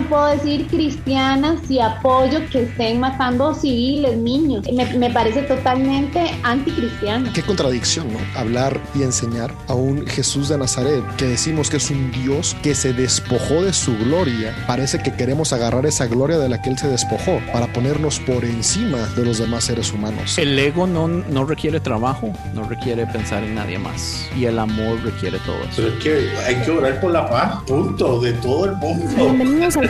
me puedo decir cristiana si apoyo que estén matando civiles, niños? Me, me parece totalmente anticristiano. Qué contradicción, ¿no? Hablar y enseñar a un Jesús de Nazaret que decimos que es un Dios que se despojó de su gloria. Parece que queremos agarrar esa gloria de la que Él se despojó para ponernos por encima de los demás seres humanos. El ego no, no requiere trabajo, no requiere pensar en nadie más. Y el amor requiere todo eso. Pero es que hay que orar por la paz, punto, de todo el mundo. Bienvenidos al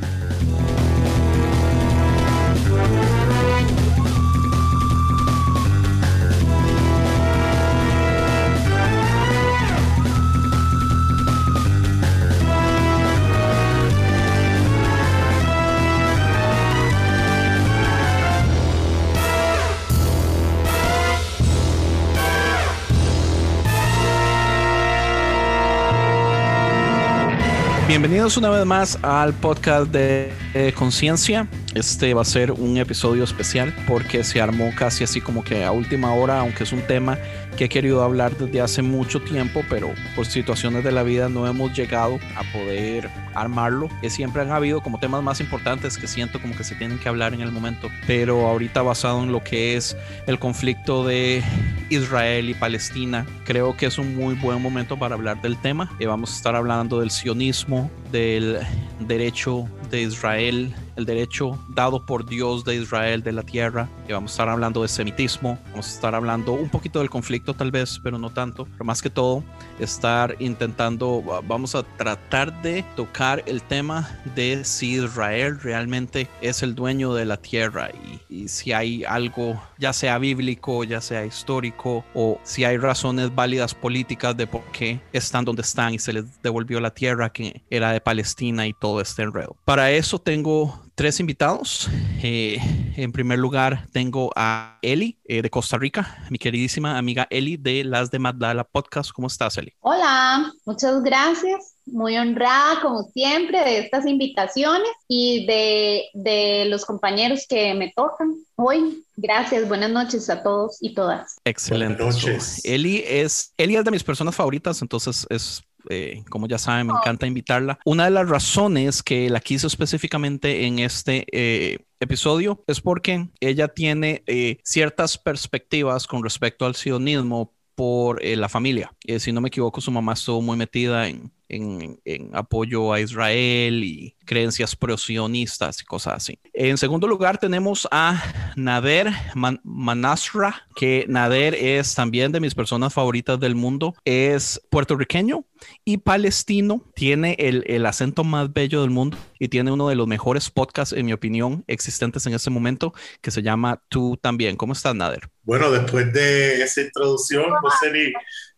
Bienvenidos una vez más al podcast de eh, Conciencia. Este va a ser un episodio especial porque se armó casi así como que a última hora, aunque es un tema que he querido hablar desde hace mucho tiempo, pero por situaciones de la vida no hemos llegado a poder armarlo. Que siempre han habido como temas más importantes que siento como que se tienen que hablar en el momento, pero ahorita basado en lo que es el conflicto de Israel y Palestina, creo que es un muy buen momento para hablar del tema. y vamos a estar hablando del sionismo, del derecho de Israel, el derecho dado por Dios de Israel de la tierra. Y vamos a estar hablando de semitismo, vamos a estar hablando un poquito del conflicto tal vez, pero no tanto. Pero más que todo, estar intentando, vamos a tratar de tocar el tema de si Israel realmente es el dueño de la tierra y, y si hay algo, ya sea bíblico, ya sea histórico, o si hay razones válidas políticas de por qué están donde están y se les devolvió la tierra que era de Palestina y todo este enredo. Para eso tengo tres invitados. Eh, en primer lugar, tengo a Eli eh, de Costa Rica, mi queridísima amiga Eli de Las de Magdala Podcast. ¿Cómo estás, Eli? Hola, muchas gracias. Muy honrada, como siempre, de estas invitaciones y de, de los compañeros que me tocan hoy. Gracias, buenas noches a todos y todas. Excelente. Buenas noches. Eli es, Eli es de mis personas favoritas, entonces es eh, como ya saben, me encanta invitarla. Una de las razones que la quise específicamente en este eh, episodio es porque ella tiene eh, ciertas perspectivas con respecto al sionismo por la familia. si no me equivoco, su mamá estuvo muy metida en, en, en, apoyo a Israel y creencias pro-sionistas y cosas así. En segundo lugar tenemos a Nader Man Manasra, que Nader es también de mis personas favoritas del mundo. Es puertorriqueño y palestino, tiene el, el, acento más bello del mundo y tiene uno de los mejores podcasts, en mi opinión, existentes en este momento, que se llama Tú también. ¿Cómo estás, Nader? Bueno, después de esa introducción, no sé ni,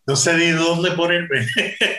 no sé dónde ponerme.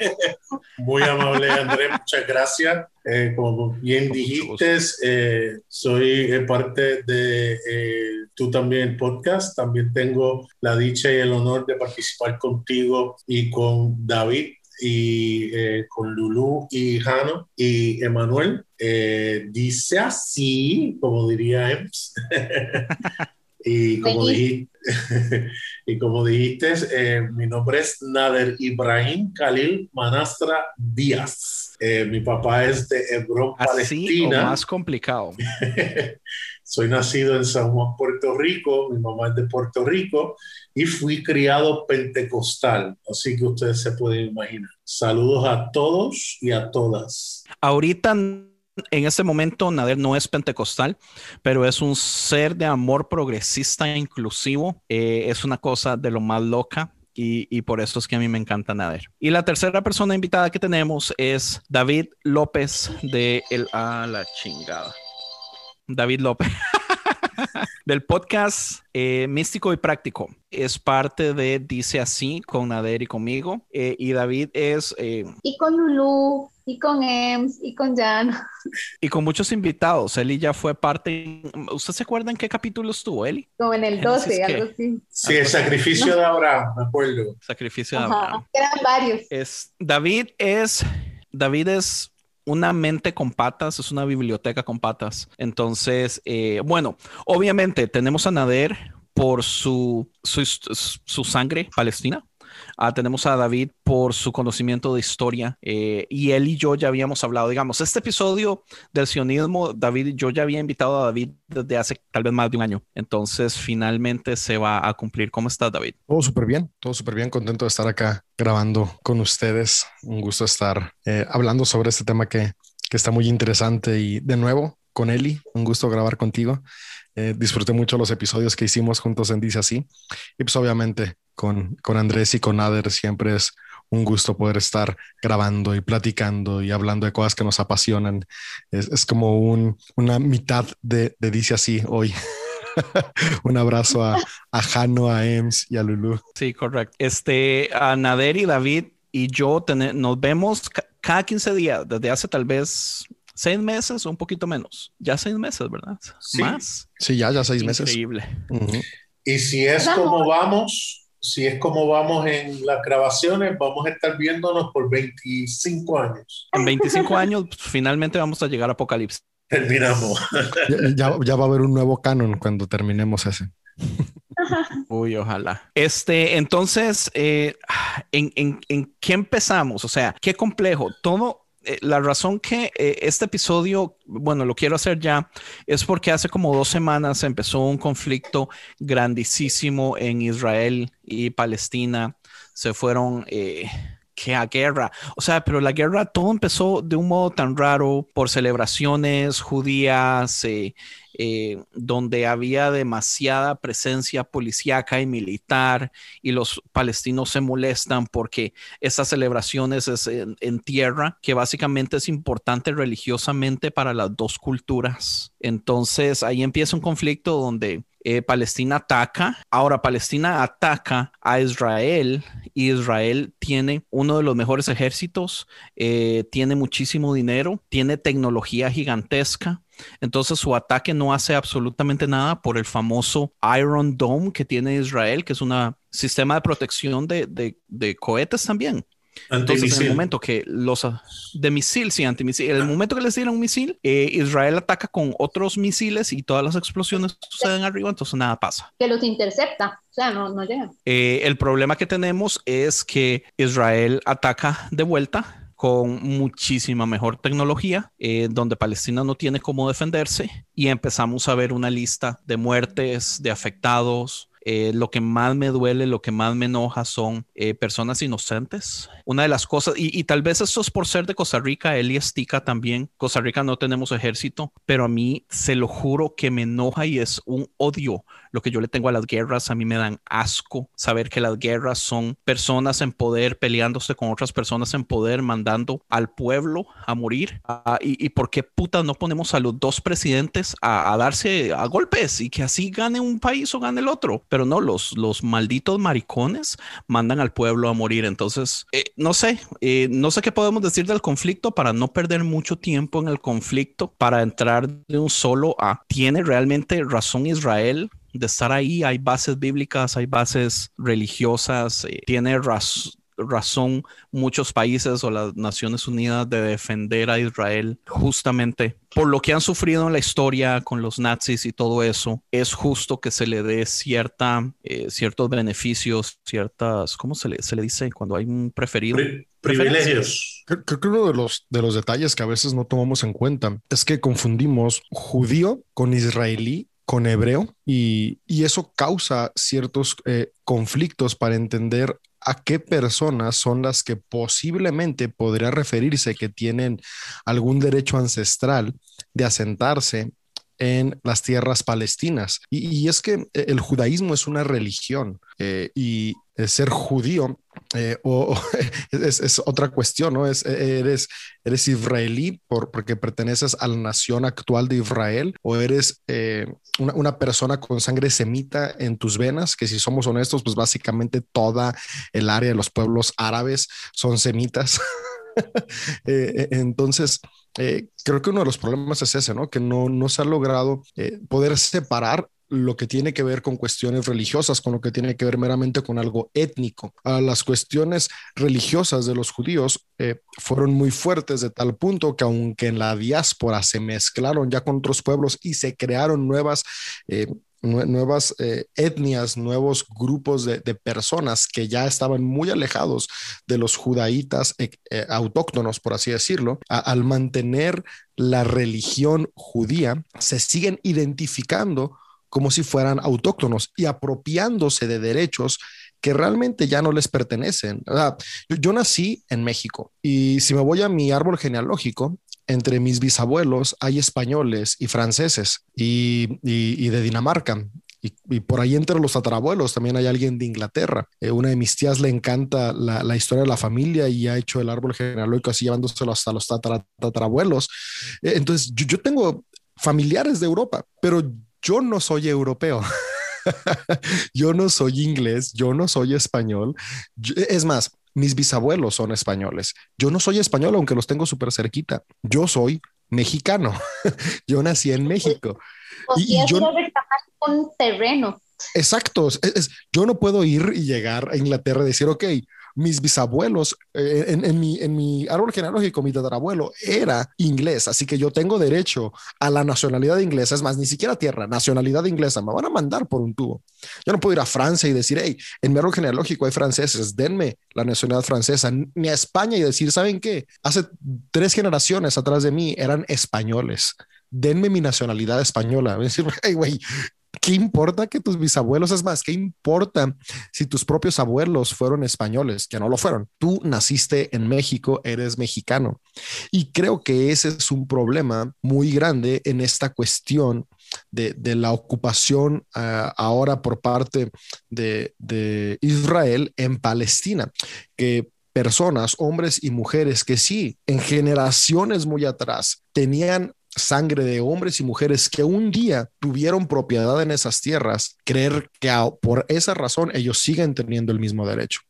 Muy amable, Andrés, muchas gracias. Eh, como bien dijiste, eh, soy parte de eh, Tú también podcast. También tengo la dicha y el honor de participar contigo y con David y eh, con Lulu y Jano y Emanuel. Eh, dice así, como diría Ems. y, como dijiste, y como dijiste, eh, mi nombre es Nader Ibrahim Khalil Manastra Díaz. Eh, mi papá es de Hebrón, Así Palestina. O más complicado. Soy nacido en San Juan, Puerto Rico. Mi mamá es de Puerto Rico y fui criado pentecostal. Así que ustedes se pueden imaginar. Saludos a todos y a todas. Ahorita en este momento Nader no es pentecostal, pero es un ser de amor progresista e inclusivo. Eh, es una cosa de lo más loca. Y, por eso es que a mí me encanta Nader. Y la tercera persona invitada que tenemos es David López de El A la chingada. David López. del podcast eh, Místico y Práctico. Es parte de Dice Así con Nader y conmigo. Eh, y David es... Y con Lulu, y con Ems, y con Jan. Y con muchos invitados. Eli ya fue parte... ¿Usted se acuerda en qué capítulo estuvo, Eli? Como en el 12, algo así. Sí, el sacrificio de Abraham, me acuerdo. Sacrificio de Abraham. Eran varios. Es, David es... David es una mente con patas, es una biblioteca con patas. Entonces, eh, bueno, obviamente tenemos a Nader por su, su, sangre palestina. Ah, tenemos a David por su conocimiento de historia eh, y él y yo ya habíamos hablado, digamos, este episodio del sionismo, David, yo ya había invitado a David desde hace tal vez más de un año, entonces finalmente se va a cumplir. ¿Cómo estás, David? Todo súper bien, todo súper bien, contento de estar acá grabando con ustedes, un gusto estar eh, hablando sobre este tema que, que está muy interesante y de nuevo con Eli, un gusto grabar contigo. Eh, disfruté mucho los episodios que hicimos juntos en Dice Así. Y pues obviamente con, con Andrés y con Nader siempre es un gusto poder estar grabando y platicando y hablando de cosas que nos apasionan. Es, es como un, una mitad de, de Dice Así hoy. un abrazo a, a Jano, a Ems y a Lulu. Sí, correcto. Este, a Nader y David y yo nos vemos cada 15 días, desde hace tal vez seis meses o un poquito menos. Ya seis meses, ¿verdad? Más. Sí, ya, ya seis meses. Increíble. Y si es como vamos, si es como vamos en las grabaciones, vamos a estar viéndonos por 25 años. En 25 años, pues, finalmente vamos a llegar a Apocalipsis. Terminamos. Ya, ya, va a haber un nuevo canon cuando terminemos ese. Uy, ojalá. Este, entonces, eh, ¿en, en, en qué empezamos? O sea, qué complejo. Todo, eh, la razón que eh, este episodio, bueno, lo quiero hacer ya, es porque hace como dos semanas empezó un conflicto grandísimo en Israel y Palestina. Se fueron... Eh, que a guerra. O sea, pero la guerra todo empezó de un modo tan raro por celebraciones judías, eh, donde había demasiada presencia policíaca y militar y los palestinos se molestan porque estas celebraciones es en, tierra, que básicamente es importante religiosamente para las dos culturas. Entonces ahí empieza un conflicto donde eh, Palestina ataca. Ahora Palestina ataca a Israel y Israel tiene uno de los mejores ejércitos, eh, tiene muchísimo dinero, tiene tecnología gigantesca. Entonces su ataque no hace absolutamente nada por el famoso Iron Dome que tiene Israel, que es un sistema de protección de, cohetes también. Entonces, en el momento que los de misil, sí, antimisil, en el momento que les tiran un misil, eh, Israel ataca con otros misiles y todas las explosiones suceden arriba, entonces nada pasa. Que los intercepta, o sea, no, no llega. Eh, el problema que tenemos es que Israel ataca de vuelta con muchísima mejor tecnología, eh, donde Palestina no tiene cómo defenderse y empezamos a ver una lista de muertes, de afectados, eh, lo que más me duele, lo que más me enoja son eh, personas inocentes. Una de las cosas, y, tal vez esto es por ser de Costa Rica, él y Estica también. Costa Rica no tenemos ejército, pero a mí se lo juro que me enoja y es un odio lo que yo le tengo a las guerras. A mí me dan asco saber que las guerras son personas en poder peleándose con otras personas en poder, mandando al pueblo a morir. Ah, y, por qué puta no ponemos a los dos presidentes a, a darse a golpes y que así gane un país o gane el otro? pero no, los, los malditos maricones mandan al pueblo a morir. Entonces, eh, no sé, eh, no sé qué podemos decir del conflicto para no perder mucho tiempo en el conflicto, para entrar de un solo a, ¿tiene realmente razón Israel? De estar ahí, hay bases bíblicas, hay bases religiosas, eh, tiene razón razón muchos países o las Naciones Unidas de defender a Israel justamente por lo que han sufrido en la historia con los nazis y todo eso, es justo que se le dé cierta, eh, ciertos beneficios, ciertas, ¿cómo se le, se le dice cuando hay un preferido? privilegios. Creo que uno de los, de los detalles que a veces no tomamos en cuenta es que confundimos judío con israelí con hebreo y, y, eso causa ciertos eh, conflictos para entender a qué personas son las que posiblemente podría referirse que tienen algún derecho ancestral de asentarse en las tierras palestinas. Y, es que eh, el judaísmo es una religión eh, y ser judío eh, o, es, otra cuestión, ¿no? Es, eres, eres israelí por, porque perteneces a la nación actual de Israel o eres una, persona con sangre semita en tus venas, que si somos honestos, pues básicamente toda el área de los pueblos árabes son semitas. entonces, eh, creo que uno de los problemas es ese, ¿no? Que no, no se ha logrado eh, poder separar lo que tiene que ver con cuestiones religiosas, con lo que tiene que ver meramente con algo étnico. Ah, las cuestiones religiosas de los judíos eh, fueron muy fuertes de tal punto que aunque en la diáspora se mezclaron ya con otros pueblos y se crearon nuevas nuevas eh, etnias, nuevos grupos de, personas que ya estaban muy alejados de los judaítas eh, eh, autóctonos, por así decirlo, al mantener la religión judía, se siguen identificando como si fueran autóctonos y apropiándose de derechos que realmente ya no les pertenecen. yo, nací en México y si me voy a mi árbol genealógico, entre mis bisabuelos hay españoles y franceses y, de Dinamarca. Y, por ahí entre los tatarabuelos también hay alguien de Inglaterra. Eh, una de mis tías le encanta la, historia de la familia y ha hecho el árbol genealógico así llevándoselo hasta los tatarabuelos. Eh, entonces yo, tengo familiares de Europa, pero yo no soy europeo. yo no soy inglés, yo no soy español. es más, mis bisabuelos son españoles. Yo no soy español, aunque los tengo súper cerquita. Yo soy mexicano. yo nací en México. y, yo un terreno. Exacto. yo no puedo ir y llegar a Inglaterra y decir, ok, mis bisabuelos, eh, en, mi, en mi árbol genealógico, mi tatarabuelo era inglés, así que yo tengo derecho a la nacionalidad inglesa, es más, ni siquiera tierra, nacionalidad inglesa, me van a mandar por un tubo. Yo no puedo ir a Francia y decir, hey, en mi árbol genealógico hay franceses, denme la nacionalidad francesa, ni a España y decir, ¿saben qué? Hace tres generaciones atrás de mí eran españoles denme mi nacionalidad española. Decir, hey, güey, ¿Qué importa que tus bisabuelos, es más, qué importa si tus propios abuelos fueron españoles, que no lo fueron? Tú naciste en México, eres mexicano. Y creo que ese es un problema muy grande en esta cuestión de, la ocupación ah, ahora por parte de, de Israel en Palestina, que personas, hombres y mujeres que sí, en generaciones muy atrás tenían sangre de hombres y mujeres que un día tuvieron propiedad en esas tierras, creer que por esa razón ellos siguen teniendo el mismo derecho.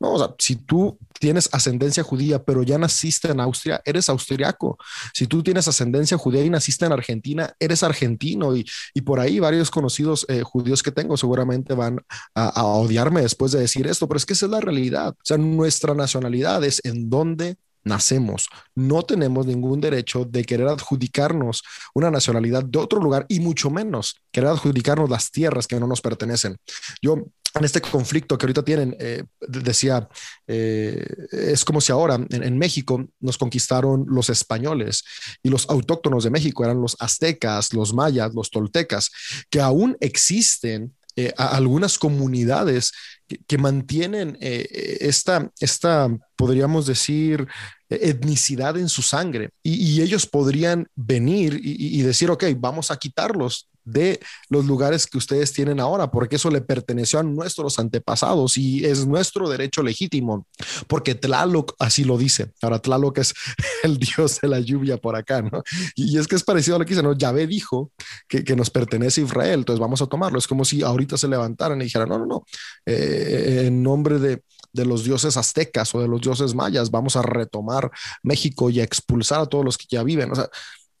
No, o sea, si tú tienes ascendencia judía, pero ya naciste en Austria, eres austriaco. Si tú tienes ascendencia judía y naciste en Argentina, eres argentino. Y, por ahí varios conocidos eh, judíos que tengo seguramente van a, a, odiarme después de decir esto, pero es que esa es la realidad. O sea, nuestra nacionalidad es en donde nacemos. No tenemos ningún derecho de querer adjudicarnos una nacionalidad de otro lugar y mucho menos querer adjudicarnos las tierras que no nos pertenecen. Yo en este conflicto que ahorita tienen, eh, decía, eh, es como si ahora en, México nos conquistaron los españoles y los autóctonos de México eran los aztecas, los mayas, los toltecas, que aún existen eh, algunas comunidades que, mantienen esta, esta, podríamos decir, etnicidad en su sangre. Y, ellos podrían venir y, decir, ok, vamos a quitarlos de los lugares que ustedes tienen ahora, porque eso le perteneció a nuestros antepasados y es nuestro derecho legítimo, porque Tlaloc así lo dice. Ahora, Tlaloc es el dios de la lluvia por acá, ¿no? Y, es que es parecido a lo que dice, ¿no? Yahvé dijo que, que, nos pertenece Israel, entonces vamos a tomarlo. Es como si ahorita se levantaran y dijeran, no, no, no, eh, en nombre de, de los dioses aztecas o de los dioses mayas, vamos a retomar México y a expulsar a todos los que ya viven. O sea,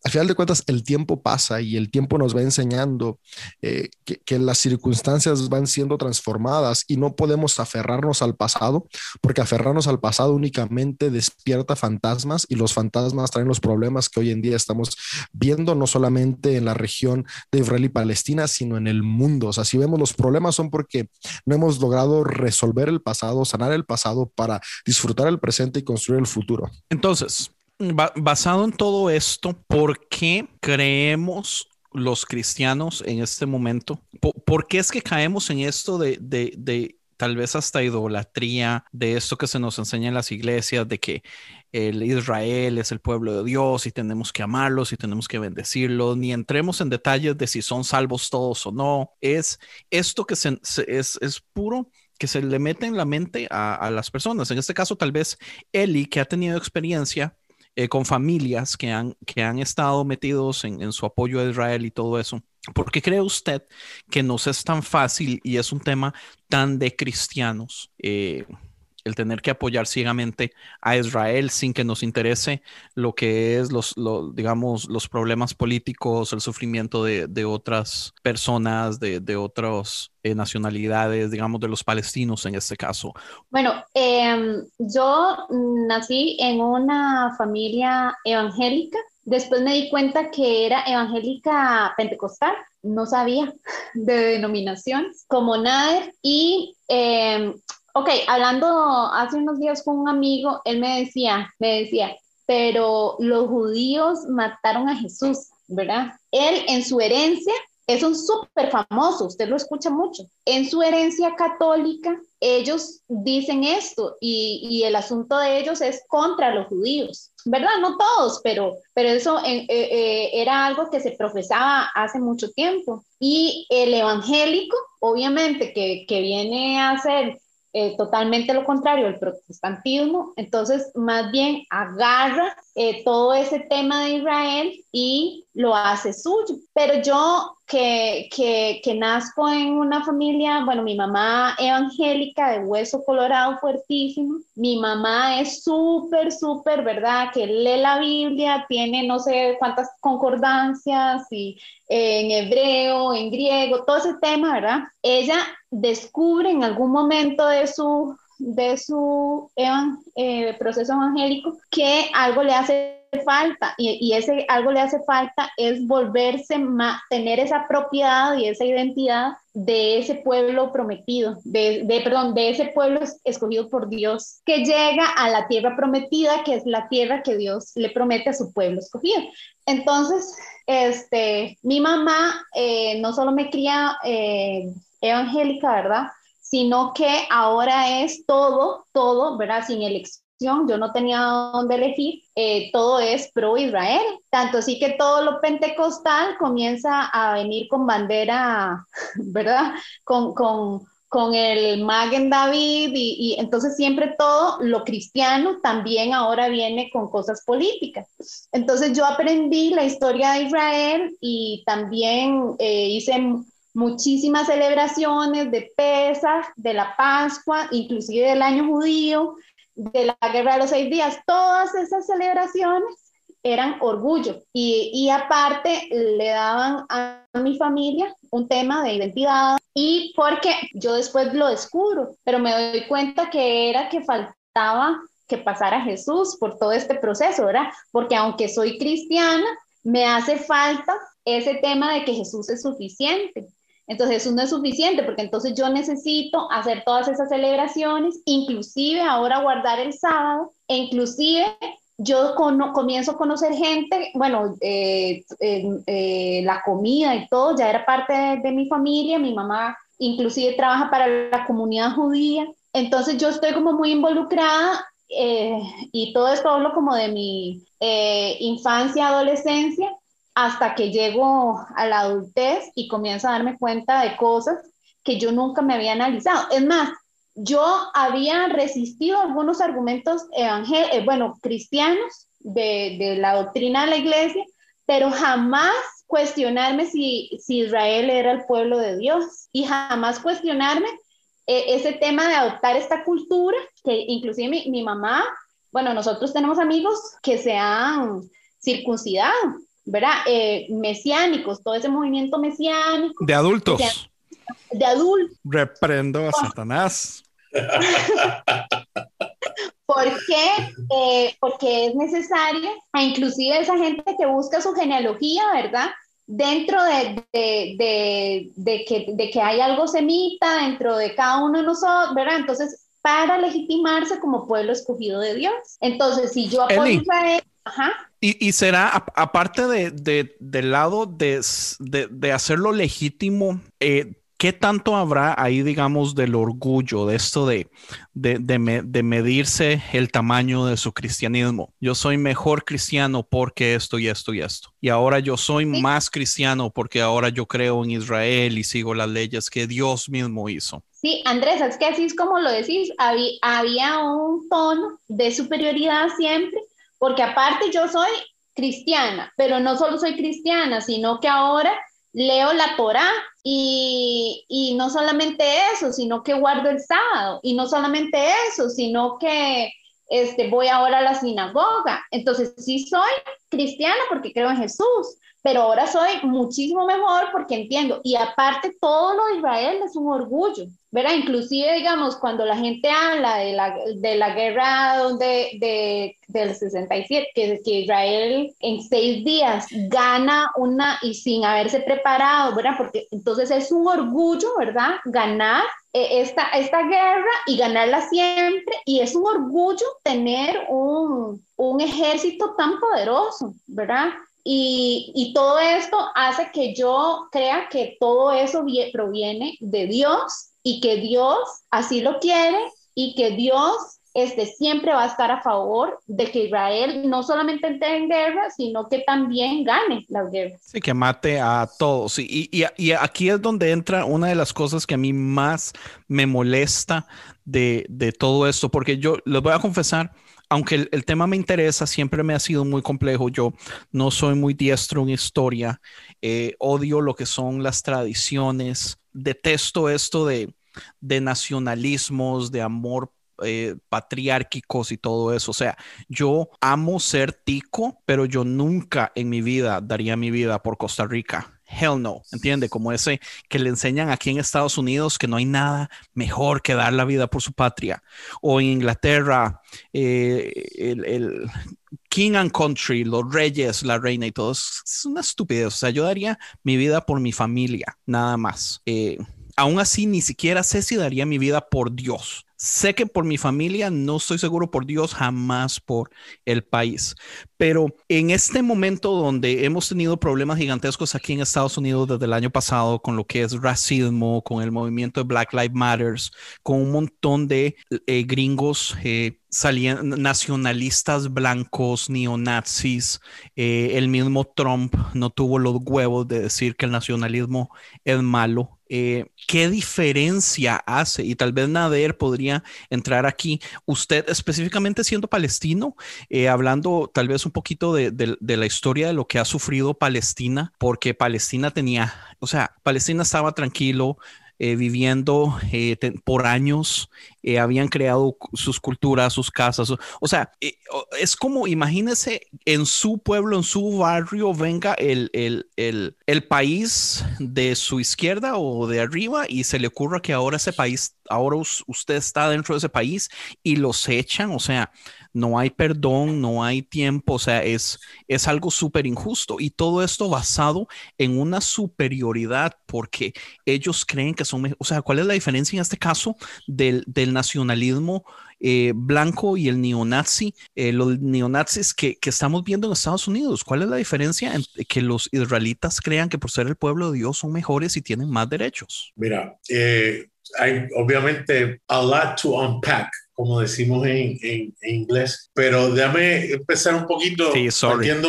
al final de cuentas, el tiempo pasa y el tiempo nos va enseñando eh, que, las circunstancias van siendo transformadas y no podemos aferrarnos al pasado, porque aferrarnos al pasado únicamente despierta fantasmas y los fantasmas traen los problemas que hoy en día estamos viendo, no solamente en la región de Israel y Palestina, sino en el mundo. O sea, si vemos los problemas son porque no hemos logrado resolver el pasado, sanar el pasado para disfrutar el presente y construir el futuro. Entonces, basado en todo esto, ¿por qué creemos los cristianos en este momento? ¿Por, qué es que caemos en esto de, tal vez hasta idolatría de esto que se nos enseña en las iglesias, de que el Israel es el pueblo de Dios y tenemos que amarlos y tenemos que bendecirlos, ni entremos en detalles de si son salvos todos o no. Es esto que se, es, es puro que se le mete en la mente a, las personas. En este caso, tal vez Eli, que ha tenido experiencia eh, con familias que han, que han estado metidos en, en, su apoyo a Israel y todo eso. ¿Por qué cree usted que nos es tan fácil y es un tema tan de cristianos? Eh, el tener que apoyar ciegamente a Israel sin que nos interese lo que es los, digamos, los problemas políticos, el sufrimiento de, otras personas, de, otras eh, nacionalidades, digamos, de los palestinos en este caso. Bueno, em, yo nací en una familia evangélica. Después me di cuenta que era evangélica pentecostal, no sabía de denominación, como Nader, y eh, Ok, hablando hace unos días con un amigo, él me decía, me decía, pero los judíos mataron a Jesús, ¿verdad? Él en su herencia es un súper famoso, usted lo escucha mucho. En su herencia católica, ellos dicen esto y, y el asunto de ellos es contra los judíos, ¿verdad? No todos, pero, pero eso eh, eh, era algo que se profesaba hace mucho tiempo. Y el evangélico, obviamente, que, que viene a ser eh, totalmente lo contrario, el protestantismo, entonces más bien agarra eh, todo ese tema de Israel y lo hace suyo. Pero yo que, que, que, nazco en una familia, bueno, mi mamá evangélica de hueso colorado fuertísimo, mi mamá es súper, súper, ¿verdad? Que lee la Biblia, tiene no sé cuántas concordancias y eh, en hebreo, en griego, todo ese tema, ¿verdad? Ella descubre en algún momento de su de su eh, proceso evangélico que algo le hace falta y, ese algo le hace falta es volverse más, tener esa propiedad y esa identidad de ese pueblo prometido, de, de, perdón, de ese pueblo escogido por Dios, que llega a la tierra prometida, que es la tierra que Dios le promete a su pueblo escogido. Entonces, este, mi mamá eh, no solo me cría eh, evangélica, ¿verdad? Sino que ahora es todo, todo, ¿verdad? Sin elección. Yo no tenía dónde elegir, eh, todo es pro Israel, tanto así que todo lo pentecostal comienza a venir con bandera, ¿verdad? Con, con, con el Magen David y, y, entonces siempre todo lo cristiano también ahora viene con cosas políticas. Entonces yo aprendí la historia de Israel y también eh, hice muchísimas celebraciones de Pesach, de la Pascua, inclusive del año judío, de la guerra de los seis días. Todas esas celebraciones eran orgullo y, y aparte le daban a mi familia un tema de identidad y porque yo después lo descubro, pero me doy cuenta que era que faltaba que pasara Jesús por todo este proceso, ¿verdad? Porque aunque soy cristiana, me hace falta ese tema de que Jesús es suficiente. Entonces eso no es suficiente porque entonces yo necesito hacer todas esas celebraciones, inclusive ahora guardar el sábado, e inclusive yo comienzo a conocer gente, bueno, eh, eh, la comida y todo ya era parte de, mi familia, mi mamá inclusive trabaja para la comunidad judía, entonces yo estoy como muy involucrada eh, y todo esto hablo como de mi infancia, adolescencia, hasta que llego a la adultez y comienzo a darme cuenta de cosas que yo nunca me había analizado. Es más, yo había resistido algunos argumentos evangélicos, eh, bueno, cristianos de, de, la doctrina de la iglesia, pero jamás cuestionarme si, si Israel era el pueblo de Dios y jamás cuestionarme eh, ese tema de adoptar esta cultura, que inclusive mi, mi mamá, bueno, nosotros tenemos amigos que se han circuncidado ¿verdad? Eh, mesiánicos, todo ese movimiento mesiánico. De adultos. De, adultos. Reprendo a Satanás. ¿Por qué? Eh, porque es necesario, e inclusive esa gente que busca su genealogía, ¿verdad? Dentro de, de, de, que, de que hay algo semita dentro de cada uno de nosotros, ¿verdad? Entonces, para legitimarse como pueblo escogido de Dios. Entonces, si yo apoyo a Israel, ajá. Y, será, aparte de, del lado de, hacerlo legítimo, eh, ¿qué tanto habrá ahí, digamos, del orgullo, de esto de, de, medirse el tamaño de su cristianismo? Yo soy mejor cristiano porque esto y esto y esto. Y ahora yo soy más cristiano porque ahora yo creo en Israel y sigo las leyes que Dios mismo hizo. Sí, Andrés, es que así es como lo decís, había, había un tono de superioridad siempre, porque aparte yo soy cristiana, pero no solo soy cristiana, sino que ahora leo la Torah y, no solamente eso, sino que guardo el sábado y no solamente eso, sino que este, voy ahora a la sinagoga. Entonces sí soy cristiana porque creo en Jesús, pero ahora soy muchísimo mejor porque entiendo. Y aparte todo lo de Israel es un orgullo. ¿verdad? Inclusive, digamos, cuando la gente habla de la, de la guerra de, de, del 67, que, que Israel en seis días gana una y sin haberse preparado, ¿verdad? Porque entonces es un orgullo, ¿verdad? Ganar eh, esta, esta guerra y ganarla siempre, y es un orgullo tener un, un ejército tan poderoso, ¿verdad? Y, y, todo esto hace que yo crea que todo eso proviene de Dios y que Dios así lo quiere y que Dios este, siempre va a estar a favor de que Israel no solamente entre en guerra, sino que también gane las guerras. Sí, que mate a todos. Y, y, y, aquí es donde entra una de las cosas que a mí más me molesta de, de todo esto, porque yo les voy a confesar, aunque el, tema me interesa, siempre me ha sido muy complejo. Yo no soy muy diestro en historia, eh, odio lo que son las tradiciones, detesto esto de, de nacionalismos, de amor eh, patriárquicos y todo eso. O sea, yo amo ser tico, pero yo nunca en mi vida daría mi vida por Costa Rica. Hell no, ¿entiende? Como ese que le enseñan aquí en Estados Unidos que no hay nada mejor que dar la vida por su patria. O en Inglaterra, eh, el, King and Country, los reyes, la reina y todo, es una estupidez. O sea, yo daría mi vida por mi familia, nada más. Eh, aún así, ni siquiera sé si daría mi vida por Dios. Sé que por mi familia, no estoy seguro por Dios, jamás por el país. Pero en este momento donde hemos tenido problemas gigantescos aquí en Estados Unidos desde el año pasado con lo que es racismo, con el movimiento de Black Lives Matters, con un montón de eh, gringos eh, nacionalistas blancos, neonazis, eh, el mismo Trump no tuvo los huevos de decir que el nacionalismo es malo. ¿Qué diferencia hace? Y tal vez Nader podría entrar aquí. Usted específicamente siendo palestino, eh, hablando tal vez un poquito de, de, la historia de lo que ha sufrido Palestina, porque Palestina tenía, o sea, Palestina estaba tranquilo, eh, viviendo eh, por años, eh, habían creado sus culturas, sus casas. O sea, es como, imagínese, en su pueblo, en su barrio, venga el, el, el, el, país de su izquierda o de arriba y se le ocurra que ahora ese país, ahora usted está dentro de ese país y los echan. O sea, no hay perdón, no hay tiempo, o sea, es, es algo súper injusto y todo esto basado en una superioridad porque ellos creen que son, o sea, ¿cuál es la diferencia en este caso del, nacionalismo eh, blanco y el neonazi, eh, los neonazis que, que, estamos viendo en Estados Unidos? ¿Cuál es la diferencia en que los israelitas crean que por ser el pueblo de Dios son mejores y tienen más derechos? Mira, eh, hay obviamente a lot to unpack como decimos en, en, inglés. Pero déjame empezar un poquito. Sí, sorry.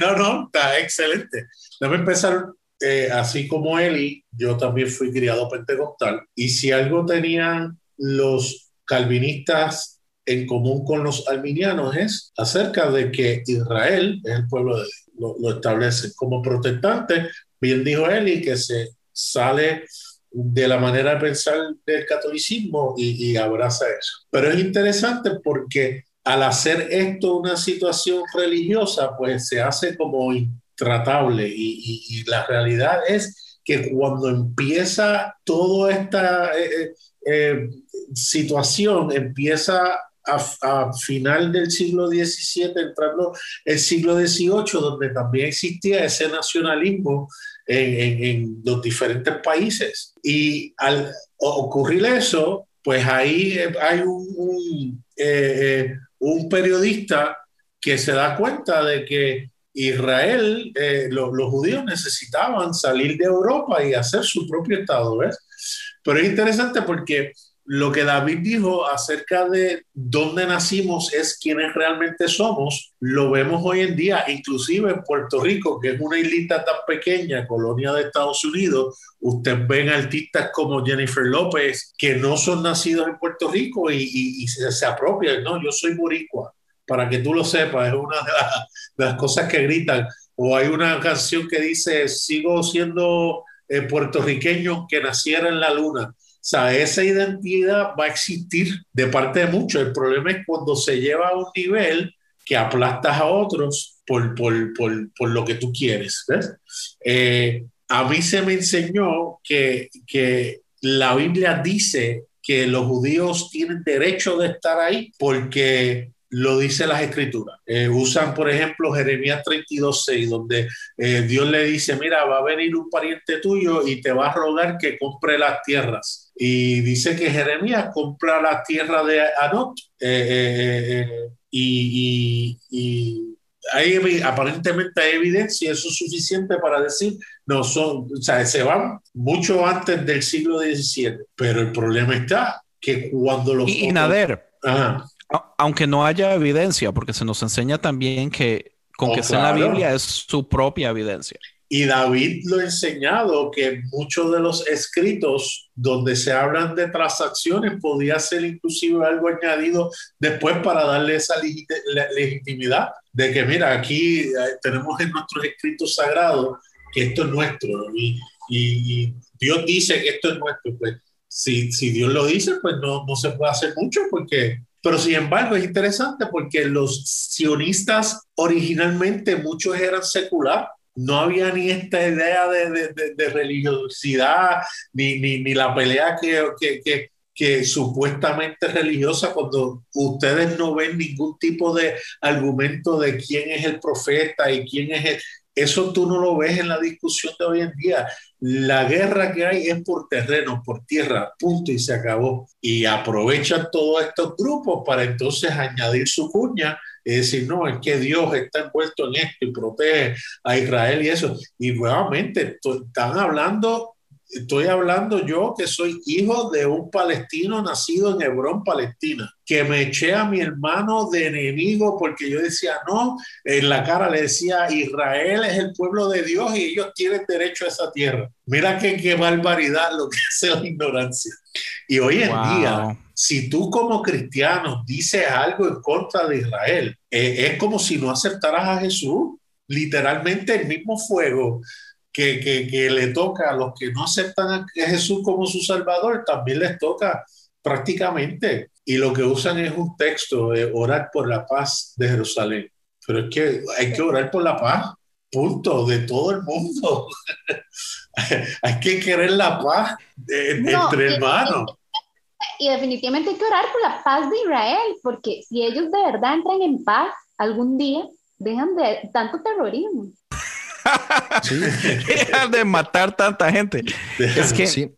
no, no, está excelente. Déjame empezar eh, así como y yo también fui criado pentecostal. Y si algo tenían los calvinistas en común con los arminianos es acerca de que Israel es el pueblo de Dios. Lo, lo establece como protestante. Bien dijo Eli que se sale de la manera de pensar del catolicismo y, abraza eso. Pero es interesante porque al hacer esto una situación religiosa, pues se hace como intratable y, la realidad es que cuando empieza toda esta eh, eh, eh, situación, empieza a, final del siglo XVII, entrando el siglo XVIII, donde también existía ese nacionalismo en, los diferentes países. Y al ocurrir eso, pues ahí hay un, un, eh, eh, un periodista que se da cuenta de que Israel, eh, los judíos necesitaban salir de Europa y hacer su propio Estado, ¿ves? Pero es interesante porque lo que David dijo acerca de dónde nacimos es quienes realmente somos, lo vemos hoy en día, inclusive en Puerto Rico, que es una islita tan pequeña, colonia de Estados Unidos, usted ven artistas como Jennifer López que no son nacidos en Puerto Rico y, se, apropian, no, yo soy boricua, para que tú lo sepas, es una de, las cosas que gritan. O hay una canción que dice, sigo siendo eh, puertorriqueño que naciera en la luna o sea, esa identidad va a existir de parte de muchos. El problema es cuando se lleva a un nivel que aplastas a otros por, por, por, por lo que tú quieres. ¿ves? Eh, a mí se me enseñó que, que la Biblia dice que los judíos tienen derecho de estar ahí porque lo dice las escrituras. Eh, usan, por ejemplo, Jeremías 32.6, donde eh, Dios le dice, mira, va a venir un pariente tuyo y te va a rogar que compre las tierras. Y dice que Jeremías compra la tierra de Anot eh, y, y, hay, aparentemente hay evidencia, eso es suficiente para decir, no son, o sea, se van mucho antes del siglo XVII, pero el problema está que cuando los... Y, Nader, aunque no haya evidencia, porque se nos enseña también que con oh, que sea la Biblia es su propia evidencia. Y David lo ha enseñado que muchos de los escritos donde se hablan de transacciones podía ser inclusive algo añadido después para darle esa legitimidad de que mira, aquí eh, tenemos en nuestros escritos sagrados que esto es nuestro y, y, Dios dice que esto es nuestro. Pues si, si Dios lo dice, pues no, no se puede hacer mucho porque pero sin embargo es interesante porque los sionistas originalmente muchos eran secular. No había ni esta idea de, de, religiosidad, ni, ni, ni, la pelea que, que, que, que supuestamente religiosa cuando ustedes no ven ningún tipo de argumento de quién es el profeta y quién es el, eso tú no lo ves en la discusión de hoy en día. La guerra que hay es por terreno, por tierra, punto y se acabó. Y aprovechan todos estos grupos para entonces añadir su cuña y decir, no, es que Dios está envuelto en esto y protege a Israel y eso. Y nuevamente, están hablando estoy hablando yo que soy hijo de un palestino nacido en Hebrón, Palestina, que me eché a mi hermano de enemigo porque yo decía, no, en la cara le decía, Israel es el pueblo de Dios y ellos tienen derecho a esa tierra. Mira qué, qué barbaridad lo que hace la ignorancia. Y hoy en día, si tú como cristiano dices algo en contra de Israel, eh, es como si no aceptaras a Jesús. Literalmente el mismo fuego que, le toca a los que no aceptan a Jesús como su Salvador, también les toca prácticamente. Y lo que usan es un texto de orar por la paz de Jerusalén. Pero es que hay que orar por la paz, punto, de todo el mundo. hay que querer la paz entre hermanos. Y definitivamente hay que orar por la paz de Israel, porque si ellos de verdad entran en paz algún día, dejan de tanto terrorismo. de matar tanta gente. Es que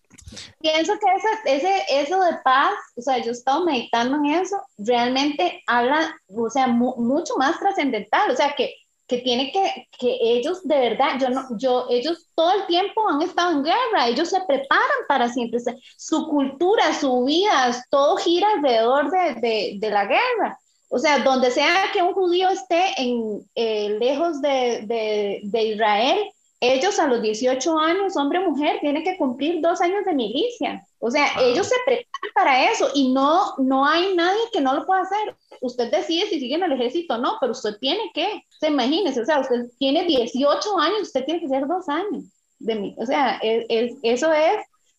pienso que ese, eso de paz, o sea, yo he estado meditando en eso, realmente habla, o sea, mucho más trascendental, o sea, que, que tiene que, que ellos de verdad, yo no, yo, ellos todo el tiempo han estado en guerra, ellos se preparan para siempre, su cultura, su vida, todo gira alrededor de, de, de la guerra. O sea, donde sea que un judío esté en, eh, lejos de, de, Israel, ellos a los 18 años, hombre o mujer, tienen que cumplir dos años de milicia. O sea, ellos se preparan para eso y no, no hay nadie que no lo pueda hacer. Usted decide si sigue en el ejército o no, pero usted tiene que, se imagínese, o sea, usted tiene 18 años, usted tiene que ser dos años. De, o sea, eso es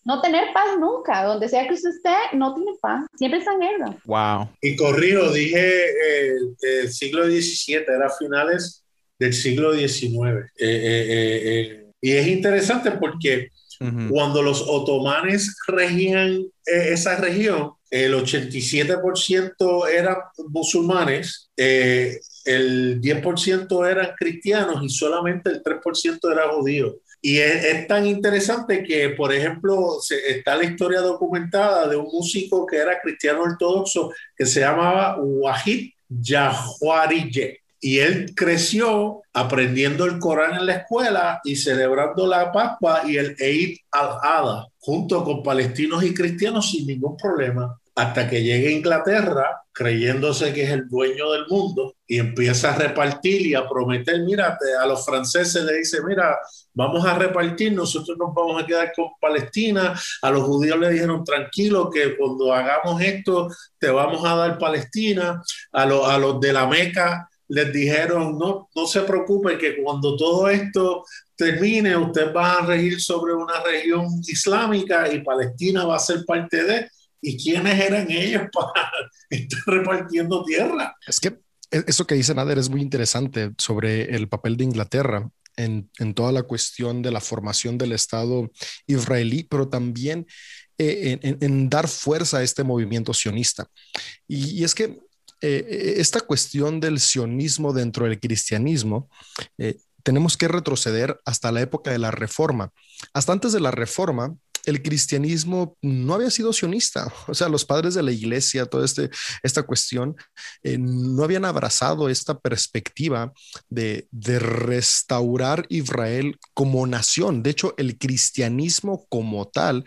no tener paz nunca. Donde sea que usted esté, no tiene paz. Siempre está en guerra. Wow. Y corrido, dije eh, el siglo XVII, era finales del siglo XIX. Eh, eh, y es interesante porque cuando los otomanes regían esa región, el 87% eran musulmanes, el 10% eran cristianos y solamente el 3% era judíos. Y es, tan interesante que, por ejemplo, está la historia documentada de un músico que era cristiano ortodoxo que se llamaba Wahid Yahwarije. Y él creció aprendiendo el Corán en la escuela y celebrando la Pascua y el Eid al-Adha, junto con palestinos y cristianos sin ningún problema hasta que llegue a Inglaterra creyéndose que es el dueño del mundo y empieza a repartir y a prometer, mira, a los franceses le dice, mira, vamos a repartir, nosotros nos vamos a quedar con Palestina, a los judíos le dijeron, tranquilo, que cuando hagamos esto te vamos a dar Palestina, a, a los de la Meca les dijeron, no, no se preocupe, que cuando todo esto termine, usted va a regir sobre una región islámica y Palestina va a ser parte de ¿Y quiénes eran ellos para estar repartiendo tierra? Es que e-, eso que dice Nader es muy interesante sobre el papel de Inglaterra en, en toda la cuestión de la formación del Estado israelí, pero también eh, en, dar fuerza a este movimiento sionista. Y, es que eh, e-, esta cuestión del sionismo dentro del cristianismo eh, tenemos que retroceder hasta la época de la Reforma. Hasta antes de la Reforma, el cristianismo no había sido sionista. O sea, los padres de la iglesia, toda este, esta cuestión, eh, no habían abrazado esta perspectiva de, de restaurar Israel como nación. De hecho, el cristianismo como tal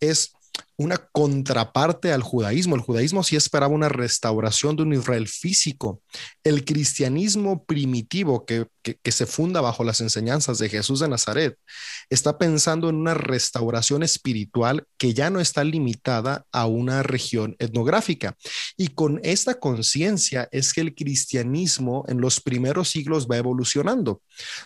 es una contraparte al judaísmo. El judaísmo sí esperaba una restauración de un Israel físico. El cristianismo primitivo que, se funda bajo las enseñanzas de Jesús de Nazaret está pensando en una restauración espiritual que ya no está limitada a una región etnográfica. Y con esta conciencia es que el cristianismo en los primeros siglos va evolucionando,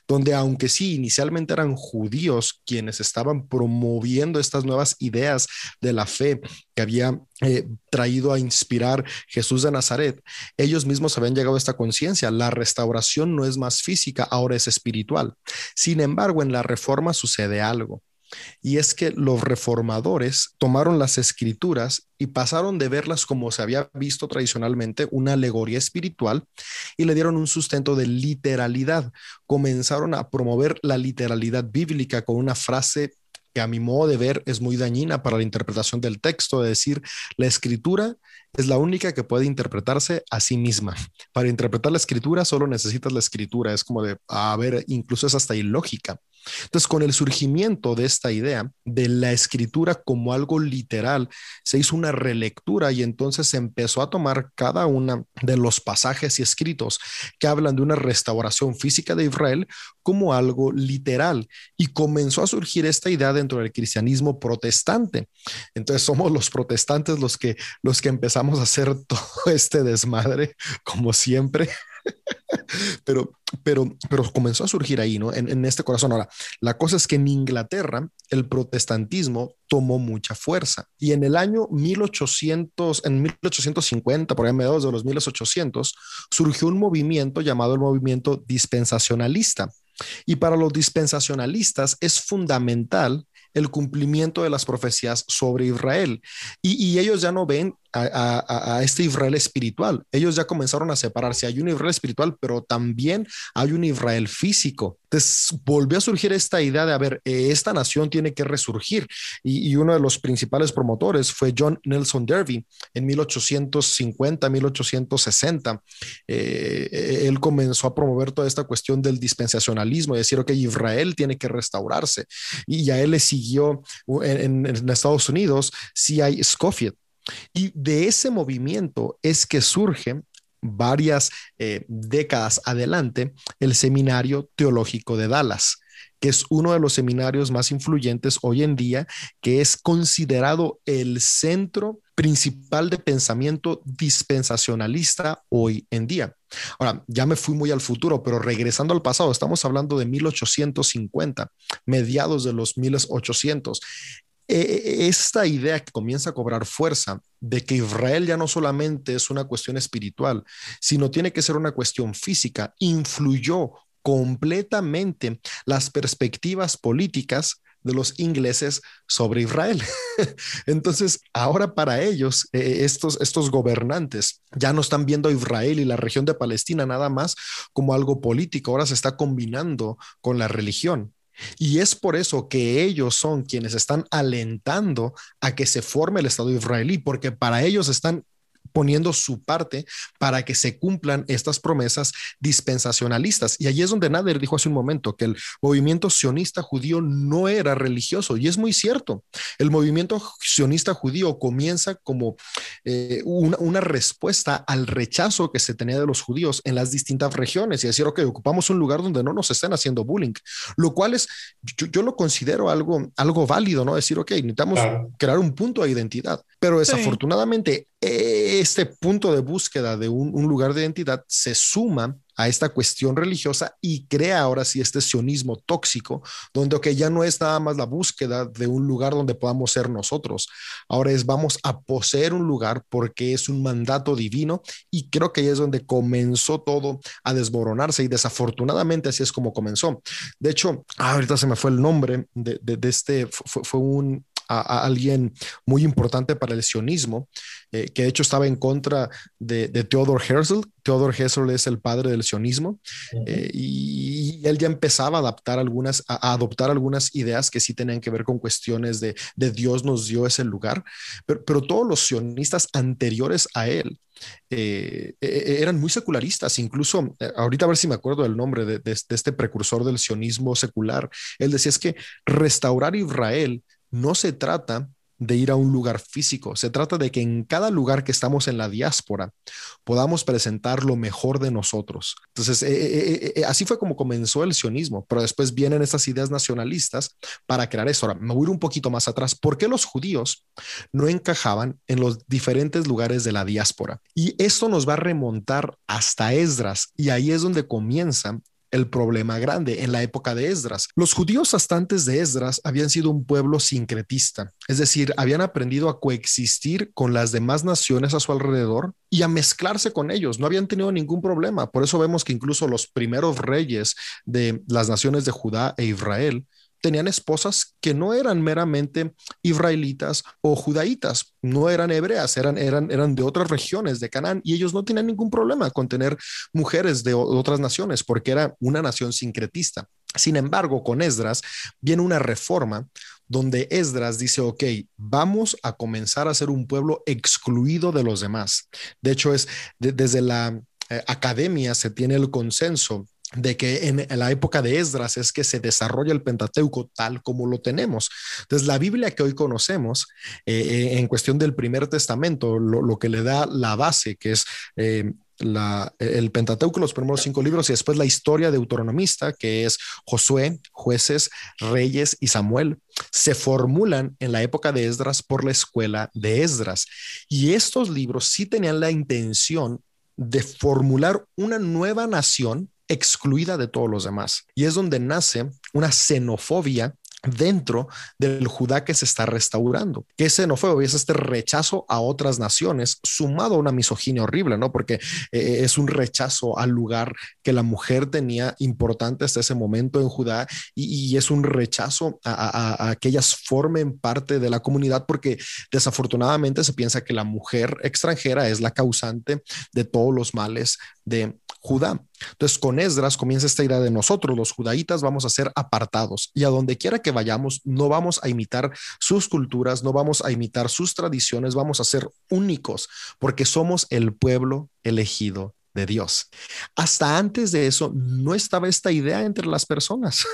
donde aunque sí inicialmente eran judíos quienes estaban promoviendo estas nuevas ideas de la fe que había eh, traído a inspirar Jesús de Nazaret, ellos mismos habían llegado a esta conciencia. La restauración no es más física, ahora es espiritual. Sin embargo, en la reforma sucede algo. Y es que los reformadores tomaron las escrituras y pasaron de verlas como se había visto tradicionalmente, una alegoría espiritual, y le dieron un sustento de literalidad. Comenzaron a promover la literalidad bíblica con una frase que a mi modo de ver es muy dañina para la interpretación del texto, de decir, la escritura es la única que puede interpretarse a sí misma. Para interpretar la escritura solo necesitas la escritura, es como de, a ver, incluso es hasta ilógica. Entonces, con el surgimiento de esta idea de la escritura como algo literal, se hizo una relectura y entonces se empezó a tomar cada uno de los pasajes y escritos que hablan de una restauración física de Israel como algo literal y comenzó a surgir esta idea dentro del cristianismo protestante. Entonces somos los protestantes los que los que empezamos a hacer todo este desmadre como siempre. pero, pero, pero comenzó a surgir ahí, ¿no? En, este corazón. Ahora, la cosa es que en Inglaterra el protestantismo tomó mucha fuerza y en el año 1800, en 1850, por ahí mediados de los 1800, surgió un movimiento llamado el movimiento dispensacionalista. Y para los dispensacionalistas es fundamental el cumplimiento de las profecías sobre Israel. Y, ellos ya no ven a, este Israel espiritual. Ellos ya comenzaron a separarse. Hay un Israel espiritual, pero también hay un Israel físico. Entonces volvió a surgir esta idea de, a ver, eh, esta nación tiene que resurgir. Y, uno de los principales promotores fue John Nelson Derby en 1850, 1860. Eh, él comenzó a promover toda esta cuestión del dispensacionalismo, decir, ok, Israel tiene que restaurarse. Y a él le siguió en, en Estados Unidos, C.I. Scofield y de ese movimiento es que surge varias eh, décadas adelante el Seminario Teológico de Dallas que es uno de los seminarios más influyentes hoy en día, que es considerado el centro principal de pensamiento dispensacionalista hoy en día. Ahora, ya me fui muy al futuro, pero regresando al pasado, estamos hablando de 1850, mediados de los 1800. E, e, esta idea que comienza a cobrar fuerza de que Israel ya no solamente es una cuestión espiritual, sino tiene que ser una cuestión física, influyó completamente las perspectivas políticas de los ingleses sobre Israel. Entonces, ahora para ellos, e, estos, estos gobernantes ya no están viendo a Israel y la región de Palestina nada más como algo político, ahora se está combinando con la religión. Y es por eso que ellos son quienes están alentando a que se forme el Estado israelí, porque para ellos están poniendo su parte para que se cumplan estas promesas dispensacionalistas. Y allí es donde Nader dijo hace un momento que el movimiento sionista judío no era religioso. Y es muy cierto. El movimiento sionista judío comienza como eh, una, una, respuesta al rechazo que se tenía de los judíos en las distintas regiones y decir, ok, ocupamos un lugar donde no nos estén haciendo bullying, lo cual es, yo, lo considero algo, algo válido, ¿no? Decir, ok, necesitamos crear un punto de identidad, pero desafortunadamente este punto de búsqueda de un, lugar de identidad se suma a esta cuestión religiosa y crea ahora sí este sionismo tóxico, donde que ya no es nada más la búsqueda de un lugar donde podamos ser nosotros, ahora es vamos a poseer un lugar porque es un mandato divino y creo que ahí es donde comenzó todo a desmoronarse y desafortunadamente así es como comenzó. De hecho, ah, ahorita se me fue el nombre de, de, este, fue un a, alguien muy importante para el sionismo, eh, que de hecho estaba en contra de, de Theodor Herzl. Theodor Herzl es el padre del sionismo eh, y, él ya empezaba a adaptar algunas, a, adoptar algunas ideas que sí tenían que ver con cuestiones de, de Dios nos dio ese lugar, pero, pero todos los sionistas anteriores a él eh, eran muy secularistas, incluso ahorita a ver si me acuerdo del nombre de, de, este precursor del sionismo secular, él decía es que restaurar Israel no se trata de ir a un lugar físico, se trata de que en cada lugar que estamos en la diáspora podamos presentar lo mejor de nosotros. Entonces, eh, eh, eh, así fue como comenzó el sionismo, pero después vienen estas ideas nacionalistas para crear eso. Ahora, me voy a ir un poquito más atrás. ¿Por qué los judíos no encajaban en los diferentes lugares de la diáspora? Y esto nos va a remontar hasta Esdras, y ahí es donde comienza el problema grande en la época de Esdras. Los judíos hasta antes de Esdras habían sido un pueblo sincretista, es decir, habían aprendido a coexistir con las demás naciones a su alrededor y a mezclarse con ellos. No habían tenido ningún problema. Por eso vemos que incluso los primeros reyes de las naciones de Judá e Israel tenían esposas que no eran meramente israelitas o judaítas, no eran hebreas, eran, eran, eran de otras regiones de Canaán y ellos no tenían ningún problema con tener mujeres de otras naciones porque era una nación sincretista. Sin embargo, con Esdras viene una reforma donde Esdras dice, ok, vamos a comenzar a ser un pueblo excluido de los demás. De hecho, es desde la eh, academia se tiene el consenso de que en, la época de Esdras es que se desarrolla el Pentateuco tal como lo tenemos. Entonces, la Biblia que hoy conocemos, eh, eh, en cuestión del primer testamento, lo, que le da la base, que es eh, el Pentateuco, los primeros cinco libros, y después la historia deuteronomista, que es Josué, jueces, reyes y Samuel, se formulan en la época de Esdras por la escuela de Esdras. Y estos libros sí tenían la intención de formular una nueva nación excluida de todos los demás. Y es donde nace una xenofobia dentro del Judá que se está restaurando. ¿Qué xenofobia? Es este rechazo a otras naciones, sumado a una misoginia horrible, ¿no? Porque eh, es un rechazo al lugar que la mujer tenía importante hasta ese momento en Judá y, es un rechazo a, a, que ellas formen parte de la comunidad porque desafortunadamente se piensa que la mujer extranjera es la causante de todos los males de Judá. Entonces, con Esdras comienza esta idea de nosotros, los judaítas, vamos a ser apartados y a donde quiera que vayamos, no vamos a imitar sus culturas, no vamos a imitar sus tradiciones, vamos a ser únicos porque somos el pueblo elegido de Dios. Hasta antes de eso no estaba esta idea entre las personas.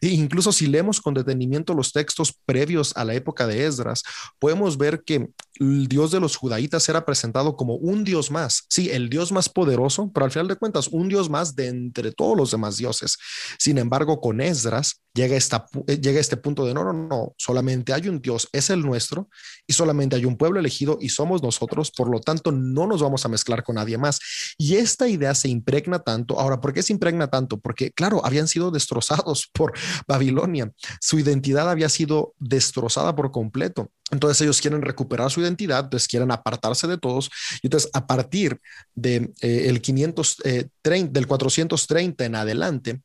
e incluso si leemos con detenimiento los textos previos a la época de Esdras, podemos ver que el Dios de los judaítas era presentado como un Dios más. Sí, el Dios más poderoso, pero al final de cuentas, un Dios más de entre todos los demás dioses. Sin embargo, con Esdras llega, esta, eh, llega este punto de no, no, no, solamente hay un Dios, es el nuestro, y solamente hay un pueblo elegido y somos nosotros, por lo tanto, no nos vamos a mezclar con nadie más. Y esta idea se impregna tanto. Ahora, ¿por qué se impregna tanto? Porque, claro, habían sido destrozados por Babilonia. Su identidad había sido destrozada por completo. Entonces ellos quieren recuperar su identidad, entonces quieren apartarse de todos. Y entonces a partir de, eh, el 530, eh, del 430 en adelante,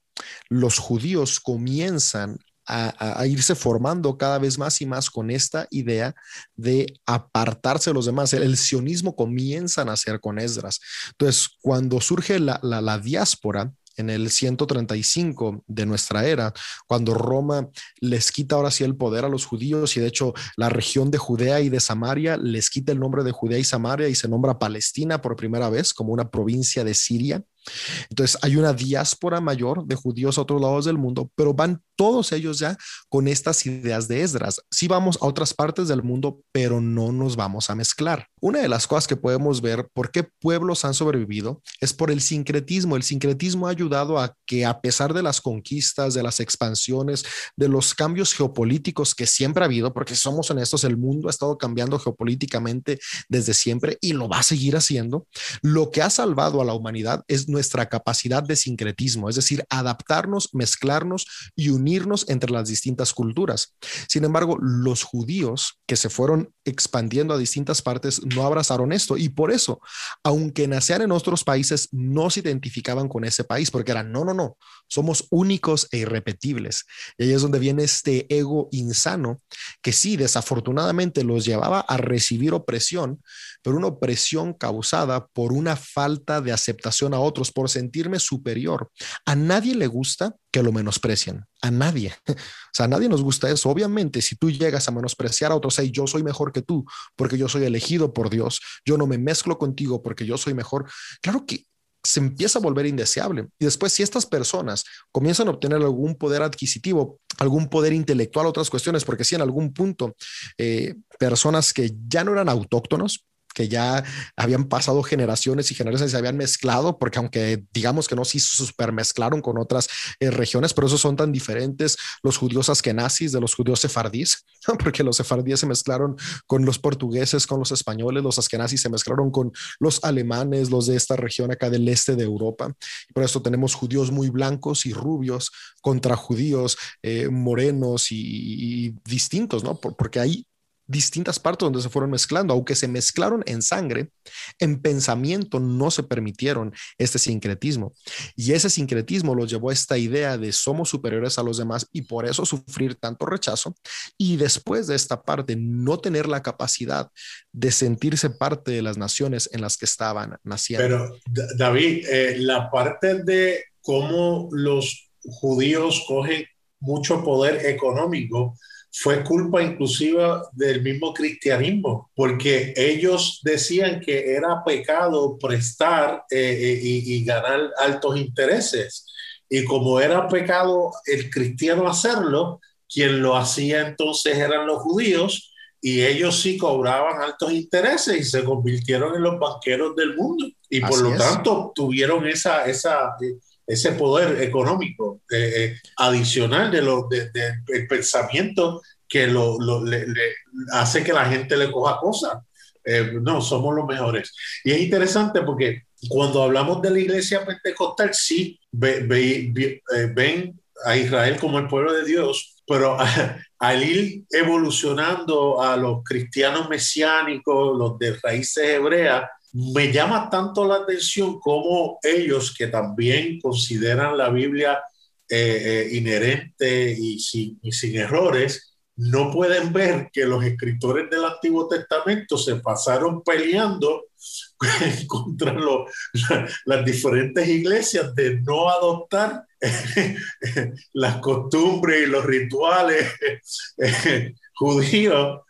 los judíos comienzan a, irse formando cada vez más y más con esta idea de apartarse de los demás. El, sionismo comienza a nacer con Esdras. Entonces, cuando surge la, la, diáspora, en el 135 de nuestra era, cuando Roma les quita ahora sí el poder a los judíos y de hecho la región de Judea y de Samaria les quita el nombre de Judea y Samaria y se nombra Palestina por primera vez como una provincia de Siria. Entonces hay una diáspora mayor de judíos a otros lados del mundo, pero van todos ellos ya con estas ideas de Esdras. Sí vamos a otras partes del mundo, pero no nos vamos a mezclar. Una de las cosas que podemos ver por qué pueblos han sobrevivido es por el sincretismo. El sincretismo ha ayudado a que a pesar de las conquistas, de las expansiones, de los cambios geopolíticos que siempre ha habido, porque somos honestos, el mundo ha estado cambiando geopolíticamente desde siempre y lo va a seguir haciendo, lo que ha salvado a la humanidad es nuestra capacidad de sincretismo, es decir, adaptarnos, mezclarnos y unirnos entre las distintas culturas. Sin embargo, los judíos que se fueron expandiendo a distintas partes no abrazaron esto y por eso, aunque nacían en otros países, no se identificaban con ese país porque eran, no, no, no, somos únicos e irrepetibles. Y ahí es donde viene este ego insano que sí, desafortunadamente los llevaba a recibir opresión, pero una opresión causada por una falta de aceptación a otros, por sentirme superior. A nadie le gusta que lo menosprecien, a nadie. O sea, a nadie nos gusta eso. Obviamente, si tú llegas a menospreciar a otros, hey, yo soy mejor que tú porque yo soy elegido por Dios, yo no me mezclo contigo porque yo soy mejor, claro que se empieza a volver indeseable. Y después, si estas personas comienzan a obtener algún poder adquisitivo, algún poder intelectual, otras cuestiones, porque si en algún punto eh, personas que ya no eran autóctonos, que ya habían pasado generaciones y generaciones y se habían mezclado, porque aunque digamos que no se super mezclaron con otras eh, regiones, pero esos son tan diferentes los judíos askenazis de los judíos sefardíes, porque los sefardíes se mezclaron con los portugueses, con los españoles, los askenazis se mezclaron con los alemanes, los de esta región acá del este de Europa. por eso tenemos judíos muy blancos y rubios contra judíos eh, morenos y, y, distintos, ¿no? porque hay distintas partes donde se fueron mezclando, aunque se mezclaron en sangre, en pensamiento no se permitieron este sincretismo. Y ese sincretismo los llevó a esta idea de somos superiores a los demás y por eso sufrir tanto rechazo. Y después de esta parte, no tener la capacidad de sentirse parte de las naciones en las que estaban naciendo. Pero David, eh, la parte de cómo los judíos cogen mucho poder económico, fue culpa inclusiva del mismo cristianismo, porque ellos decían que era pecado prestar eh, eh, y, y, ganar altos intereses. Y como era pecado el cristiano hacerlo, quien lo hacía entonces eran los judíos y ellos sí cobraban altos intereses y se convirtieron en los banqueros del mundo. Y por lo tanto tuvieron esa, esa, ese poder económico eh, eh, adicional de lo, de, del pensamiento que lo, lo le, hace que la gente le coja cosas. Eh, no, somos los mejores. Y es interesante porque cuando hablamos de la iglesia pentecostal, sí, ve, ve, ve, ven a Israel como el pueblo de Dios, pero al ir evolucionando a los cristianos mesiánicos, los de raíces hebreas, me llama tanto la atención como ellos que también consideran la Biblia eh, eh, inherente y sin, errores, no pueden ver que los escritores del Antiguo Testamento se pasaron peleando contra las diferentes iglesias de no adoptar las costumbres y los rituales eh, judíos eh,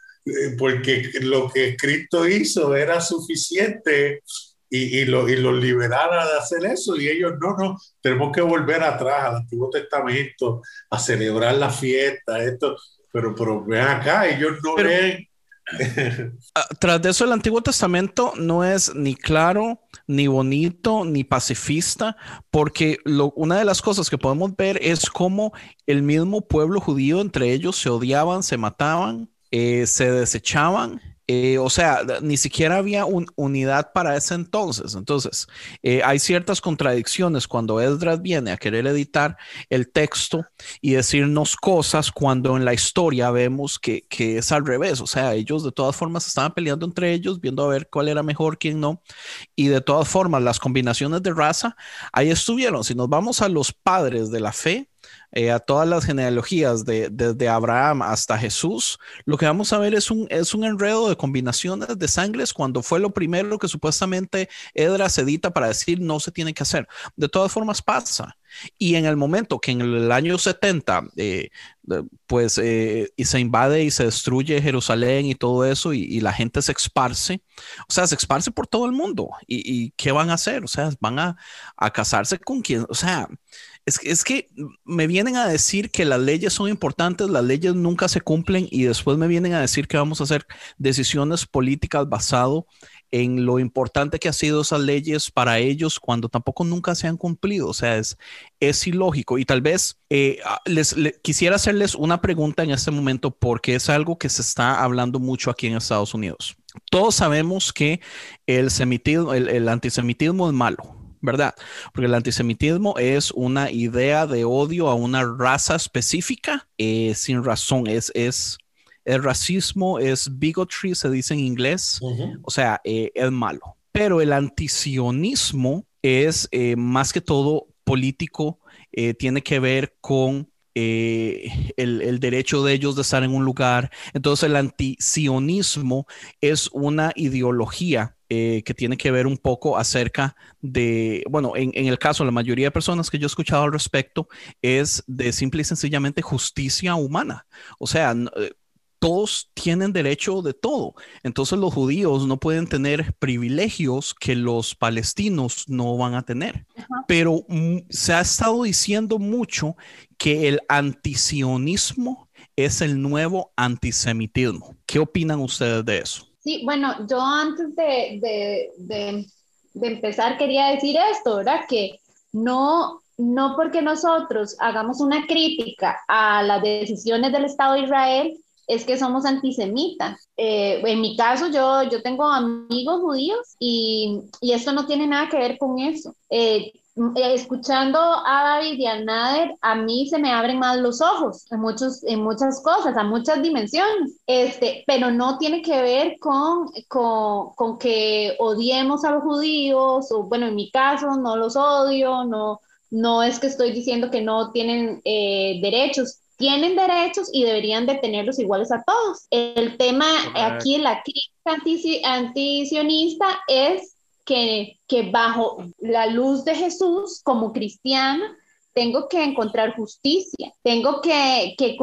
porque lo que Cristo hizo era suficiente y, y, lo, y los liberara de hacer eso y ellos no, no, tenemos que volver atrás al Antiguo Testamento a celebrar la fiesta, esto, pero, pero vean acá, ellos no pero, ven. Ah, tras de eso, el Antiguo Testamento no es ni claro, ni bonito, ni pacifista, porque lo, una de las cosas que podemos ver es cómo el mismo pueblo judío entre ellos se odiaban, se mataban, eh, se desechaban. Eh, o sea, ni siquiera había un, unidad para ese entonces. Entonces, eh, hay ciertas contradicciones cuando Esdras viene a querer editar el texto y decirnos cosas cuando en la historia vemos que, que, es al revés. O sea, ellos de todas formas estaban peleando entre ellos, viendo a ver cuál era mejor, quién no. Y de todas formas, las combinaciones de raza ahí estuvieron. Si nos vamos a los padres de la fe, eh, a todas las genealogías de, desde Abraham hasta Jesús, lo que vamos a ver es un, es un enredo de combinaciones de sangres cuando fue lo primero que supuestamente Edras edita para decir no se tiene que hacer. De todas formas pasa. Y en el momento que en el año 70, eh, pues, eh, y se invade y se destruye Jerusalén y todo eso, y, la gente se esparce, o sea, se esparce por todo el mundo. ¿Y, qué van a hacer? O sea, van a, a casarse con quien, o sea, es, que me vienen a decir que las leyes son importantes, las leyes nunca se cumplen y después me vienen a decir que vamos a hacer decisiones políticas basado en lo importante que ha sido esas leyes para ellos cuando tampoco nunca se han cumplido. O sea, es, es ilógico. Y tal vez eh, les, quisiera hacerles una pregunta en este momento porque es algo que se está hablando mucho aquí en Estados Unidos. Todos sabemos que el, semitismo, el antisemitismo es malo ¿verdad? Porque el antisemitismo es una idea de odio a una raza específica eh, sin razón, es, es, el racismo, es bigotry, se dice en inglés, o sea, eh, es malo. Pero el antisionismo es eh, más que todo político, tiene que ver con el, el, derecho de ellos de estar en un lugar. Entonces el antisionismo es una ideología eh, que tiene que ver un poco acerca de, bueno, en, el caso, la mayoría de personas que yo he escuchado al respecto es de simple y sencillamente justicia humana. O sea, eh, todos tienen derecho de todo. Entonces los judíos no pueden tener privilegios que los palestinos no van a tener. Pero se ha estado diciendo mucho que el antisionismo es el nuevo antisemitismo. ¿Qué opinan ustedes de eso? Sí, bueno, yo antes de, de, de, empezar quería decir esto, ¿verdad? Que no, no porque nosotros hagamos una crítica a las decisiones del Estado de Israel, es que somos antisemitas. Eh, en mi caso, yo, yo tengo amigos judíos y, y, esto no tiene nada que ver con eso. Eh, eh, escuchando a David y a Nader, a mí se me abren más los ojos en, muchos, en muchas cosas, a muchas dimensiones, este, pero no tiene que ver con, con, con que odiemos a los judíos, o bueno, en mi caso no los odio, no, no es que estoy diciendo que no tienen derechos, tienen derechos y deberían de tenerlos iguales a todos. El tema aquí, la crítica antisionista es que, que bajo la luz de Jesús, como cristiana, tengo que encontrar justicia, tengo que, que,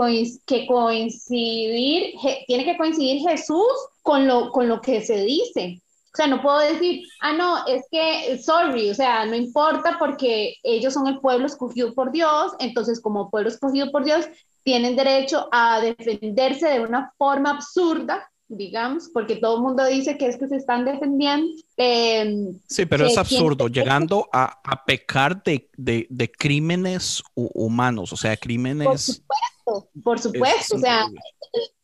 que, coincidir, tiene que coincidir Jesús con lo, con lo que se dice. O sea, no puedo decir, ah, no, es que, sorry, o sea, no importa porque ellos son el pueblo escogido por Dios, entonces como pueblo escogido por Dios, tienen derecho a defenderse de una forma absurda digamos, porque todo el mundo dice que es que se están defendiendo. Em, sí, pero es absurdo, llegando a, a pecar de, de, de crímenes humanos, o sea, crímenes... Por supuesto, por supuesto, o sea,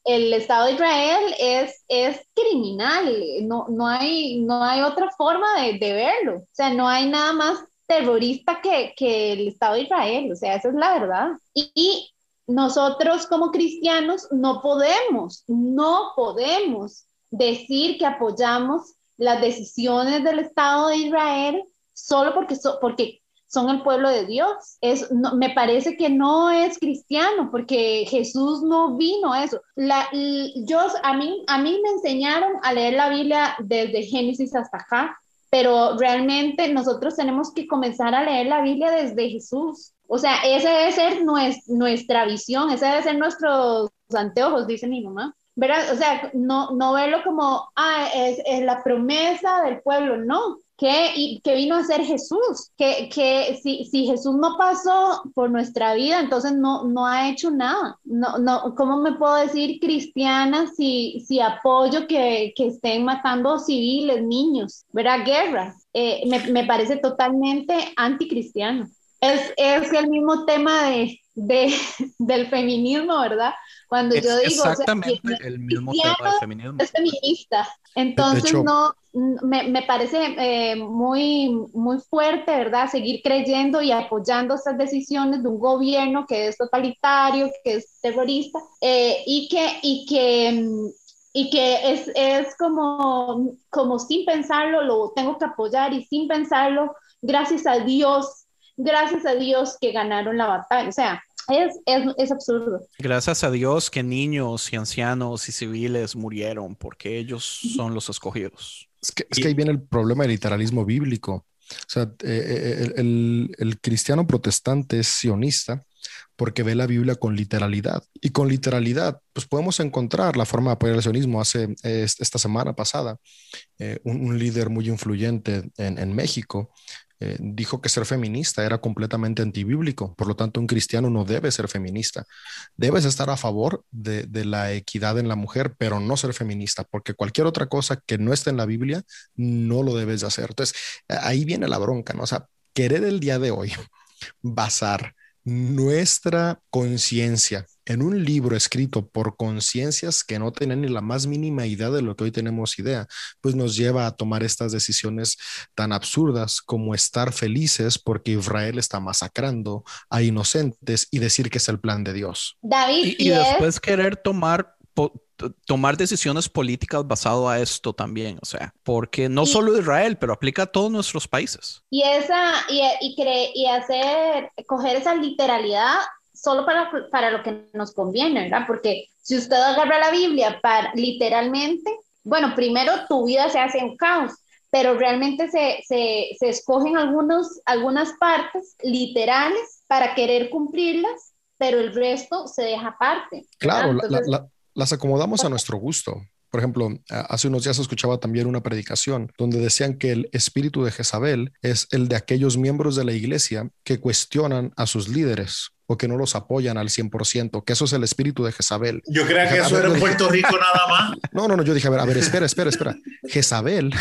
el, Estado de Israel es, es criminal, no, no, hay, no hay otra forma de, de verlo, o sea, no hay nada más terrorista que, que, el Estado de Israel, o sea, esa es la verdad. y nosotros como cristianos no podemos, no podemos decir que apoyamos las decisiones del Estado de Israel solo porque, porque son el pueblo de Dios. Es, me parece que no es cristiano porque Jesús no vino a eso. La, yo, a, mí, a mí me enseñaron a leer la Biblia desde Génesis hasta acá, pero realmente nosotros tenemos que comenzar a leer la Biblia desde Jesús. O sea, esa debe ser nuestra visión, ese debe ser nuestros anteojos, dice mi mamá. ¿Verdad? O sea, no, no verlo como, ah, es, la promesa del pueblo, no. ¿Qué, y, vino a ser Jesús? Que, que si, si, Jesús no pasó por nuestra vida, entonces no, no ha hecho nada. No, no, ¿Cómo me puedo decir cristiana si, si apoyo que, que estén matando civiles, niños? ¿Verdad? Guerra. Eh, me, me parece totalmente anticristiano es, es el mismo tema de, de, del feminismo, ¿verdad? Cuando yo digo... Exactamente el mismo tema del feminismo. Es feminista. Entonces, no, me, me parece eh, muy, muy fuerte, ¿verdad? Seguir creyendo y apoyando estas decisiones de un gobierno que es totalitario, que es terrorista, eh, y que... Y que y que es, es como, como sin pensarlo, lo tengo que apoyar y sin pensarlo, gracias a Dios gracias a Dios que ganaron la batalla. O sea, Es, es, es, absurdo. Gracias a Dios que niños y ancianos y civiles murieron porque ellos son los escogidos. Es que, es que ahí viene el problema del literalismo bíblico. O sea, eh, eh, el, el, cristiano protestante es sionista porque ve la Biblia con literalidad. Y con literalidad, pues podemos encontrar la forma de apoyar el sionismo. Hace esta semana pasada, eh, un, líder muy influyente en, en México eh, dijo que ser feminista era completamente antibíblico. Por lo tanto, un cristiano no debe ser feminista. Debes estar a favor de, de, la equidad en la mujer, pero no ser feminista, porque cualquier otra cosa que no esté en la Biblia, no lo debes de hacer. Entonces, ahí viene la bronca, ¿no? O sea, querer el día de hoy basar nuestra conciencia en un libro escrito por conciencias que no tienen ni la más mínima idea de lo que hoy tenemos idea, pues nos lleva a tomar estas decisiones tan absurdas como estar felices porque Israel está masacrando a inocentes y decir que es el plan de Dios. David, y, y después querer tomar tomar decisiones políticas basado a esto también, o sea, porque no y, solo Israel, pero aplica a todos nuestros países. Y esa, y, y, cre, y hacer, coger esa literalidad solo para, para lo que nos conviene, ¿verdad? Porque si usted agarra la Biblia para literalmente, bueno, primero tu vida se hace un caos, pero realmente se, se, se escogen algunos, algunas partes literales para querer cumplirlas, pero el resto se deja aparte. Claro, Entonces, la, la, las acomodamos a nuestro gusto. Por ejemplo, hace unos días escuchaba también una predicación donde decían que el espíritu de Jezabel es el de aquellos miembros de la iglesia que cuestionan a sus líderes o que no los apoyan al 100%, que eso es el espíritu de Jezabel. Yo creía que eso ver, era en Puerto Rico nada más. No, no, no, yo dije, a ver, a ver, espera, espera, espera. Jezabel,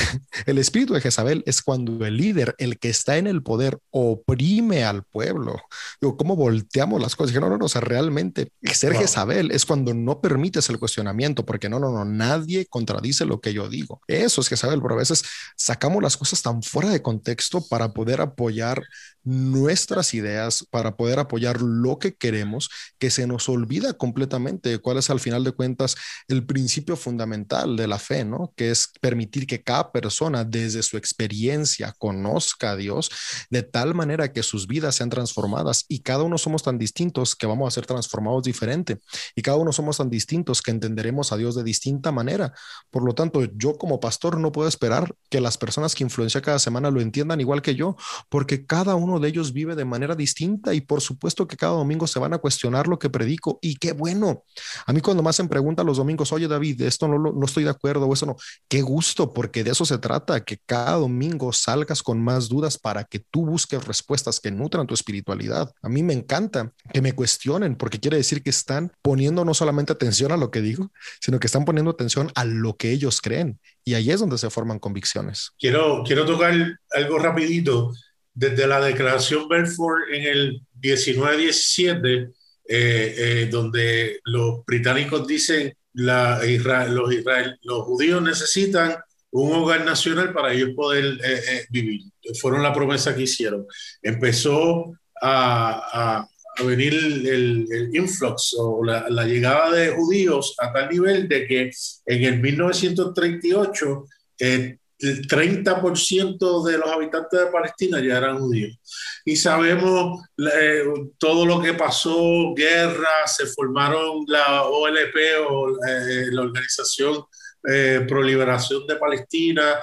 el espíritu de Jezabel es cuando el líder, el que está en el poder, oprime al pueblo. Digo, ¿cómo volteamos las cosas? Dije, no, no, no, o sea, realmente ser wow. Jezabel es cuando no permites el cuestionamiento, porque no, no, no, nadie contradice lo que yo digo. Eso es Jezabel, pero a veces sacamos las cosas tan fuera de contexto para poder apoyar nuestras ideas, para poder apoyar lo que queremos, que se nos olvida completamente cuál es al final de cuentas el principio fundamental de la fe, ¿no? Que es permitir que cada persona desde su experiencia conozca a Dios de tal manera que sus vidas sean transformadas y cada uno somos tan distintos que vamos a ser transformados diferente y cada uno somos tan distintos que entenderemos a Dios de distinta manera. Por lo tanto, yo como pastor no puedo esperar que las personas que influencia cada semana lo entiendan igual que yo, porque cada uno de ellos vive de manera distinta y por supuesto que cada domingo se van a cuestionar lo que predico y qué bueno. A mí cuando me hacen preguntas los domingos, oye David, esto no, no estoy de acuerdo o eso no, qué gusto, porque de eso se trata, que cada domingo salgas con más dudas para que tú busques respuestas que nutran tu espiritualidad. A mí me encanta que me cuestionen porque quiere decir que están poniendo no solamente atención a lo que digo, sino que están poniendo atención a lo que ellos creen. Y ahí es donde se forman convicciones. Quiero, quiero tocar algo rapidito desde la declaración Belfort en el 1917, eh, eh, donde los británicos dicen la, Israel, los, Israel, los judíos necesitan un hogar nacional para ellos poder eh, eh, vivir. Fueron la promesa que hicieron. Empezó a, a, a venir el, el, influx o la, la, llegada de judíos a tal nivel de que en el 1938 eh, el 30% de los habitantes de Palestina ya eran judíos. Y sabemos eh, todo lo que pasó, guerra, se formaron la OLP o eh, la Organización eh, de Palestina,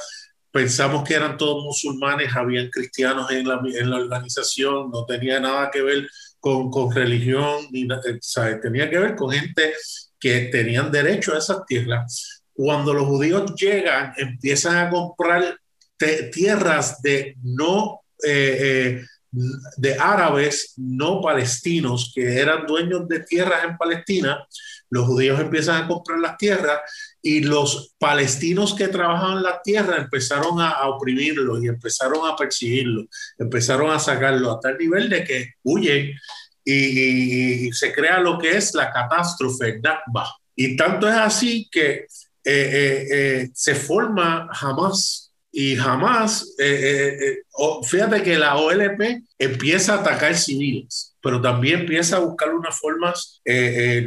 pensamos que eran todos musulmanes, habían cristianos en la, en la organización, no tenía nada que ver con, con religión, ni, ¿sabes? tenía que ver con gente que tenían derecho a esas tierras cuando los judíos llegan, empiezan a comprar tierras de no eh, eh, de árabes no palestinos que eran dueños de tierras en Palestina, los judíos empiezan a comprar las tierras y los palestinos que trabajaban la tierra empezaron a, a oprimirlos y empezaron a perseguirlos, empezaron a sacarlos a tal nivel de que huyen y, y, y se crea lo que es la catástrofe Nakba. Y tanto es así que eh, eh, eh, se forma jamás y jamás, fíjate que la OLP empieza a atacar civiles, pero también empieza a buscar unas formas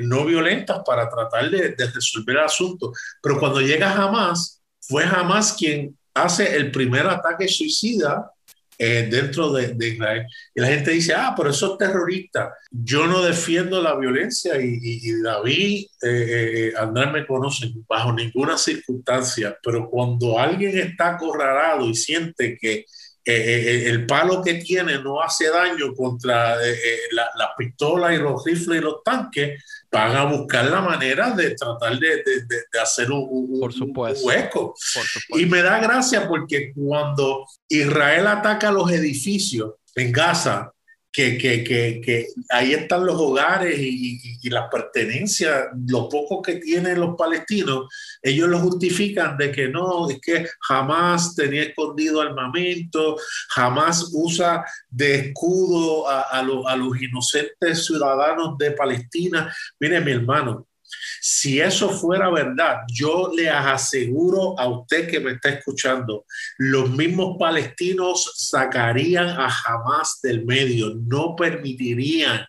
no violentas para tratar de, de, resolver el asunto. Pero cuando llega jamás, fue jamás quien hace el primer ataque suicida eh, dentro de, Israel. Y la gente dice, ah, pero eso es terrorista. Yo no defiendo la violencia y, David, eh, Andrés me conoce bajo ninguna circunstancia, pero cuando alguien está acorralado y siente que el palo que tiene no hace daño contra las la pistolas y los rifles y los tanques, van a buscar la manera de tratar de, de, hacer un, Por supuesto. hueco. Y me da gracia porque cuando Israel ataca los edificios en Gaza, que, ahí están los hogares y, las pertenencias, lo poco que tienen los palestinos, ellos lo justifican de que no, es que jamás tenía escondido armamento, jamás usa de escudo a, a los inocentes ciudadanos de Palestina. Mire, mi hermano, si eso fuera verdad, yo le aseguro a usted que me está escuchando, los mismos palestinos sacarían a Hamas del medio, no permitirían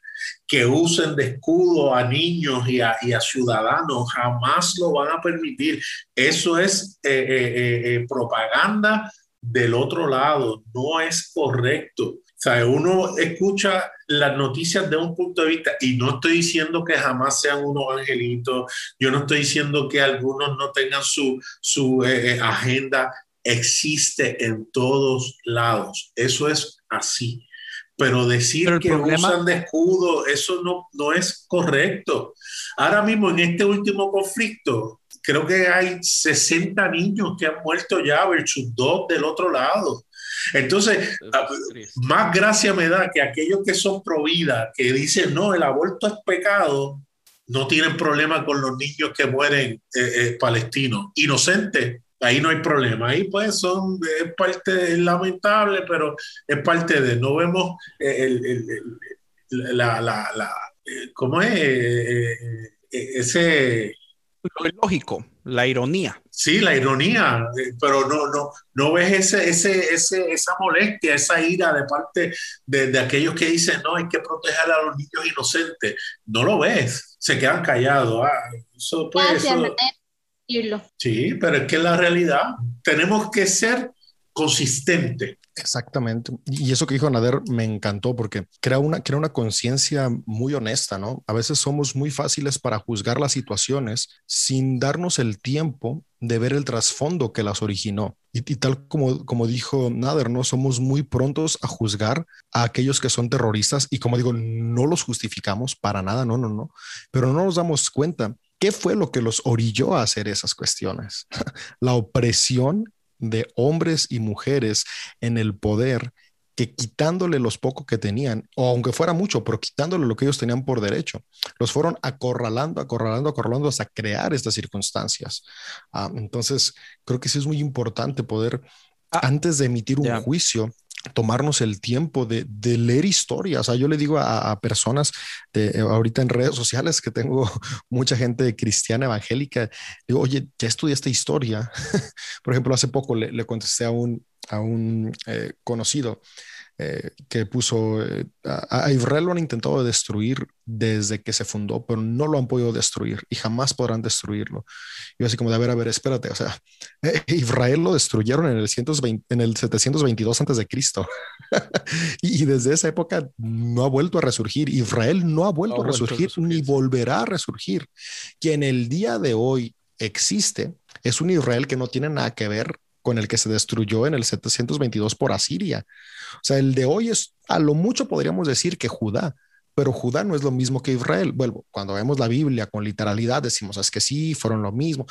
que usen de escudo a niños y a, ciudadanos, jamás lo van a permitir. Eso es eh, eh, eh, propaganda del otro lado, no es correcto. Sea, uno escucha las noticias de un punto de vista y no estoy diciendo que jamás sean unos angelitos, yo no estoy diciendo que algunos no tengan su, su eh, eh, agenda, existe en todos lados, eso es así. Pero decir que usan de escudo, eso no, no es correcto. Ahora mismo en este último conflicto, creo que hay 60 niños que han muerto ya versus dos del otro lado. Entonces, ah, más gracia me da que aquellos que son pro vida, que dicen, no, el aborto es pecado, no tienen problema con los niños que mueren eh, eh, palestinos, inocentes. Ahí no hay problema. Ahí pues son, es parte lamentable, pero es parte de, no vemos eh, el, la, la, la, ¿cómo es? ese... Lo lógico, la ironía. Sí, la ironía, eh, pero no, no, no ves ese, ese, ese, esa molestia, esa ira de parte de, aquellos que dicen, no, hay que proteger a los niños inocentes. No lo ves, se quedan callados. Ah, eso, pues, sí, pero es que es la realidad. Tenemos que ser consistentes. Exactamente. Y eso que dijo Nader me encantó porque crea una, crea una conciencia muy honesta, ¿no? A veces somos muy fáciles para juzgar las situaciones sin darnos el tiempo de ver el trasfondo que las originó. Y, tal como, como dijo Nader, ¿no? Somos muy prontos a juzgar a aquellos que son terroristas y como digo, no los justificamos para nada, no, no, no, pero no nos damos cuenta qué fue lo que los orilló a hacer esas cuestiones. La opresión de hombres y mujeres en el poder que quitándole los pocos que tenían, o aunque fuera mucho, pero quitándole lo que ellos tenían por derecho, los fueron acorralando, acorralando, acorralando hasta crear estas circunstancias. Ah, entonces, creo que sí es muy importante poder, ah, antes de emitir un juicio, tomarnos el tiempo de, leer historia. O sea, yo le digo a, personas de, eh, ahorita en redes sociales que tengo mucha gente cristiana evangélica, digo, oye, ya estudiaste historia. Por ejemplo, hace poco le, contesté a un, a un eh, conocido eh, que puso eh, a, Israel lo han intentado destruir desde que se fundó, pero no lo han podido destruir y jamás podrán destruirlo. Yo así como de, a ver, a ver, espérate, o sea, Israel lo destruyeron en el, 120, en el 722 antes de Cristo y, desde esa época no ha vuelto a resurgir. Israel no ha vuelto, a, resurgir, ni volverá a resurgir. Que en el día de hoy existe es un Israel que no tiene nada que ver con el que se destruyó en el 722 por Asiria. O sea, el de hoy es, a lo mucho podríamos decir que Judá, pero Judá no es lo mismo que Israel. Vuelvo, cuando vemos la Biblia con literalidad decimos, es que sí, fueron lo mismo.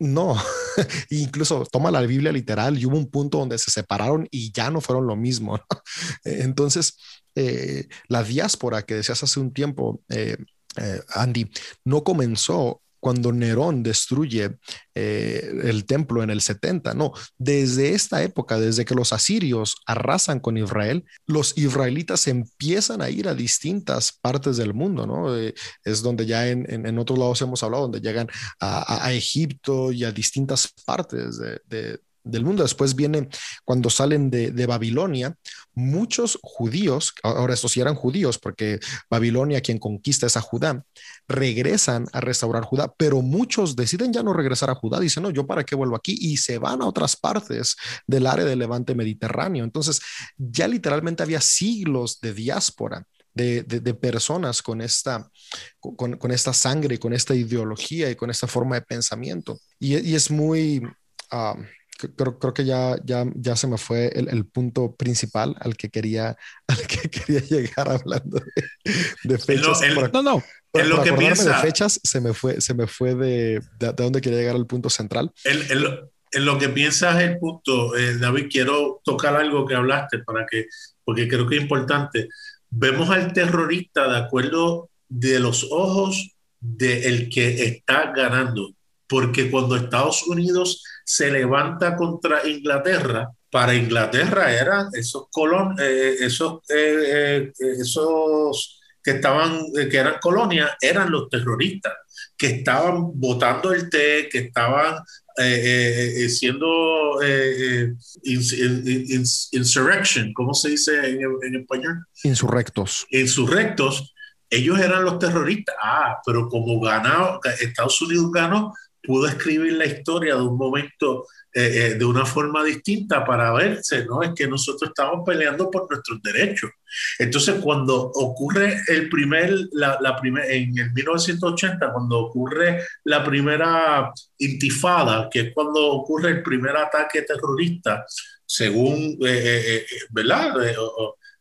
No, incluso toma la Biblia literal y hubo un punto donde se separaron y ya no fueron lo mismo. Entonces, eh, la diáspora que decías hace un tiempo, eh, eh, Andy, no comenzó cuando Nerón destruye eh, el templo en el 70, no, desde esta época, desde que los asirios arrasan con Israel, los israelitas empiezan a ir a distintas partes del mundo, ¿no? Eh, es donde ya en, otros lados hemos hablado, donde llegan a, Egipto y a distintas partes de, del mundo. Después viene cuando salen de, de, Babilonia, muchos judíos, ahora estos sí eran judíos, porque Babilonia, quien conquista es a Judá, regresan a restaurar Judá, pero muchos deciden ya no regresar a Judá, dicen, no, yo para qué vuelvo aquí, y se van a otras partes del área del levante mediterráneo. Entonces, ya literalmente había siglos de diáspora. De, de, personas con esta, con, esta sangre, con esta ideología y con esta forma de pensamiento. Y, es muy, uh, creo, creo que ya, ya, ya se me fue el, el, punto principal al que quería, al que quería llegar hablando de, de fechas. El, por, no, no. Por, en lo que piensa, de fechas se me fue, se me fue de, de, de dónde quería llegar al punto central. El, en lo que piensas el punto, eh, David, quiero tocar algo que hablaste para que, porque creo que es importante. Vemos al terrorista de acuerdo de los ojos del de que está ganando, porque cuando Estados Unidos se levanta contra Inglaterra, para Inglaterra eran esos colon, eh, esos, eh, esos que estaban, que eran colonias, eran los terroristas, que estaban votando el té, que estaban eh, eh, siendo eh, ins, ins, insurrection, ¿cómo se dice en, en, español? Insurrectos. Insurrectos, ellos eran los terroristas. Ah, pero como ganó, Estados Unidos ganó, pudo escribir la historia de un momento eh, eh, de una forma distinta para verse, ¿no? Es que nosotros estamos peleando por nuestros derechos. Entonces, cuando ocurre el primer, la, la primer, en el 1980, cuando ocurre la primera intifada, que es cuando ocurre el primer ataque terrorista, según, eh, ¿verdad?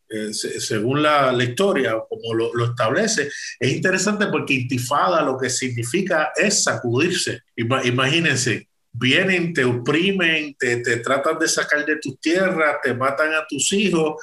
Eh, según la, la, historia, como lo, establece, es interesante porque intifada lo que significa es sacudirse. Imagínense, vienen, te oprimen, te, te tratan de sacar de tus tierras, te matan a tus hijos.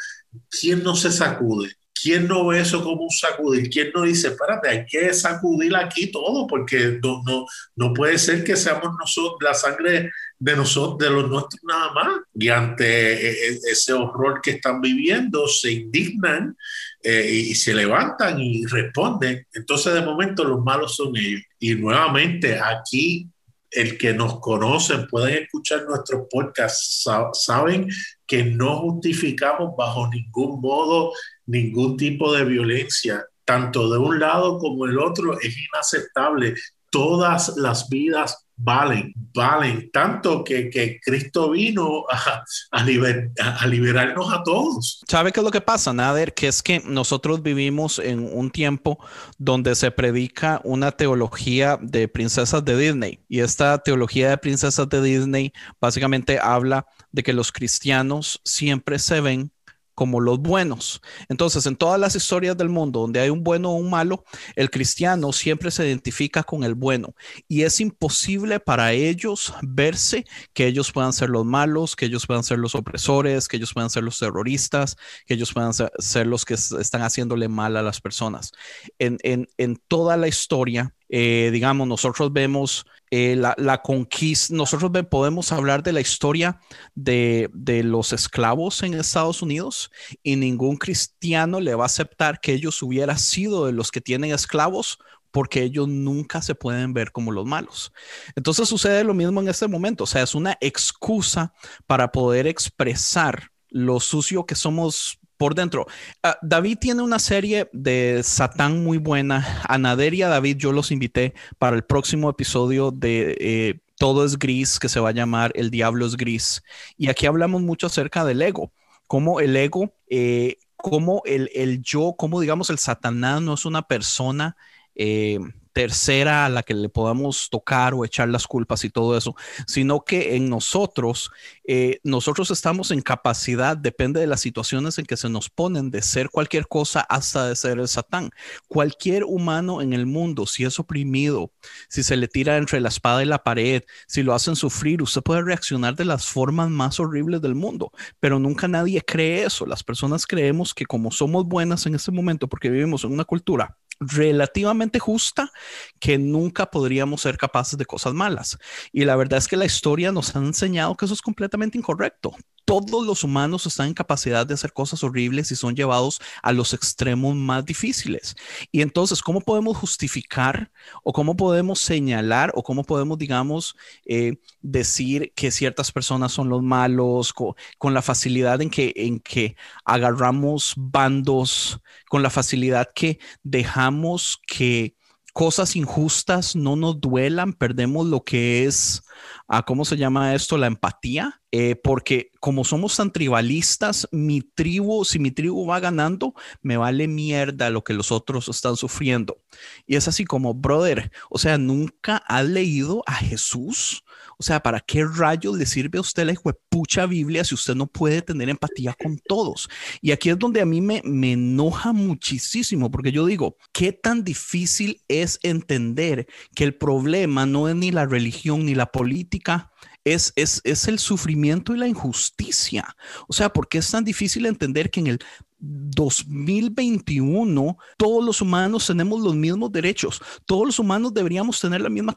¿Quién no se sacude? ¿Quién no ve eso como un sacudir? ¿Quién no dice, espérate, hay que sacudir aquí todo? Porque no, no, no puede ser que seamos nosotros, la sangre de nosotros, de los nuestros nada más. Y ante ese horror que están viviendo, se indignan eh, y se levantan y responden. Entonces, de momento, los malos son ellos. Y nuevamente, aquí el que nos conocen, pueden escuchar nuestros podcasts, saben que no justificamos bajo ningún modo ningún tipo de violencia, tanto de un lado como el otro, es inaceptable. Todas las vidas valen, valen, tanto que, que Cristo vino a, a, a, liberarnos a todos. ¿Sabe qué es lo que pasa, Nader? Que es que nosotros vivimos en un tiempo donde se predica una teología de princesas de Disney y esta teología de princesas de Disney básicamente habla de que los cristianos siempre se ven como los buenos. Entonces, en todas las historias del mundo donde hay un bueno o un malo, el cristiano siempre se identifica con el bueno y es imposible para ellos verse que ellos puedan ser los malos, que ellos puedan ser los opresores, que ellos puedan ser los terroristas, que ellos puedan ser, los que están haciéndole mal a las personas. En, en, en toda la historia, eh, digamos, nosotros vemos eh, la, la, conquista, nosotros podemos hablar de la historia de, de, los esclavos en Estados Unidos y ningún cristiano le va a aceptar que ellos hubieran sido de los que tienen esclavos porque ellos nunca se pueden ver como los malos. Entonces sucede lo mismo en este momento, o sea, es una excusa para poder expresar lo sucio que somos por dentro. Uh, David tiene una serie de Satán muy buena. A y a David yo los invité para el próximo episodio de eh, Todo es Gris, que se va a llamar El Diablo es Gris. Y aquí hablamos mucho acerca del ego, cómo el ego, eh, cómo el, el, yo, cómo digamos el Satanás no es una persona. Eh, tercera a la que le podamos tocar o echar las culpas y todo eso, sino que en nosotros, eh, nosotros estamos en capacidad, depende de las situaciones en que se nos ponen, de ser cualquier cosa hasta de ser el satán. Cualquier humano en el mundo, si es oprimido, si se le tira entre la espada y la pared, si lo hacen sufrir, usted puede reaccionar de las formas más horribles del mundo, pero nunca nadie cree eso. Las personas creemos que como somos buenas en este momento, porque vivimos en una cultura relativamente justa que nunca podríamos ser capaces de cosas malas. Y la verdad es que la historia nos ha enseñado que eso es completamente incorrecto todos los humanos están en capacidad de hacer cosas horribles y son llevados a los extremos más difíciles. Y entonces, ¿cómo podemos justificar o cómo podemos señalar o cómo podemos, digamos, eh, decir que ciertas personas son los malos con, la facilidad en que, en que agarramos bandos, con la facilidad que dejamos que cosas injustas no nos duelan, perdemos lo que es, ah, ¿cómo se llama esto? La empatía, eh, porque como somos tan tribalistas, mi tribu, si mi tribu va ganando, me vale mierda lo que los otros están sufriendo. Y es así como, brother, o sea, nunca has leído a Jesús. O sea, ¿para qué rayos le sirve a usted la pucha Biblia si usted no puede tener empatía con todos? Y aquí es donde a mí me, me enoja muchísimo, porque yo digo, ¿qué tan difícil es entender que el problema no es ni la religión ni la política? Es, es, es, el sufrimiento y la injusticia. O sea, ¿por qué es tan difícil entender que en el 2021 todos los humanos tenemos los mismos derechos? Todos los humanos deberíamos tener la misma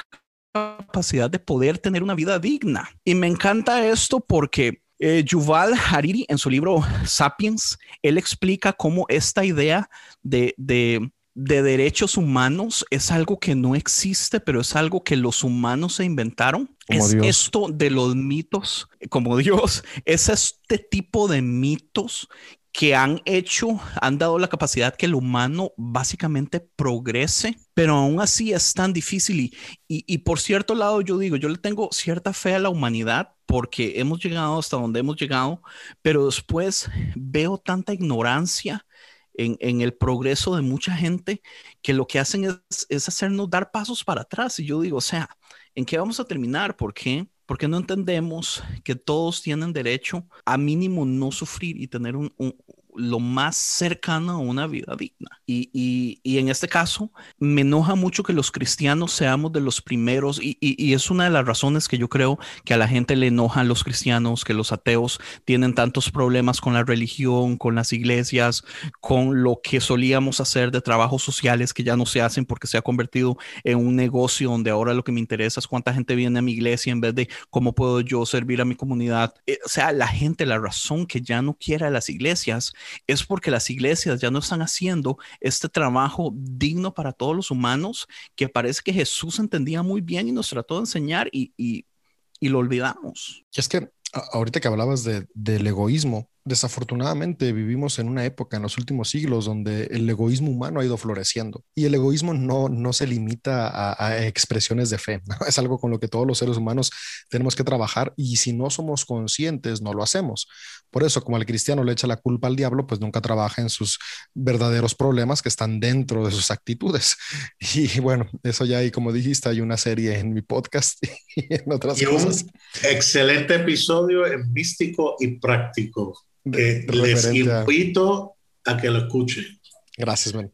capacidad de poder tener una vida digna. Y me encanta esto porque eh, Yuval Hariri en su libro Sapiens, él explica cómo esta idea de, de, de derechos humanos es algo que no existe, pero es algo que los humanos se inventaron. es esto de los mitos, como Dios, es este tipo de mitos que han hecho, han dado la capacidad que el humano básicamente progrese, pero aún así es tan difícil. Y, y, por cierto lado, yo digo, yo le tengo cierta fe a la humanidad porque hemos llegado hasta donde hemos llegado, pero después veo tanta ignorancia en, en, el progreso de mucha gente que lo que hacen es, es, hacernos dar pasos para atrás. Y yo digo, o sea, ¿en qué vamos a terminar? ¿Por qué? porque no entendemos que todos tienen derecho a mínimo no sufrir y tener un, lo más cercano a una vida digna. Y, y, y, en este caso, me enoja mucho que los cristianos seamos de los primeros, y, y, es una de las razones que yo creo que a la gente le enojan los cristianos, que los ateos tienen tantos problemas con la religión, con las iglesias, con lo que solíamos hacer de trabajos sociales que ya no se hacen porque se ha convertido en un negocio donde ahora lo que me interesa es cuánta gente viene a mi iglesia en vez de cómo puedo yo servir a mi comunidad. Eh, o sea, la gente, la razón que ya no quiere a las iglesias es porque las iglesias ya no están haciendo este trabajo digno para todos los humanos que parece que Jesús entendía muy bien y nos trató de enseñar y, lo olvidamos. Y es que ahorita que hablabas de, del egoísmo, Desafortunadamente vivimos en una época en los últimos siglos donde el egoísmo humano ha ido floreciendo y el egoísmo no, no se limita a, expresiones de fe, es algo con lo que todos los seres humanos tenemos que trabajar y si no somos conscientes no lo hacemos. Por eso, como el cristiano le echa la culpa al diablo, pues nunca trabaja en sus verdaderos problemas que están dentro de sus actitudes. Y bueno, eso ya hay, como dijiste, hay una serie en mi podcast y en otras cosas. excelente episodio en místico y práctico les invito a... que lo escuchen. Gracias, man.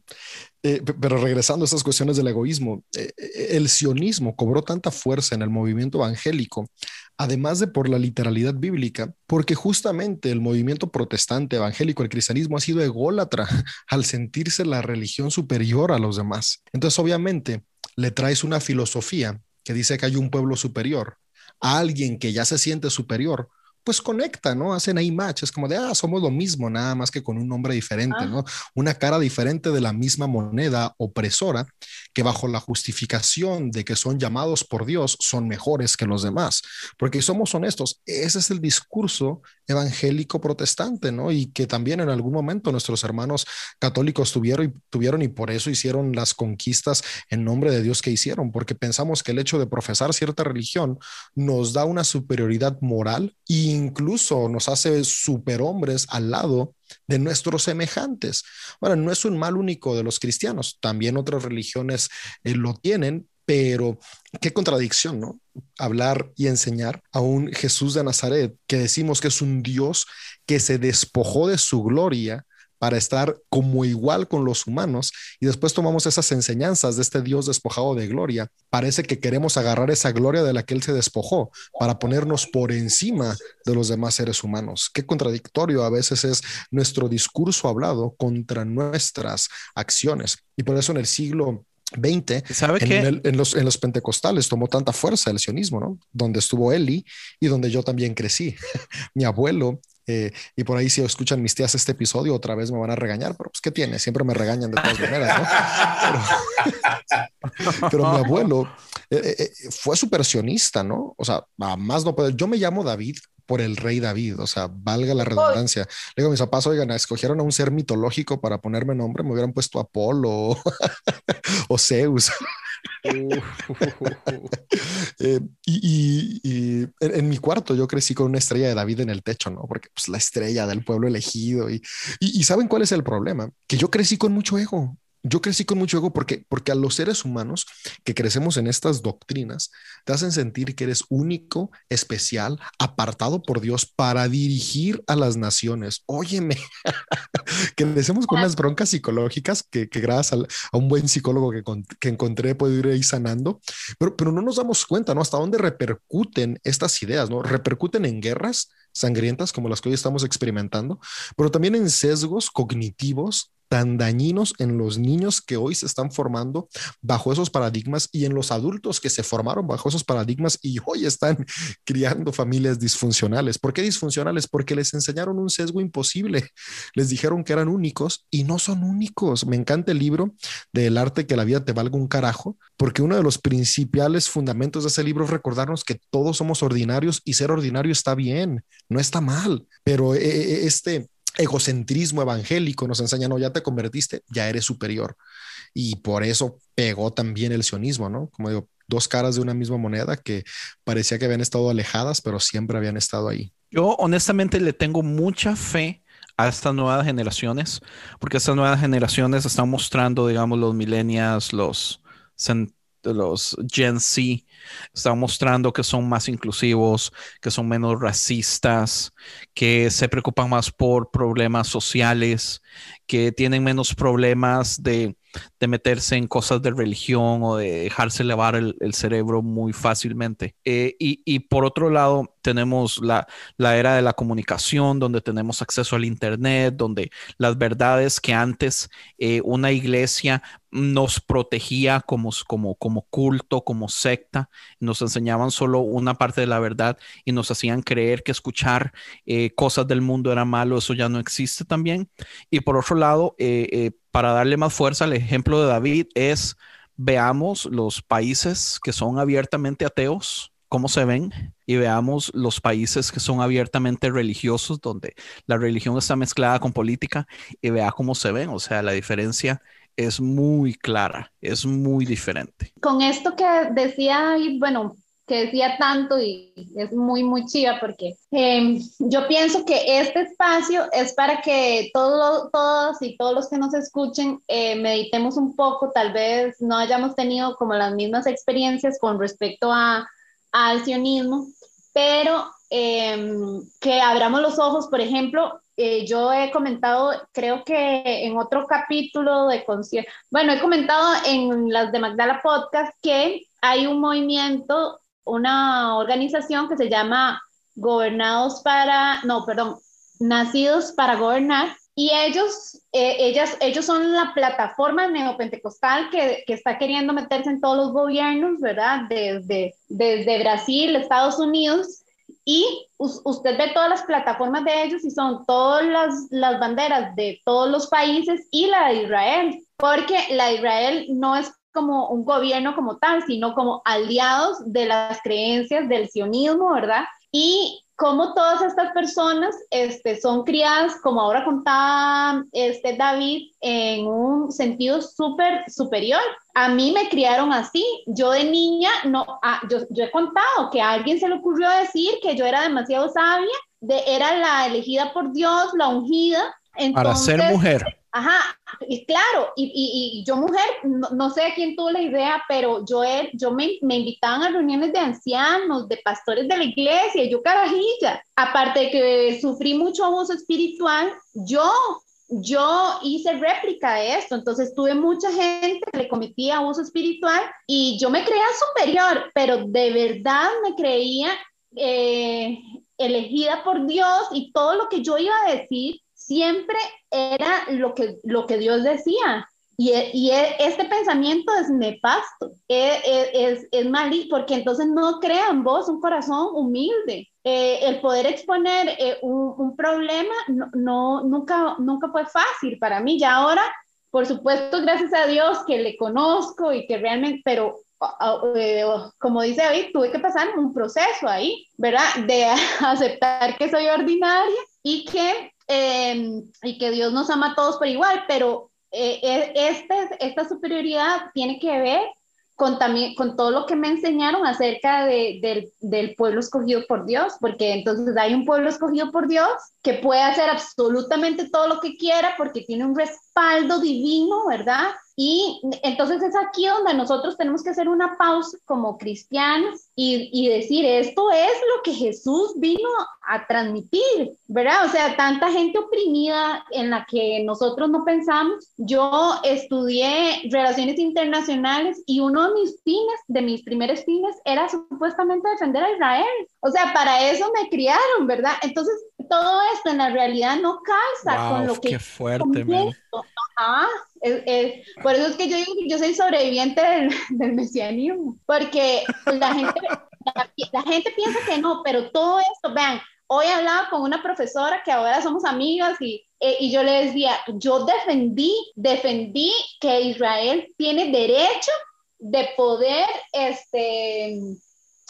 Eh, pero regresando a estas cuestiones del egoísmo, eh, eh, el sionismo cobró tanta fuerza en el movimiento evangélico, además de por la literalidad bíblica, porque justamente el movimiento protestante evangélico, el cristianismo, ha sido ególatra al sentirse la religión superior a los demás. Entonces, obviamente, le traes una filosofía que dice que hay un pueblo superior a alguien que ya se siente superior, pues conecta, ¿no? Hacen ahí match, es como de, ah, somos lo mismo, nada más que con un nombre diferente, ah. ¿no? Una cara diferente de la misma moneda opresora que bajo la justificación de que son llamados por Dios son mejores que los demás. Porque somos honestos, ese es el discurso evangélico protestante, ¿no? Y que también en algún momento nuestros hermanos católicos tuvieron y, tuvieron y por eso hicieron las conquistas en nombre de Dios que hicieron, porque pensamos que el hecho de profesar cierta religión nos da una superioridad moral e incluso nos hace superhombres al lado de nuestros semejantes. Bueno, no es un mal único de los cristianos, también otras religiones eh, lo tienen, pero qué contradicción, ¿no? Hablar y enseñar a un Jesús de Nazaret que decimos que es un Dios que se despojó de su gloria para estar como igual con los humanos y después tomamos esas enseñanzas de este Dios despojado de gloria. Parece que queremos agarrar esa gloria de la que Él se despojó para ponernos por encima de los demás seres humanos. Qué contradictorio a veces es nuestro discurso hablado contra nuestras acciones. Y por eso en el siglo 20, ¿Sabe en, en, los, en los pentecostales tomó tanta fuerza el sionismo, ¿no? Donde estuvo Eli y donde yo también crecí. Mi abuelo eh, y por ahí si escuchan mis tías este episodio otra vez me van a regañar, pero pues ¿qué tiene? Siempre me regañan de todas maneras, ¿no? Pero, mi abuelo eh, eh, fue supersionista, ¿no? O sea, más no puede. Yo me llamo David por el rey David, o sea, valga la redundancia. Le digo a mis papás, oigan, escogieron a un ser mitológico para ponerme nombre, me hubieran puesto Apolo o Zeus. Eh, y, en, mi cuarto yo crecí con una estrella de David en el techo, ¿no? Porque pues la estrella del pueblo elegido. Y, y, ¿saben cuál es el problema? Que yo crecí con mucho ego yo crecí con mucho ego porque, porque a los seres humanos que crecemos en estas doctrinas te hacen sentir que eres único, especial, apartado por Dios para dirigir a las naciones. Óyeme, crecemos con unas broncas psicológicas que, que gracias a, un buen psicólogo que, que encontré puedo ir ahí sanando, pero, pero no nos damos cuenta, ¿no? Hasta dónde repercuten estas ideas, ¿no? Repercuten en guerras sangrientas como las que hoy estamos experimentando, pero también en sesgos cognitivos tan dañinos en los niños que hoy se están formando bajo esos paradigmas y en los adultos que se formaron bajo esos paradigmas y hoy están criando familias disfuncionales. ¿Por qué disfuncionales? Porque les enseñaron un sesgo imposible. Les dijeron que eran únicos y no son únicos. Me encanta el libro del arte que la vida te valga un carajo, porque uno de los principales fundamentos de ese libro es recordarnos que todos somos ordinarios y ser ordinario está bien, no está mal, pero eh, eh, este egocentrismo evangélico nos enseña, no, ya te convertiste, ya eres superior. Y por eso pegó también el sionismo, ¿no? Como digo, dos caras de una misma moneda que parecía que habían estado alejadas, pero siempre habían estado ahí. Yo honestamente le tengo mucha fe a estas nuevas generaciones, porque estas nuevas generaciones están mostrando, digamos, los millennials, los, los Gen Z, están mostrando que son más inclusivos, que son menos racistas, que se preocupan más por problemas sociales, que tienen menos problemas de, meterse en cosas de religión o de dejarse elevar el, cerebro muy fácilmente. Eh, y, por otro lado, tenemos la, la, era de la comunicación, donde tenemos acceso al Internet, donde las verdades que antes eh, una iglesia nos protegía como, como, como culto, como secta, nos enseñaban solo una parte de la verdad y nos hacían creer que escuchar eh, cosas del mundo era malo, eso ya no existe también. Y por otro lado, eh, eh, para darle más fuerza al ejemplo de David es, veamos los países que son abiertamente ateos, cómo se ven y veamos los países que son abiertamente religiosos, donde la religión está mezclada con política y vea cómo se ven. O sea, la diferencia es muy clara, es muy diferente. Con esto que decía bueno, que decía tanto y es muy, muy chiva porque em, yo pienso que este espacio es para que todos, todos y todos los que nos escuchen eh, meditemos un poco, tal vez no hayamos tenido como las mismas experiencias con respecto a, al sionismo, pero em, que abramos los ojos, por ejemplo, eh, yo he comentado, creo que en otro capítulo de concierto, bueno, he comentado en las de Magdala Podcast que hay un movimiento, una organización que se llama Gobernados para, no, perdón, Nacidos para Gobernar, y ellos, eh, ellas, ellos son la plataforma neopentecostal que, que, está queriendo meterse en todos los gobiernos, ¿verdad? Desde, desde Brasil, Estados Unidos, y usted ve todas las plataformas de ellos y son todas las, las, banderas de todos los países y la de Israel, porque la de Israel no es como un gobierno como tal, sino como aliados de las creencias del sionismo, ¿verdad? Y cómo todas estas personas este, son criadas, como ahora contaba este, David, en un sentido súper superior. A mí me criaron así. Yo de niña, no, ah, yo, yo, he contado que a alguien se le ocurrió decir que yo era demasiado sabia, de, era la elegida por Dios, la ungida. Para ser mujer. Ajá, y claro, y, y, yo mujer, no, sé quién tuvo la idea, pero yo, yo me, me invitaban a reuniones de ancianos, de pastores de la iglesia, yo carajilla. Aparte de que sufrí mucho abuso espiritual, yo yo hice réplica de esto, entonces tuve mucha gente que le cometía abuso espiritual y yo me creía superior, pero de verdad me creía eh, elegida por Dios y todo lo que yo iba a decir siempre era lo que, lo que Dios decía. Y, y este pensamiento es nefasto, es, es, es mal, porque entonces no crea en vos un corazón humilde. Eh, el poder exponer eh, un, un, problema no, no, nunca, nunca fue fácil para mí. Ya ahora, por supuesto, gracias a Dios que le conozco y que realmente, pero eh, como dice David, tuve que pasar un proceso ahí, ¿verdad? De aceptar que soy ordinaria y que, em, y que Dios nos ama a todos por igual, pero eh, eh, este, esta superioridad tiene que ver con, también, con todo lo que me enseñaron acerca de, del, del pueblo escogido por Dios, porque entonces hay un pueblo escogido por Dios que puede hacer absolutamente todo lo que quiera porque tiene un respaldo divino, ¿verdad? Y entonces es aquí donde nosotros tenemos que hacer una pausa como cristianos y, y, decir, esto es lo que Jesús vino a transmitir, ¿verdad? O sea, tanta gente oprimida en la que nosotros no pensamos. Yo estudié relaciones internacionales y uno de mis fines, de mis primeros fines, era supuestamente defender a Israel. O sea, para eso me criaron, ¿verdad? Entonces, todo esto en la realidad no calza con lo que... Qué fuerte, Ajá. Por eso es que yo digo que yo soy sobreviviente del, del mesianismo, porque la gente, la, gente piensa que no, pero todo esto, vean, hoy hablaba con una profesora que ahora somos amigas y, eh, y yo le decía, yo defendí, defendí que Israel tiene derecho de poder, este,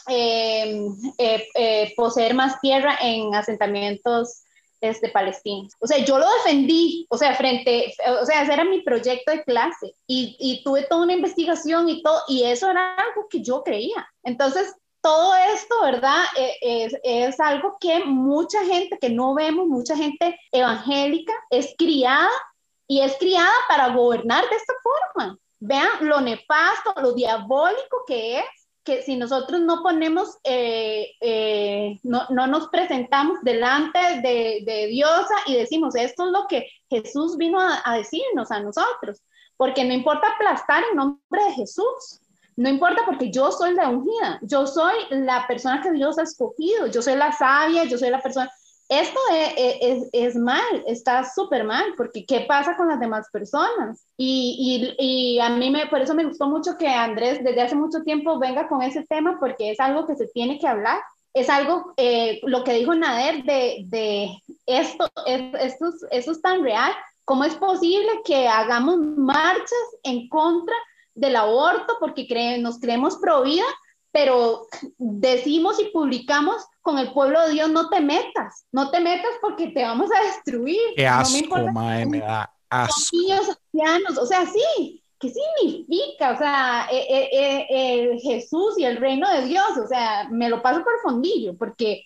eh, eh, eh, poseer más tierra en asentamientos este, palestinos. O sea, yo lo defendí, o sea, frente, o sea, ese era mi proyecto de clase y, y tuve toda una investigación y todo, y eso era algo que yo creía. Entonces, todo esto, ¿verdad? Es, es, algo que mucha gente que no vemos, mucha gente evangélica, es criada y es criada para gobernar de esta forma. Vean lo nefasto, lo diabólico que es que si nosotros no ponemos, eh, eh, no, no, nos presentamos delante de, de, Diosa y decimos, esto es lo que Jesús vino a, a, decirnos a nosotros, porque no importa aplastar en nombre de Jesús, no importa porque yo soy la ungida, yo soy la persona que Dios ha escogido, yo soy la sabia, yo soy la persona, esto es, es, es, mal, está súper mal, porque ¿qué pasa con las demás personas? Y, y, y, a mí me, por eso me gustó mucho que Andrés desde hace mucho tiempo venga con ese tema, porque es algo que se tiene que hablar. Es algo, eh, lo que dijo Nader de, de esto, es, esto, esto es tan real. ¿Cómo es posible que hagamos marchas en contra del aborto porque creen, nos creemos pro vida, pero decimos y publicamos con el pueblo de Dios, no te metas, no te metas porque te vamos a destruir. Qué asco, no me, me da asco. Niños ancianos, o sea, sí, ¿qué significa? O sea, eh, eh, eh, Jesús y el reino de Dios, o sea, me lo paso por fondillo, porque,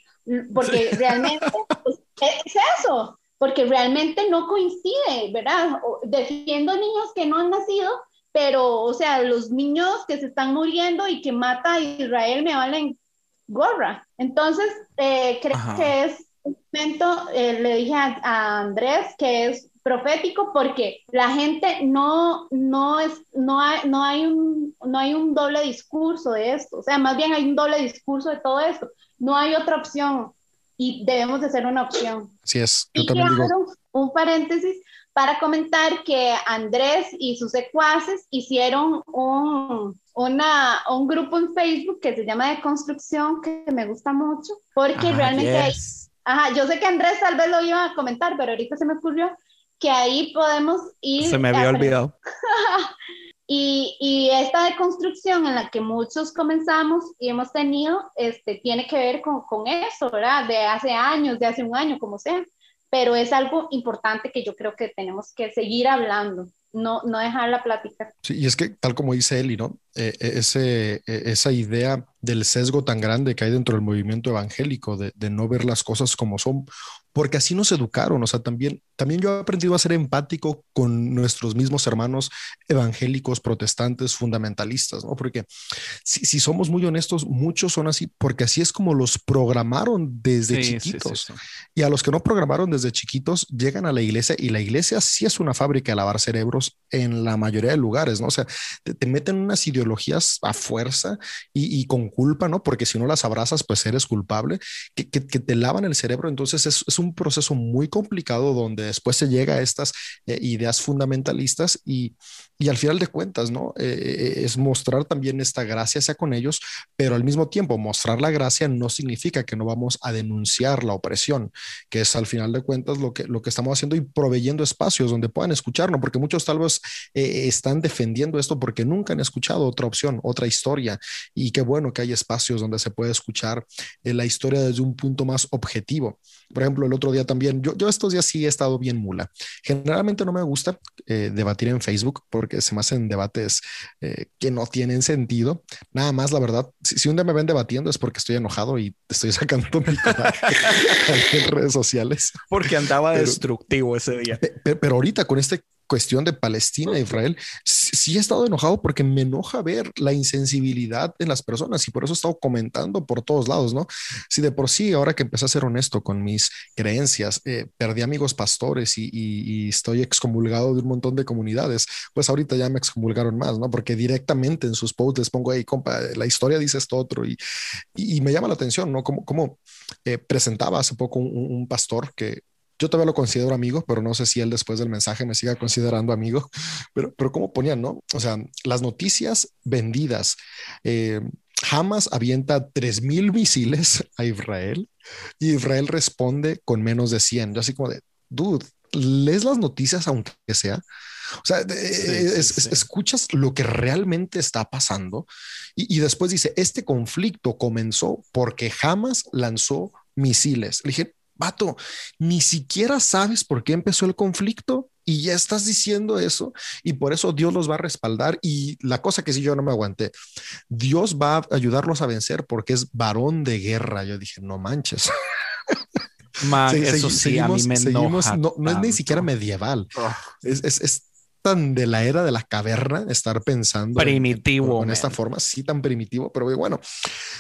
porque realmente pues, es eso, porque realmente no coincide, ¿verdad? Defiendo niños que no han nacido, pero, o sea, los niños que se están muriendo y que mata a Israel me valen gorra. Entonces, eh, creo que es un momento, eh, le dije a, Andrés que es profético porque la gente no, no, es, no, hay, no, hay un, no hay un doble discurso de esto, o sea, más bien hay un doble discurso de todo esto, no hay otra opción y debemos de ser una opción. Así es, yo y también digo... Un paréntesis para comentar que Andrés y sus secuaces hicieron un, una, un grupo en Facebook que se llama De Construcción, que me gusta mucho, porque Ah, realmente, yes. ajá, yo sé que Andrés tal vez lo iba a comentar, pero ahorita se me ocurrió que ahí podemos ir. Se me había a- olvidado. Y, y esta deconstrucción en la que muchos comenzamos y hemos tenido, este, tiene que ver con, con eso, ¿verdad? De hace años, de hace un año, como sea. Pero es algo importante que yo creo que tenemos que seguir hablando, no, no dejar la plática. Sí, y es que tal como dice Eli, ¿no? Eh, eh, ese, eh, esa idea del sesgo tan grande que hay dentro del movimiento evangélico, de, de no ver las cosas como son, porque así nos educaron. O sea, también, también yo he aprendido a ser empático con nuestros mismos hermanos evangélicos, protestantes, fundamentalistas, ¿no? Porque si, si somos muy honestos, muchos son así, porque así es como los programaron desde chiquitos. y a los que no programaron desde chiquitos, llegan a la iglesia y la iglesia sí es una fábrica de lavar cerebros en la mayoría de lugares, ¿no? O sea, te, meten unas ideologías a fuerza y, con culpa, ¿no? Porque si no las abrazas, pues eres culpable, que, te lavan el cerebro. Entonces es, un proceso muy complicado donde después se llega a estas eh, ideas fundamentalistas y, y al final de cuentas, ¿no? Eh, eh, es mostrar también esta gracia hacia con ellos, pero al mismo tiempo mostrar la gracia no significa que no vamos a denunciar la opresión, que es al final de cuentas lo que, lo que estamos haciendo y proveyendo espacios donde puedan escucharnos, porque muchos tal vez están defendiendo esto porque nunca han escuchado otra opción, otra historia, y qué bueno que hay espacios donde se puede escuchar la historia desde un punto más objetivo. Por ejemplo, el otro día también, yo, yo estos días sí he estado bien mula. Generalmente no me gusta debatir en Facebook porque que se me hacen debates eh, que no tienen sentido. Nada más, la verdad, si, un día me ven debatiendo es porque estoy enojado y estoy sacando mi en redes sociales. Porque andaba destructivo ese día. pero ahorita con este cuestión de Palestina e Israel, sí he estado enojado porque me enoja ver la insensibilidad en las personas y por eso he estado comentando por todos lados, ¿no? Si de por sí, ahora que empecé a ser honesto con mis creencias, eh, perdí amigos pastores y, y, estoy excomulgado de un montón de comunidades, pues ahorita ya me excomulgaron más, ¿no? Porque directamente en sus posts les pongo, hey, compa, la historia dice esto otro y, y, me llama la atención, ¿no? Como, como eh, presentaba hace poco un pastor que yo todavía lo considero amigo, pero no sé si él después del mensaje me siga considerando amigo. Pero, pero ¿cómo ponían, no? O sea, las noticias vendidas. Eh, Hamas avienta 3.000 misiles a Israel y Israel responde con menos de 100. Yo así como de, dude, lees las noticias aunque sea. O sea, escuchas lo que realmente está pasando y, y, después dice, este conflicto comenzó porque Hamas lanzó misiles. Le dije, vato, ni siquiera sabes por qué empezó el conflicto y ya estás diciendo eso y por eso Dios los va a respaldar y la cosa que sí yo no me aguanté, Dios va a ayudarlos a vencer porque es varón de guerra. Yo dije, no manches. eso sí, a mí me no, es ni siquiera medieval. Es, es, de la era de la caverna estar pensando primitivo en, esta forma, sí, tan primitivo, pero bueno.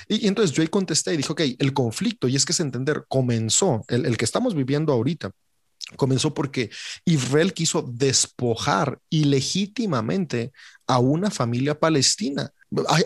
Y, entonces yo ahí contesté y dije, ok, el conflicto, y es que es entender, comenzó, el, el que estamos viviendo ahorita, comenzó porque Israel quiso despojar ilegítimamente a una familia palestina.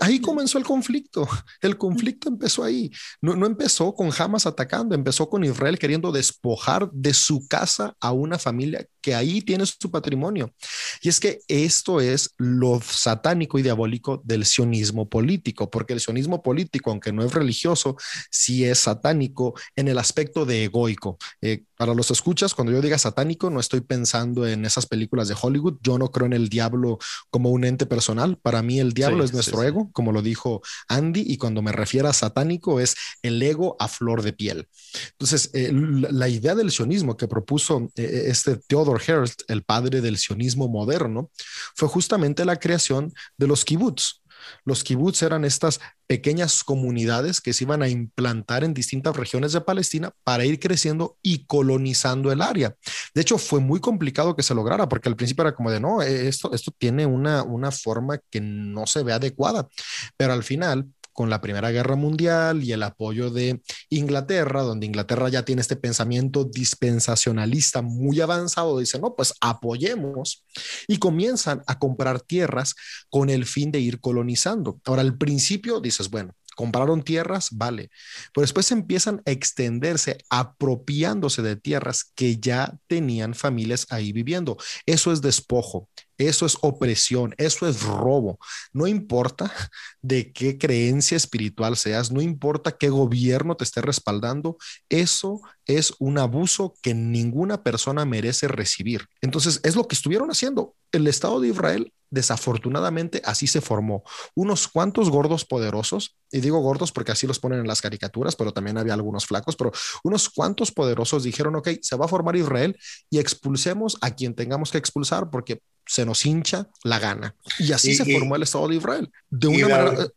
Ahí, comenzó el conflicto. El conflicto empezó ahí. No, no, empezó con Hamas atacando, empezó con Israel queriendo despojar de su casa a una familia que ahí tiene su patrimonio. Y es que esto es lo satánico y diabólico del sionismo político, porque el sionismo político, aunque no es religioso, sí es satánico en el aspecto de egoico. Eh, para los escuchas, cuando yo diga satánico, no estoy pensando en esas películas de Hollywood. Yo no creo en el diablo como un ente personal. Para mí el diablo es nuestro ego, como lo dijo Andy, y cuando me refiero a satánico es el ego a flor de piel. Entonces, eh, la, idea del sionismo que propuso eh, este Theodor Herzl, el padre del sionismo moderno, fue justamente la creación de los kibbutz, los kibbutz eran estas pequeñas comunidades que se iban a implantar en distintas regiones de Palestina para ir creciendo y colonizando el área. De hecho, fue muy complicado que se lograra porque al principio era como de, no, esto, esto tiene una, una forma que no se ve adecuada, pero al final con la Primera Guerra Mundial y el apoyo de Inglaterra, donde Inglaterra ya tiene este pensamiento dispensacionalista muy avanzado, dice, no, pues apoyemos y comienzan a comprar tierras con el fin de ir colonizando. Ahora, al principio dices, bueno, compraron tierras, vale, pero después empiezan a extenderse apropiándose de tierras que ya tenían familias ahí viviendo. Eso es despojo, eso es opresión, eso es robo. No importa de qué creencia espiritual seas, no importa qué gobierno te esté respaldando, eso es un abuso que ninguna persona merece recibir. Entonces, es lo que estuvieron haciendo. El Estado de Israel desafortunadamente así se formó. Unos cuantos gordos poderosos, y digo gordos porque así los ponen en las caricaturas, pero también había algunos flacos, pero unos cuantos poderosos dijeron, ok, se va a formar Israel y expulsemos a quien tengamos que expulsar porque se nos hincha la gana. Y así se formó el Estado de Israel. De una manera, eh,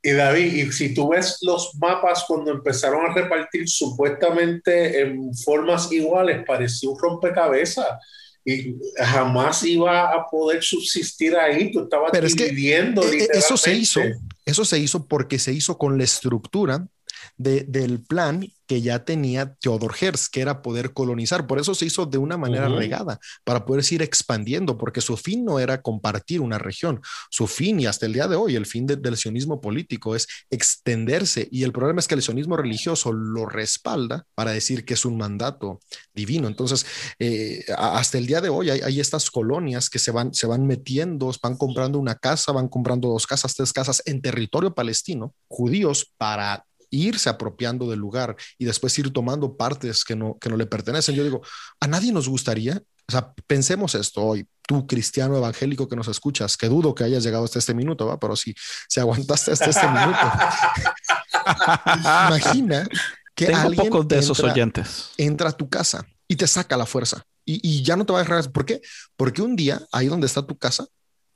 Y David, y si tú ves los mapas cuando empezaron a repartir supuestamente en formas iguales, parecía un rompecabezas y jamás iba a poder subsistir ahí. Tú estabas Pero es que e, e, eso se hizo, eso se hizo porque se hizo con la estructura de, del plan que ya tenía Theodor Herz, que era poder colonizar. Por eso se hizo de una manera regada, para poder ir expandiendo, porque su fin no era compartir una región. Su fin, y hasta el día de hoy, el fin del sionismo político es extenderse. Y el problema es que el sionismo religioso lo respalda para decir que es un mandato divino. Entonces, eh, hasta el día de hoy hay, hay, estas colonias que se van, se van metiendo, van comprando una casa, van comprando dos casas, tres casas en territorio palestino, judíos, para irse apropiando del lugar y después ir tomando partes que no, que no le pertenecen. Yo digo, a nadie nos gustaría, o sea, pensemos esto hoy, tú cristiano evangélico que nos escuchas, que dudo que hayas llegado hasta este minuto, ¿va? pero si, si aguantaste hasta este minuto, imagina que Tengo alguien pocos de entra, esos oyentes. entra a tu casa y te saca la fuerza y, y ya no te va a dejar. ¿Por qué? Porque un día, ahí donde está tu casa,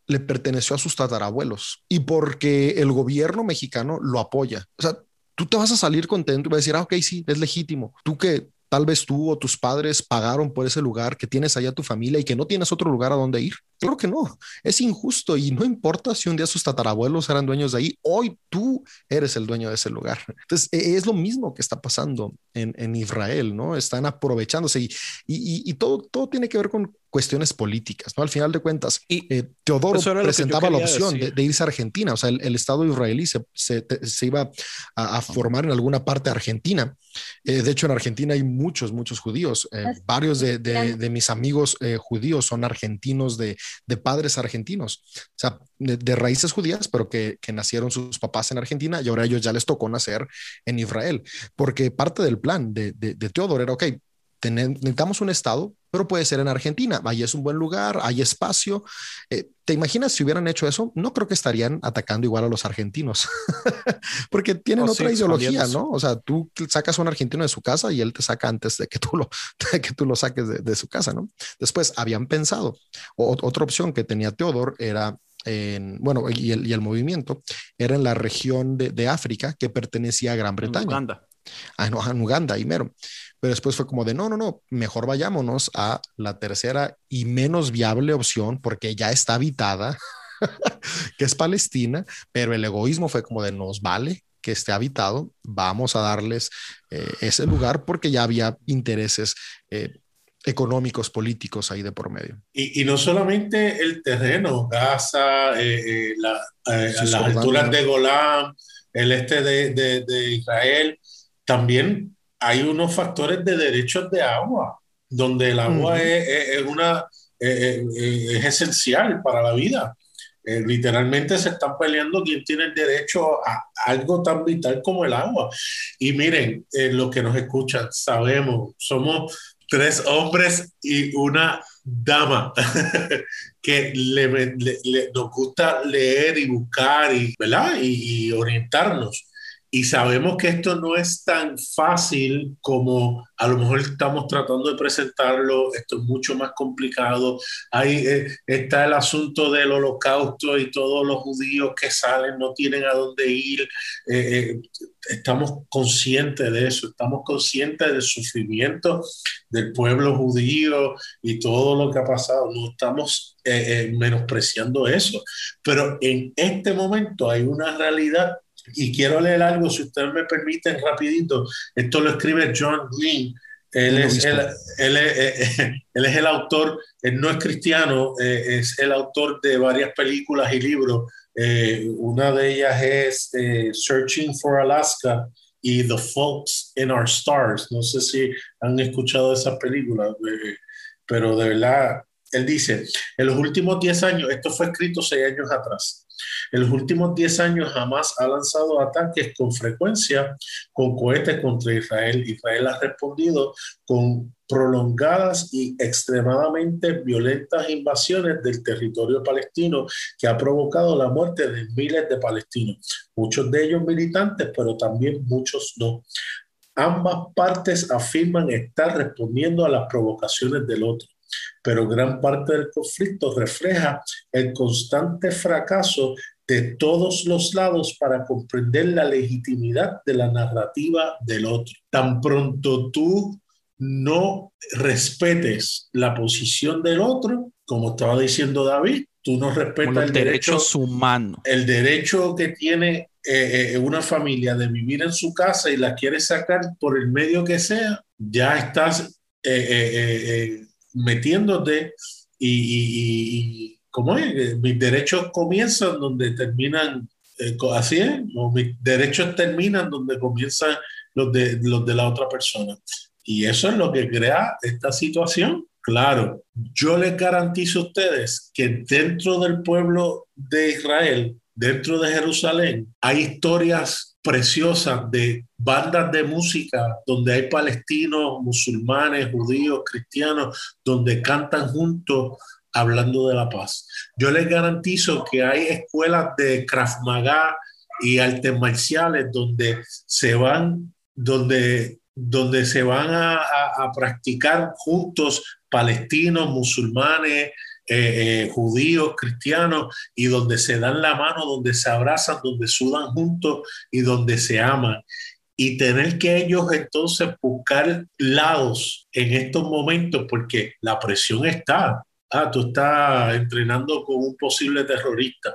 le perteneció a sus tatarabuelos y porque el gobierno mexicano lo apoya. O sea, tú te vas a salir contento y vas a decir, ah, ok, sí, es legítimo. Tú que tal vez tú o tus padres pagaron por ese lugar que tienes allá tu familia y que no tienes otro lugar a donde ir. Claro que no, es injusto y no importa si un día sus tatarabuelos eran dueños de ahí, hoy tú eres el dueño de ese lugar. Entonces, e, es lo mismo que está pasando en, en Israel, ¿no? Están aprovechándose y, y, y, todo, todo tiene que ver con cuestiones políticas, ¿no? Al final de cuentas, y eh, Teodoro presentaba la opción de, de, irse a Argentina, o sea, el, el Estado israelí se, se, se iba a, a, formar en alguna parte argentina. Eh, de hecho, en Argentina hay muchos, muchos judíos. Eh, varios de, de, de, mis amigos eh, judíos son argentinos de, padres argentinos, o sea, de, raíces judías, pero que, que nacieron sus papás en Argentina y ahora a ellos ya les tocó nacer en Israel, porque parte del plan de, Teodoro era, ok, necesitamos un Estado, pero puede ser en Argentina. Ahí es un buen lugar, hay espacio. Eh, ¿Te imaginas si hubieran hecho eso? No creo que estarían atacando igual a los argentinos, porque tienen oh, otra sí, ideología, ¿no? O sea, tú sacas a un argentino de su casa y él te saca antes de que tú lo, que tú lo saques de, de, su casa, ¿no? Después habían pensado, o, otra opción que tenía Teodor era en, bueno, y el, y el, movimiento era en la región de, de África que pertenecía a Gran Bretaña. En Uganda. Ah, no, en Uganda y mero. Pero después fue como de, no, no, no, mejor vayámonos a la tercera y menos viable opción porque ya está habitada, que es Palestina, pero el egoísmo fue como de, nos vale que esté habitado, vamos a darles eh, ese lugar porque ya había intereses eh, económicos, políticos ahí de por medio. Y, y no solamente el terreno, Gaza, eh, la, sí, las alturas de Golán, el este de, de, de Israel, también hay unos factores de derechos de agua, donde el agua uh -huh. es, es, una, es, es, esencial para la vida. Eh, literalmente se están peleando quién tiene el derecho a algo tan vital como el agua. Y miren, eh, los que nos escuchan, sabemos, somos tres hombres y una dama que le, le, le, nos gusta leer y buscar y, ¿verdad? y, y orientarnos y sabemos que esto no es tan fácil como a lo mejor estamos tratando de presentarlo, esto es mucho más complicado. Ahí eh, está el asunto del holocausto y todos los judíos que salen no tienen a dónde ir. Eh, eh, estamos conscientes de eso, estamos conscientes del sufrimiento del pueblo judío y todo lo que ha pasado. No estamos eh, menospreciando eso, pero en este momento hay una realidad y quiero leer algo, si ustedes me permiten, rapidito. Esto lo escribe John Green. Él es el, él, es, él es el autor, él no es cristiano, eh, es el autor de varias películas y libros. Eh, una de ellas es eh, Searching for Alaska y The Faults in Our Stars. No sé si han escuchado esas películas, eh, pero de verdad, él dice, en los últimos 10 años, esto fue escrito 6 años atrás, en los últimos 10 años jamás ha lanzado ataques con frecuencia con cohetes contra Israel. Israel ha respondido con prolongadas y extremadamente violentas invasiones del territorio palestino que ha provocado la muerte de miles de palestinos, muchos de ellos militantes, pero también muchos no. Ambas partes afirman estar respondiendo a las provocaciones del otro pero gran parte del conflicto refleja el constante fracaso de todos los lados para comprender la legitimidad de la narrativa del otro. Tan pronto tú no respetes la posición del otro, como estaba diciendo David, tú no respetas el derecho, humano. El derecho que tiene eh, eh, una familia de vivir en su casa y la quieres sacar por el medio que sea, ya estás eh, metiéndote y, ¿cómo es? Mis derechos comienzan donde terminan, así es, mis derechos terminan donde comienzan los de, los de la otra persona. Y eso es lo que crea esta situación. Claro, yo les garantizo a ustedes que dentro del pueblo de Israel, dentro de Jerusalén, hay historias preciosas de bandas de música donde hay palestinos, musulmanes, judíos, cristianos, donde cantan juntos hablando de la paz. Yo les garantizo que hay escuelas de Krav Maga y artes marciales donde se van, donde donde se van a, practicar juntos palestinos, musulmanes, eh, eh, judíos, cristianos, y donde se dan la mano, donde se abrazan, donde sudan juntos y donde se aman. Y tener que ellos entonces buscar lados en estos momentos, porque la presión está. Ah, tú estás entrenando con un posible terrorista.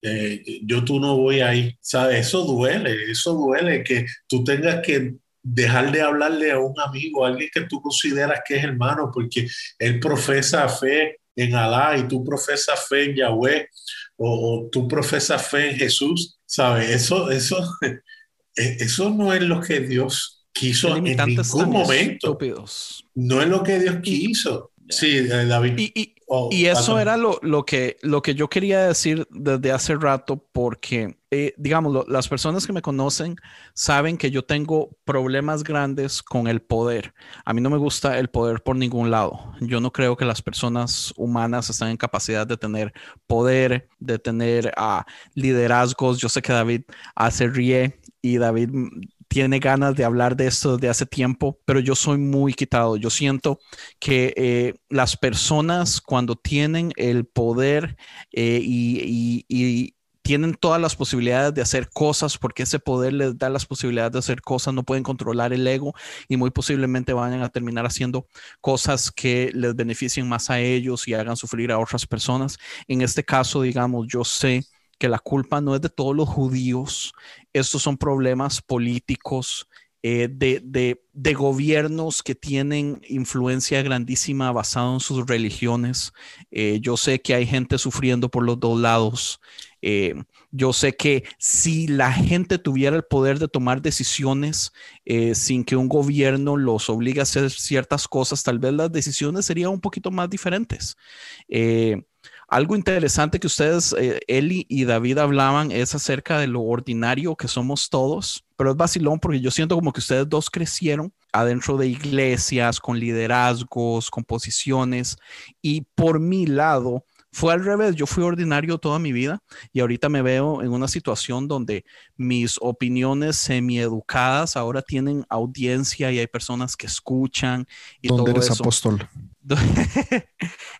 Eh, yo tú no voy ahí, ¿sabes? Eso duele, eso duele que tú tengas que dejar de hablarle a un amigo, a alguien que tú consideras que es hermano, porque él profesa fe en Alá y tú profesas fe en Yahweh o, tú profesas fe en Jesús, ¿sabes? Eso, eso, e, eso no es lo que Dios quiso en ningún momento. No es lo que Dios quiso. Sí, eh, David. Y, oh, eso era lo, lo, que, lo que yo quería decir desde hace rato, porque, eh, digamos, las personas que me conocen saben que yo tengo problemas grandes con el poder. A mí no me gusta el poder por ningún lado. Yo no creo que las personas humanas están en capacidad de tener poder, de tener uh, liderazgos. Yo sé que David hace ríe y David tiene ganas de hablar de esto desde hace tiempo, pero yo soy muy quitado. Yo siento que eh, las personas cuando tienen el poder eh, y, tienen todas las posibilidades de hacer cosas porque ese poder les da las posibilidades de hacer cosas, no pueden controlar el ego y muy posiblemente vayan a terminar haciendo cosas que les beneficien más a ellos y hagan sufrir a otras personas. En este caso, digamos, yo sé que la culpa no es de todos los judíos, estos son problemas políticos eh, de, gobiernos que tienen influencia grandísima basado en sus religiones. Eh, yo sé que hay gente sufriendo por los dos lados. Eh, yo sé que si la gente tuviera el poder de tomar decisiones sin que un gobierno los obligue a hacer ciertas cosas, tal vez las decisiones serían un poquito más diferentes. Algo interesante que ustedes, eh, Eli y David, hablaban es acerca de lo ordinario que somos todos, pero es vacilón porque yo siento como que ustedes dos crecieron adentro de iglesias, con liderazgos, con posiciones, y por mi lado, fue al revés, yo fui ordinario toda mi vida y ahorita me veo en una situación donde mis opiniones semieducadas ahora tienen audiencia y hay personas que escuchan y ¿Dónde eres apóstol?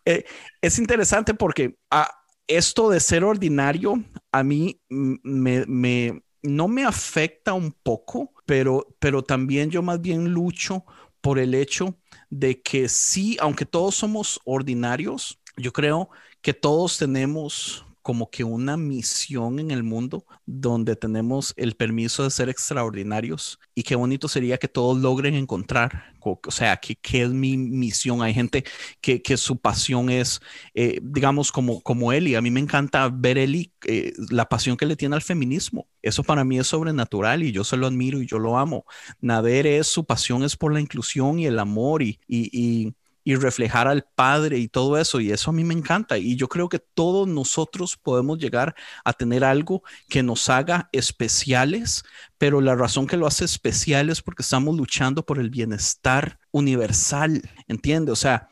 Eh, es interesante porque ah, esto de ser ordinario a mí me, no me afecta un poco, pero, pero también yo más bien lucho por el hecho de que sí, aunque todos somos ordinarios, yo creo que todos tenemos como que una misión en el mundo donde tenemos el permiso de ser extraordinarios y qué bonito sería que todos logren encontrar, o sea, qué es mi misión. Hay gente que, que su pasión es, eh, digamos, como, como Eli. A mí me encanta ver Eli, eh, la pasión que le tiene al feminismo. Eso para mí es sobrenatural y yo se lo admiro y yo lo amo. Nader es, su pasión es por la inclusión y el amor y, y y reflejar al Padre y todo eso. Y eso a mí me encanta. Y yo creo que todos nosotros podemos llegar a tener algo que nos haga especiales, pero la razón que lo hace especial es porque estamos luchando por el bienestar universal, ¿entiende? O sea,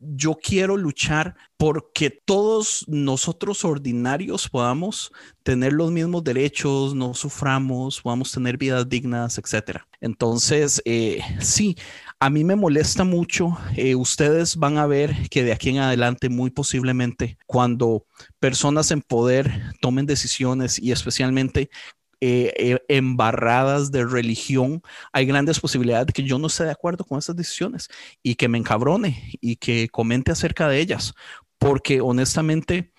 yo quiero luchar porque todos nosotros ordinarios podamos tener los mismos derechos, no suframos, podamos tener vidas dignas, etcétera. Entonces, eh, sí, a mí me molesta mucho. Eh, ustedes van a ver que de aquí en adelante, muy posiblemente, cuando personas en poder tomen decisiones y especialmente eh, eh, embarradas de religión, hay grandes posibilidades de que yo no esté de acuerdo con esas decisiones y que me encabrone y que comente acerca de ellas, porque honestamente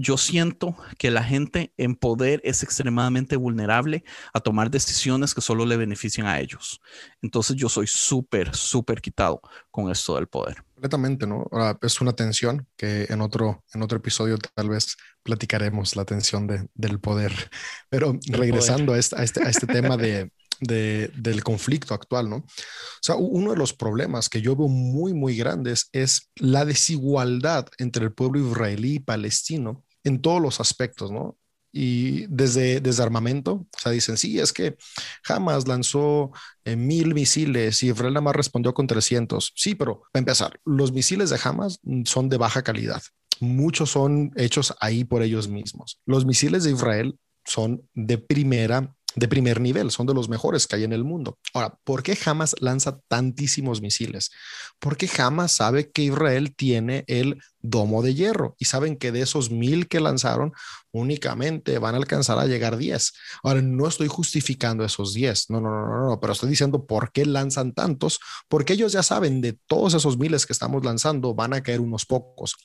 yo siento que la gente en poder es extremadamente vulnerable a tomar decisiones que solo le benefician a ellos. Entonces yo soy súper, súper quitado con esto del poder. Completamente, ¿no? es una tensión que en otro, en otro episodio tal vez platicaremos la tensión de, del poder. Pero regresando A, este, a, este, a este tema de, de, del conflicto actual, ¿no? O sea, uno de los problemas que yo veo muy, muy grandes es la desigualdad entre el pueblo israelí y palestino en todos los aspectos, ¿no? Y desde desarmamento, o sea, dicen, sí, es que Hamas lanzó eh, mil misiles y Israel nada más respondió con 300. Sí, pero para empezar, los misiles de Hamas son de baja calidad. Muchos son hechos ahí por ellos mismos. Los misiles de Israel son de primera de primer nivel, son de los mejores que hay en el mundo. Ahora, ¿por qué Hamas lanza tantísimos misiles? Porque Hamas sabe que Israel tiene el domo de hierro y saben que de esos mil que lanzaron, únicamente van a alcanzar a llegar 10. Ahora, no estoy justificando esos 10, no, no, no, no, no, pero estoy diciendo por qué lanzan tantos, porque ellos ya saben de todos esos miles que estamos lanzando, van a caer unos pocos.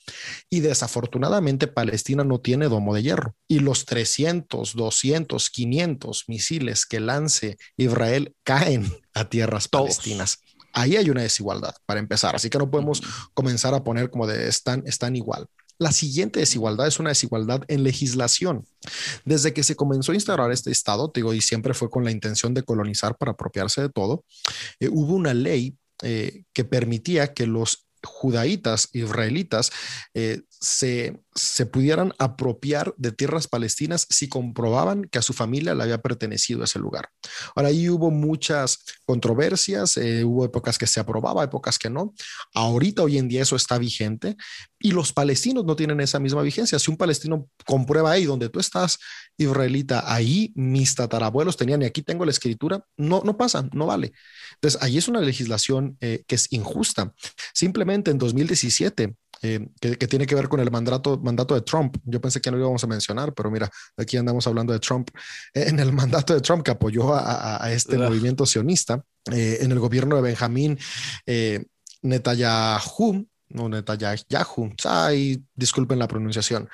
Y desafortunadamente, Palestina no tiene domo de hierro. Y los 300, 200, 500 misiles que lance Israel caen a tierras palestinas ahí hay una desigualdad para empezar. Así que no podemos comenzar a poner como de están, están igual. La siguiente desigualdad es una desigualdad en legislación. Desde que se comenzó a instaurar este Estado, digo, y siempre fue con la intención de colonizar para apropiarse de todo, eh, hubo una ley eh, que permitía que los judaítas, israelitas, eh, se, se, pudieran apropiar de tierras palestinas si comprobaban que a su familia le había pertenecido ese lugar. Ahora, ahí hubo muchas controversias, eh, hubo épocas que se aprobaba, épocas que no. Ahorita, hoy en día, eso está vigente y los palestinos no tienen esa misma vigencia. Si un palestino comprueba ahí donde tú estás, israelita, ahí mis tatarabuelos tenían y aquí tengo la escritura, no, no pasa, no vale. Entonces, ahí es una legislación eh, que es injusta. Simplemente en 2017, eh, que, tiene que ver con el mandato, mandato de Trump. Yo pensé que no lo íbamos a mencionar, pero mira, aquí andamos hablando de Trump. En el mandato de Trump que apoyó a, este movimiento sionista, eh, en el gobierno de Benjamín Netanyahu, no Netanyahu, ay, disculpen la pronunciación,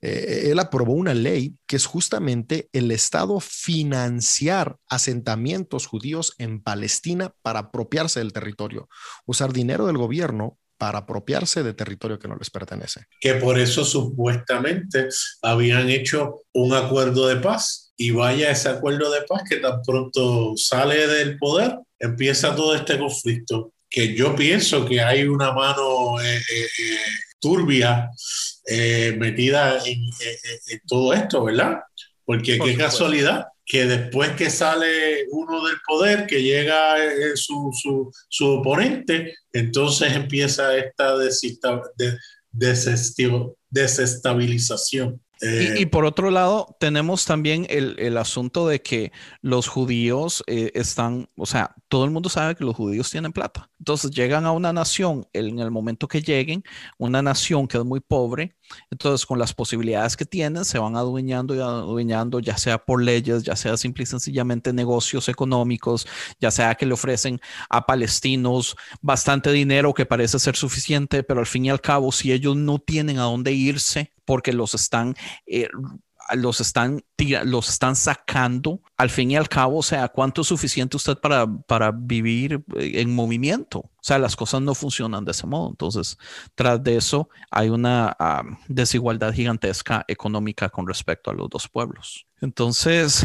él aprobó una ley que es justamente el Estado financiar asentamientos judíos en Palestina para apropiarse del territorio, usar dinero del gobierno para apropiarse de territorio que no les pertenece. Que por eso supuestamente habían hecho un acuerdo de paz y vaya ese acuerdo de paz que tan pronto sale del poder, empieza todo este conflicto, que yo pienso que hay una mano eh, eh, eh, turbia metida en, en, todo esto, ¿verdad? Porque qué casualidad que después que sale uno del poder, que llega eh, su, su, su oponente, entonces empieza esta desestabilización. Y, eh, por otro lado, tenemos también el, el asunto de que los judíos eh, están, o sea, todo el mundo sabe que los judíos tienen plata. Entonces llegan a una nación, en el momento que lleguen, una nación que es muy pobre, entonces con las posibilidades que tienen, se van adueñando y adueñando, ya sea por leyes, ya sea simple y sencillamente negocios económicos, ya sea que le ofrecen a palestinos bastante dinero que parece ser suficiente, pero al fin y al cabo, si ellos no tienen a dónde irse, porque los están, eh, los están, los están sacando. Al fin y al cabo, o sea, ¿cuánto es suficiente usted para, para vivir eh, en movimiento? O sea, las cosas no funcionan de ese modo. Entonces, tras de eso, hay una ah, desigualdad gigantesca económica con respecto a los dos pueblos. Entonces,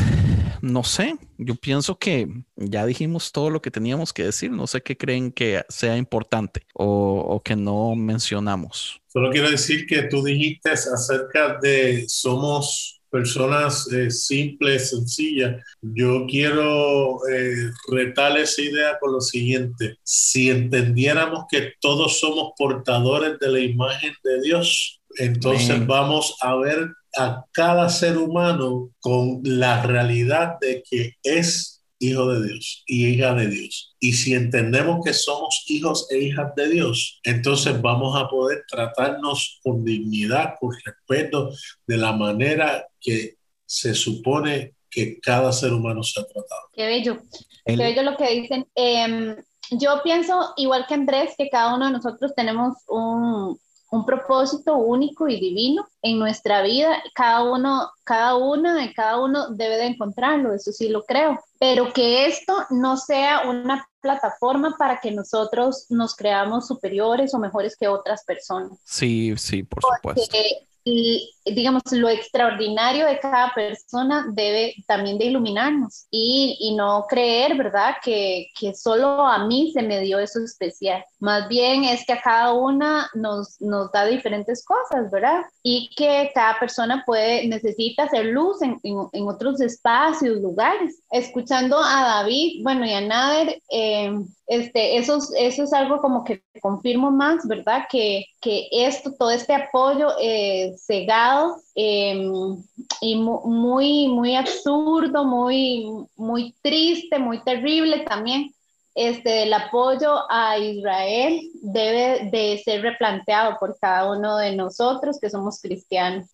no sé, yo pienso que ya dijimos todo lo que teníamos que decir. No sé qué creen que sea importante o, o que no mencionamos. Solo quiero decir que tú dijiste acerca de somos personas eh, simples, sencillas. Yo quiero eh, retar esa idea con lo siguiente. Si entendiéramos que todos somos portadores de la imagen de Dios, entonces vamos a ver a cada ser humano con la realidad de que es hijo de Dios y hija de Dios. Y si entendemos que somos hijos e hijas de Dios, entonces vamos a poder tratarnos con dignidad, con respeto, de la manera que se supone que cada ser humano se ha tratado. Qué bello. Qué bello lo que dicen. Em, yo pienso, igual que Andrés, que cada uno de nosotros tenemos un, un propósito único y divino en nuestra vida. Cada uno, cada uno de cada uno debe de encontrarlo, eso sí lo creo. Pero que esto no sea una plataforma para que nosotros nos creamos superiores o mejores que otras personas. Sí, sí, por supuesto. Digamos, lo extraordinario de cada persona debe también de iluminarnos y, y no creer, ¿verdad? Que, que, solo a mí se me dio eso especial. Más bien es que a cada una nos, nos da diferentes cosas, ¿verdad? Y que cada persona puede, necesita hacer luz en, en, otros espacios, lugares. Escuchando a David, bueno, y a Nader, eh, este, eso, eso es algo como que confirmo más, ¿verdad? Que, que esto, todo este apoyo eh, cegado Em, y muy, muy absurdo, muy, muy triste, muy terrible también. Este, el apoyo a Israel debe de ser replanteado por cada uno de nosotros que somos cristianos.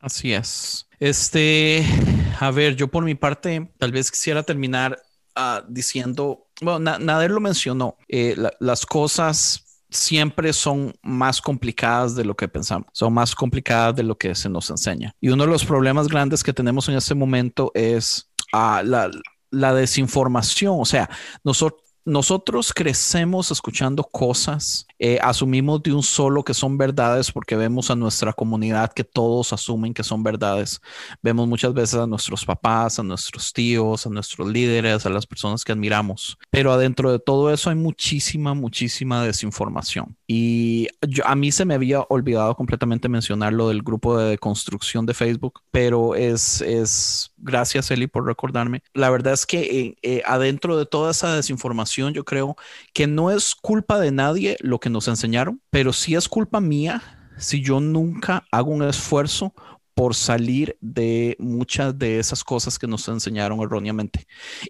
Así es. Este, a ver, yo por mi parte, tal vez quisiera terminar uh, diciendo, bueno, Nader lo mencionó, eh, las cosas siempre son más complicadas de lo que pensamos, son más complicadas de lo que se nos enseña. Y uno de los problemas grandes que tenemos en este momento es ah, la, la desinformación, o sea, nosotros nosotros crecemos escuchando cosas, eh, asumimos de un solo que son verdades porque vemos a nuestra comunidad que todos asumen que son verdades. Vemos muchas veces a nuestros papás, a nuestros tíos, a nuestros líderes, a las personas que admiramos. Pero adentro de todo eso hay muchísima, muchísima desinformación. Y a mí se me había olvidado completamente mencionar lo del grupo de construcción de Facebook, pero es, es gracias Eli por recordarme. La verdad es que eh, eh, adentro de toda esa desinformación yo creo que no es culpa de nadie lo que nos enseñaron, pero sí es culpa mía si yo nunca hago un esfuerzo por salir de muchas de esas cosas que nos enseñaron erróneamente.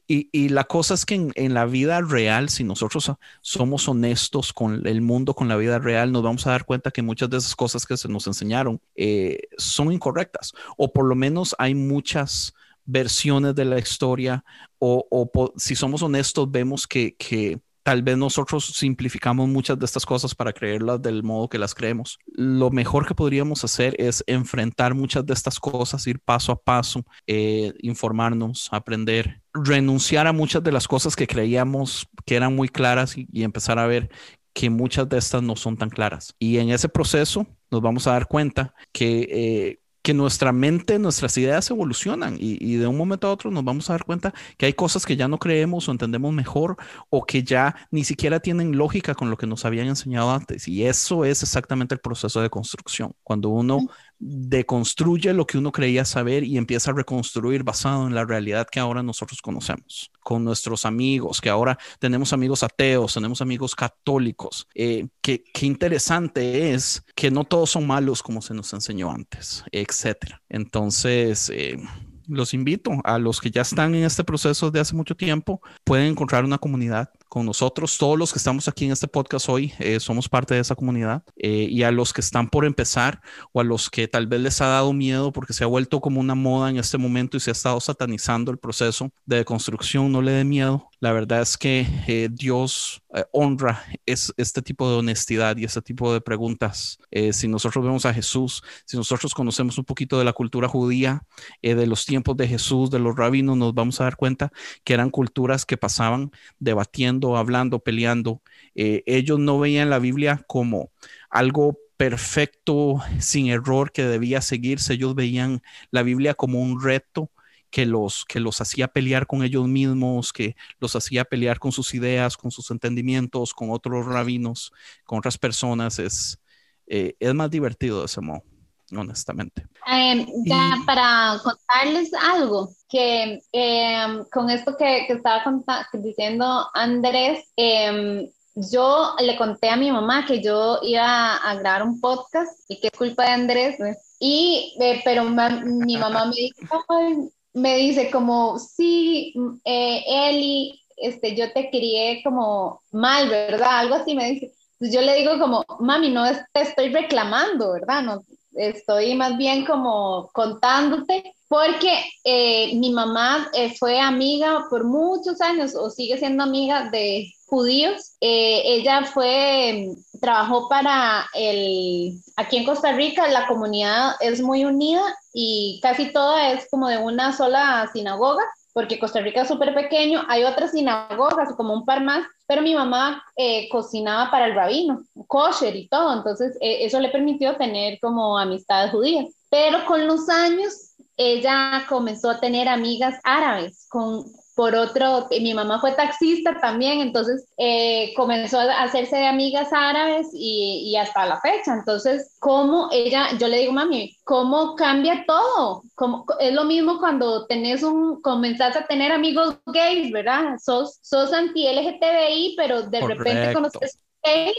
Y, la cosa es que en, la vida real, si nosotros somos honestos con el mundo, con la vida real, nos vamos a dar cuenta que muchas de esas cosas que se nos enseñaron eh, son incorrectas, o por lo menos hay muchas versiones de la historia, o, si somos honestos, vemos que, que tal vez nosotros simplificamos muchas de estas cosas para creerlas del modo que las creemos. Lo mejor que podríamos hacer es enfrentar muchas de estas cosas, ir paso a paso, eh, informarnos, aprender, renunciar a muchas de las cosas que creíamos que eran muy claras y, empezar a ver que muchas de estas no son tan claras. Y en ese proceso nos vamos a dar cuenta que eh, que nuestra mente, nuestras ideas evolucionan y, de un momento a otro nos vamos a dar cuenta que hay cosas que ya no creemos o entendemos mejor o que ya ni siquiera tienen lógica con lo que nos habían enseñado antes. Y eso es exactamente el proceso de construcción. Cuando uno deconstruye lo que uno creía saber y empieza a reconstruir basado en la realidad que ahora nosotros conocemos, con nuestros amigos, que ahora tenemos amigos ateos, tenemos amigos católicos. Eh, qué, interesante es que no todos son malos como se nos enseñó antes, etcétera. Entonces, eh, los invito a los que ya están en este proceso de hace mucho tiempo, pueden encontrar una comunidad con nosotros. Todos los que estamos aquí en este podcast hoy eh, somos parte de esa comunidad eh, y a los que están por empezar o a los que tal vez les ha dado miedo porque se ha vuelto como una moda en este momento y se ha estado satanizando el proceso de construcción, no le dé miedo. La verdad es que eh, Dios honra es, este tipo de honestidad y este tipo de preguntas. si nosotros vemos a Jesús, si nosotros conocemos un poquito de la cultura judía, de los tiempos de Jesús, de los rabinos, nos vamos a dar cuenta que eran culturas que pasaban debatiendo hablando, peleando. Eh, ellos no veían la Biblia como algo perfecto, sin error, que debía seguirse. Ellos veían la Biblia como un reto que los, que los hacía pelear con ellos mismos, que los hacía pelear con sus ideas, con sus entendimientos, con otros rabinos, con otras personas. Es, eh, es más divertido de ese modo honestamente. Em, ya para contarles algo, que em, con esto que, que estaba diciendo Andrés, em, yo le conté a mi mamá que yo iba a grabar un podcast y que es culpa de Andrés, y, eh, pero mi mamá me dijo, me dice como, sí, eh, Eli, este, yo te crié como mal, ¿verdad? Algo así me dice. Pues yo le digo como, mami, no te estoy reclamando, ¿verdad? No, estoy más bien como contándote, porque eh, mi mamá eh, fue amiga por muchos años o sigue siendo amiga de judíos. Eh, ella fue, trabajó para el, aquí en Costa Rica, la comunidad es muy unida y casi toda es como de una sola sinagoga porque Costa Rica es súper pequeño, hay otras sinagogas, como un par más, pero mi mamá eh, cocinaba para el rabino, kosher y todo, entonces eh, eso le permitió tener como amistades judías. Pero con los años ella comenzó a tener amigas árabes con por otro, mi mamá fue taxista también, entonces eh, comenzó a hacerse de amigas árabes y, y, hasta la fecha. Entonces, ¿cómo ella, yo le digo, mami, cómo cambia todo? ¿Cómo, es lo mismo cuando tenés un, comenzás a tener amigos gays, ¿verdad? Sos, sos anti-LGTBI, pero de repente conoces gays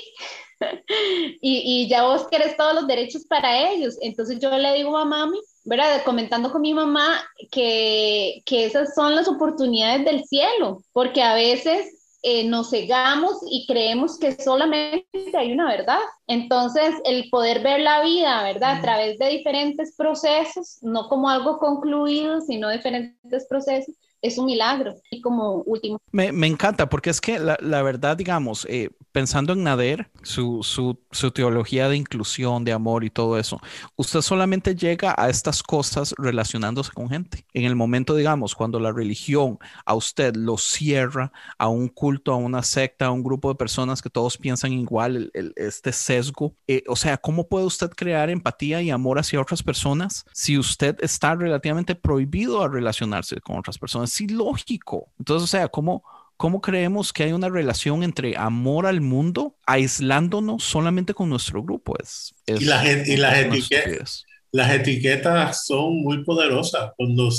y, y ya vos querés todos los derechos para ellos. Entonces yo le digo a mami, ¿verdad? Comentando con mi mamá que, que esas son las oportunidades del cielo, porque a veces eh, nos cegamos y creemos que solamente hay una verdad. Entonces, el poder ver la vida, ¿verdad? A través de diferentes procesos, no como algo concluido, sino diferentes procesos, es un milagro. Y como último. Me, me encanta porque es que la, la verdad, digamos, eh, pensando en Nader, su, su, su, teología de inclusión, de amor y todo eso, usted solamente llega a estas cosas relacionándose con gente. En el momento, digamos, cuando la religión a usted lo cierra a un culto, a una secta, a un grupo de personas que todos piensan igual, el, el, este sesgo, eh, o sea, ¿cómo puede usted crear empatía y amor hacia otras personas si usted está relativamente prohibido a relacionarse con otras personas? Es ilógico. Entonces, o sea, ¿cómo, ¿cómo creemos que hay una relación entre amor al mundo aislándonos solamente con nuestro grupo? Es, es y, la, y las, etiquetas, las etiquetas son muy poderosas. Cuando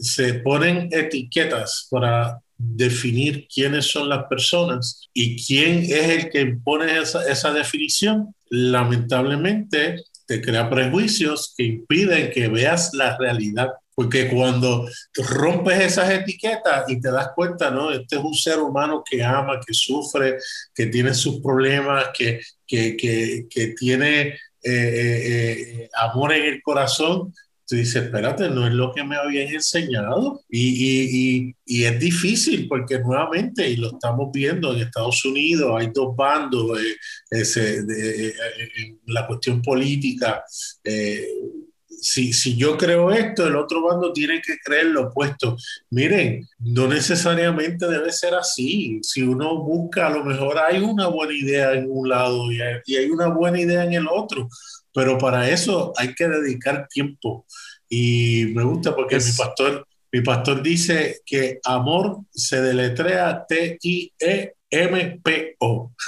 se ponen etiquetas para definir quiénes son las personas y quién es el que impone esa, esa definición, lamentablemente te crea prejuicios que impiden que veas la realidad porque cuando rompes esas etiquetas y te das cuenta, ¿no? Este es un ser humano que ama, que sufre, que tiene sus problemas, que, que, que, que tiene eh, eh, eh, amor en el corazón, tú dices, espérate, no es lo que me habían enseñado. Y, y, y, y, es difícil porque nuevamente, y lo estamos viendo en Estados Unidos, hay dos bandos, eh, ese, de, eh, en la cuestión política. Si, si, yo creo esto, el otro bando tiene que creer lo opuesto. Miren, no necesariamente debe ser así. Si uno busca, a lo mejor hay una buena idea en un lado y hay, y hay una buena idea en el otro, pero para eso hay que dedicar tiempo. Y me gusta porque es... mi pastor, mi pastor dice que amor se deletrea T-I-E-M-P-O.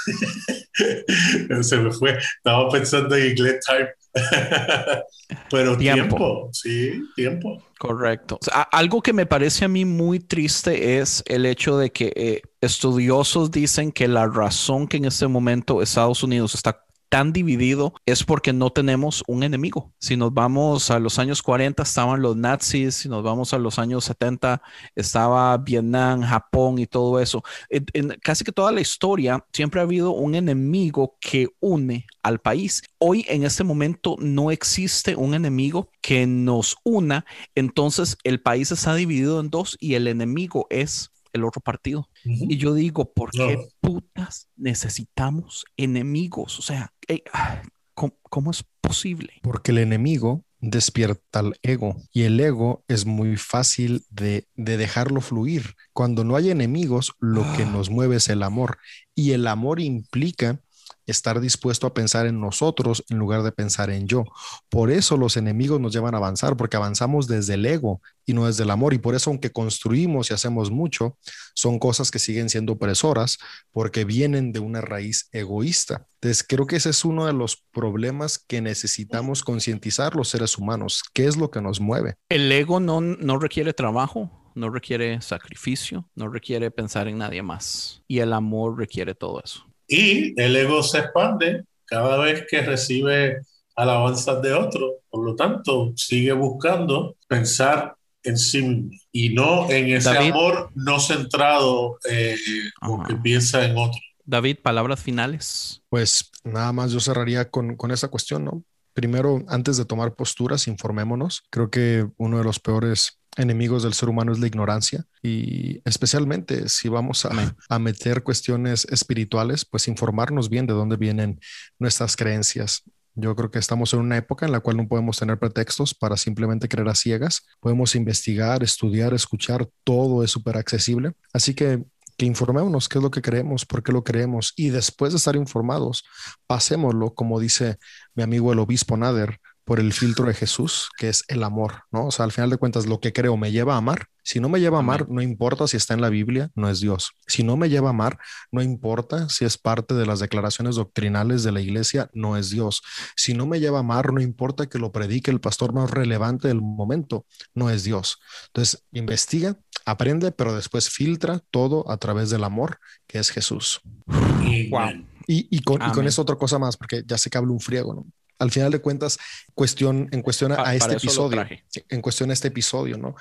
se me fue, estaba pensando en inglés time. Pero tiempo. tiempo. sí, tiempo. Correcto. O sea, algo que me parece a mí muy triste es el hecho de que eh, estudiosos dicen que la razón que en este momento Estados Unidos está tan dividido es porque no tenemos un enemigo. Si nos vamos a los años 40 estaban los nazis, si nos vamos a los años 70 estaba Vietnam, Japón y todo eso. En, casi que toda la historia siempre ha habido un enemigo que une al país. Hoy en este momento no existe un enemigo que nos una, entonces el país está dividido en dos y el enemigo es el otro partido. Uh -huh. Y yo digo, ¿por qué no. putas necesitamos enemigos? O sea, hey, ¿cómo, ¿cómo, es posible? Porque el enemigo despierta el ego y el ego es muy fácil de, de dejarlo fluir. Cuando no hay enemigos, lo ah. que nos mueve es el amor y el amor implica estar dispuesto a pensar en nosotros en lugar de pensar en yo. Por eso los enemigos nos llevan a avanzar, porque avanzamos desde el ego y no desde el amor. Y por eso, aunque construimos y hacemos mucho, son cosas que siguen siendo opresoras porque vienen de una raíz egoísta. Entonces, creo que ese es uno de los problemas que necesitamos concientizar los seres humanos. ¿Qué es lo que nos mueve? El ego no, no requiere trabajo no requiere sacrificio, no requiere pensar en nadie más. Y el amor requiere todo eso. Y el ego se expande cada vez que recibe alabanzas de otro. Por lo tanto, sigue buscando pensar en sí y no en ese amor no centrado eh, que piensa en otro. David, palabras finales. Pues nada más yo cerraría con, con esa cuestión, ¿no? Primero, antes de tomar posturas, informémonos. Creo que uno de los peores enemigos del ser humano es la ignorancia y especialmente si vamos a, a, meter cuestiones espirituales, pues informarnos bien de dónde vienen nuestras creencias. Yo creo que estamos en una época en la cual no podemos tener pretextos para simplemente creer a ciegas. Podemos investigar, estudiar, escuchar, todo es súper accesible. Así que que informémonos qué es lo que creemos, por qué lo creemos y después de estar informados, pasémoslo, como dice mi amigo el obispo Nader, por el filtro de Jesús, que es el amor, ¿no? O sea, al final de cuentas, lo que creo me lleva a amar. Si no me lleva a amar, no importa si está en la Biblia, no es Dios. Si no me lleva a amar, no importa si es parte de las declaraciones doctrinales de la iglesia, no es Dios. Si no me lleva a amar, no importa que lo predique el pastor más relevante del momento, no es Dios. Entonces, investiga, aprende, pero después filtra todo a través del amor, que es Jesús. Y, y, con, y, con, eso otra cosa más, porque ya sé que hablo un friego, ¿no? Al final de cuentas, cuestión, en cuestión a, este episodio, en cuestión a este episodio, ¿no?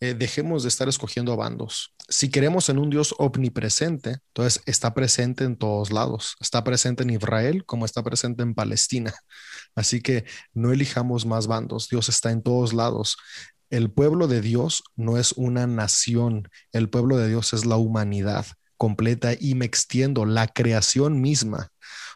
Eh, dejemos de estar escogiendo bandos. Si queremos en un Dios omnipresente, entonces está presente en todos lados. Está presente en Israel como está presente en Palestina. Así que no elijamos más bandos. Dios está en todos lados. El pueblo de Dios no es una nación. El pueblo de Dios es la humanidad completa y me extiendo, la creación misma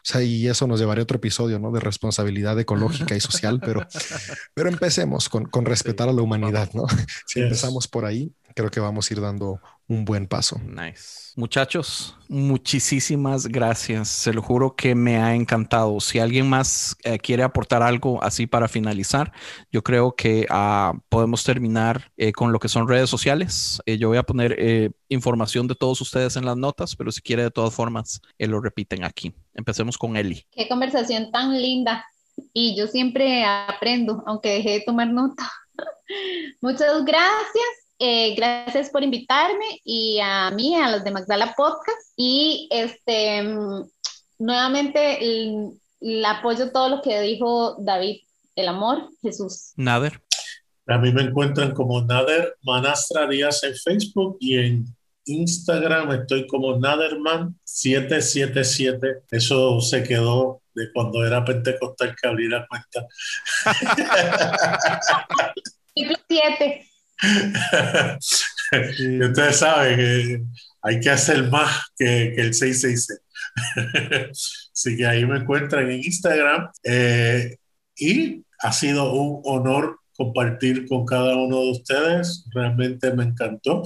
sea, y eso nos llevaría a otro episodio, ¿no? De responsabilidad ecológica y social, pero, pero empecemos con, con respetar a la humanidad, ¿no? Si empezamos por ahí, creo que vamos a ir dando un buen paso. Nice. Muchachos, muchísimas gracias. Se lo juro que me ha encantado. Si alguien más eh, quiere aportar algo así para finalizar, yo creo que ah, podemos terminar eh, con lo que son redes sociales. Eh, yo voy a poner información de todos ustedes en las notas, pero si quiere de todas formas, lo repiten aquí. Empecemos con Eli. Qué conversación tan linda. Y yo siempre aprendo, aunque dejé de tomar nota. Muchas gracias eh, gracias por invitarme y a mí, a los de Magdala Podcast. Y este, nuevamente el, apoyo todo lo que dijo David, el amor, Jesús. Nader. A mí me encuentran como Nader Manastra Díaz en Facebook y en Instagram estoy como Naderman777. Eso se quedó de cuando era pentecostal que abrí la cuenta. 7. Ustedes saben que hay que hacer más que, el 666. Así que ahí me encuentran en Instagram. Eh, y ha sido un honor compartir con cada uno de ustedes. Realmente me encantó.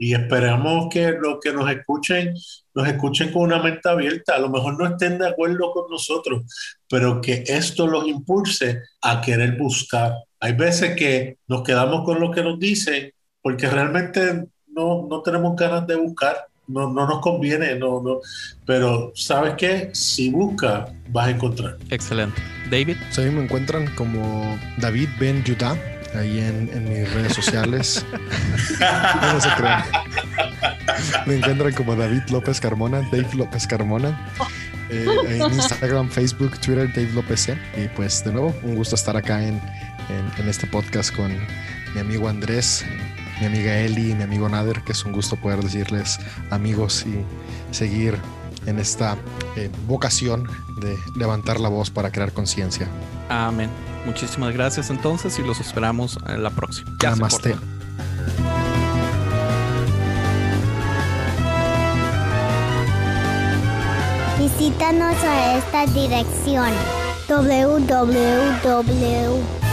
Y esperamos que los que nos escuchen, nos escuchen con una mente abierta. A lo mejor no estén de acuerdo con nosotros, pero que esto los impulse a querer buscar hay veces que nos quedamos con lo que nos dicen porque realmente no, no tenemos ganas de buscar, no, no nos conviene, no, no. pero ¿sabes qué? Si buscas, vas a encontrar. Excelente. David. Sí, me encuentran como David Ben Yudá ahí en, en, mis redes sociales. no se crean. Me encuentran como David López Carmona, Dave López Carmona. Eh, en Instagram, Facebook, Twitter, Dave López C. Y pues de nuevo, un gusto estar acá en en, este podcast con mi amigo Andrés, mi amiga Eli y mi amigo Nader, que es un gusto poder decirles amigos y seguir en esta eh, vocación de levantar la voz para crear conciencia. Amén. Muchísimas gracias entonces y los esperamos en la próxima. Namaste. Visítanos a esta dirección www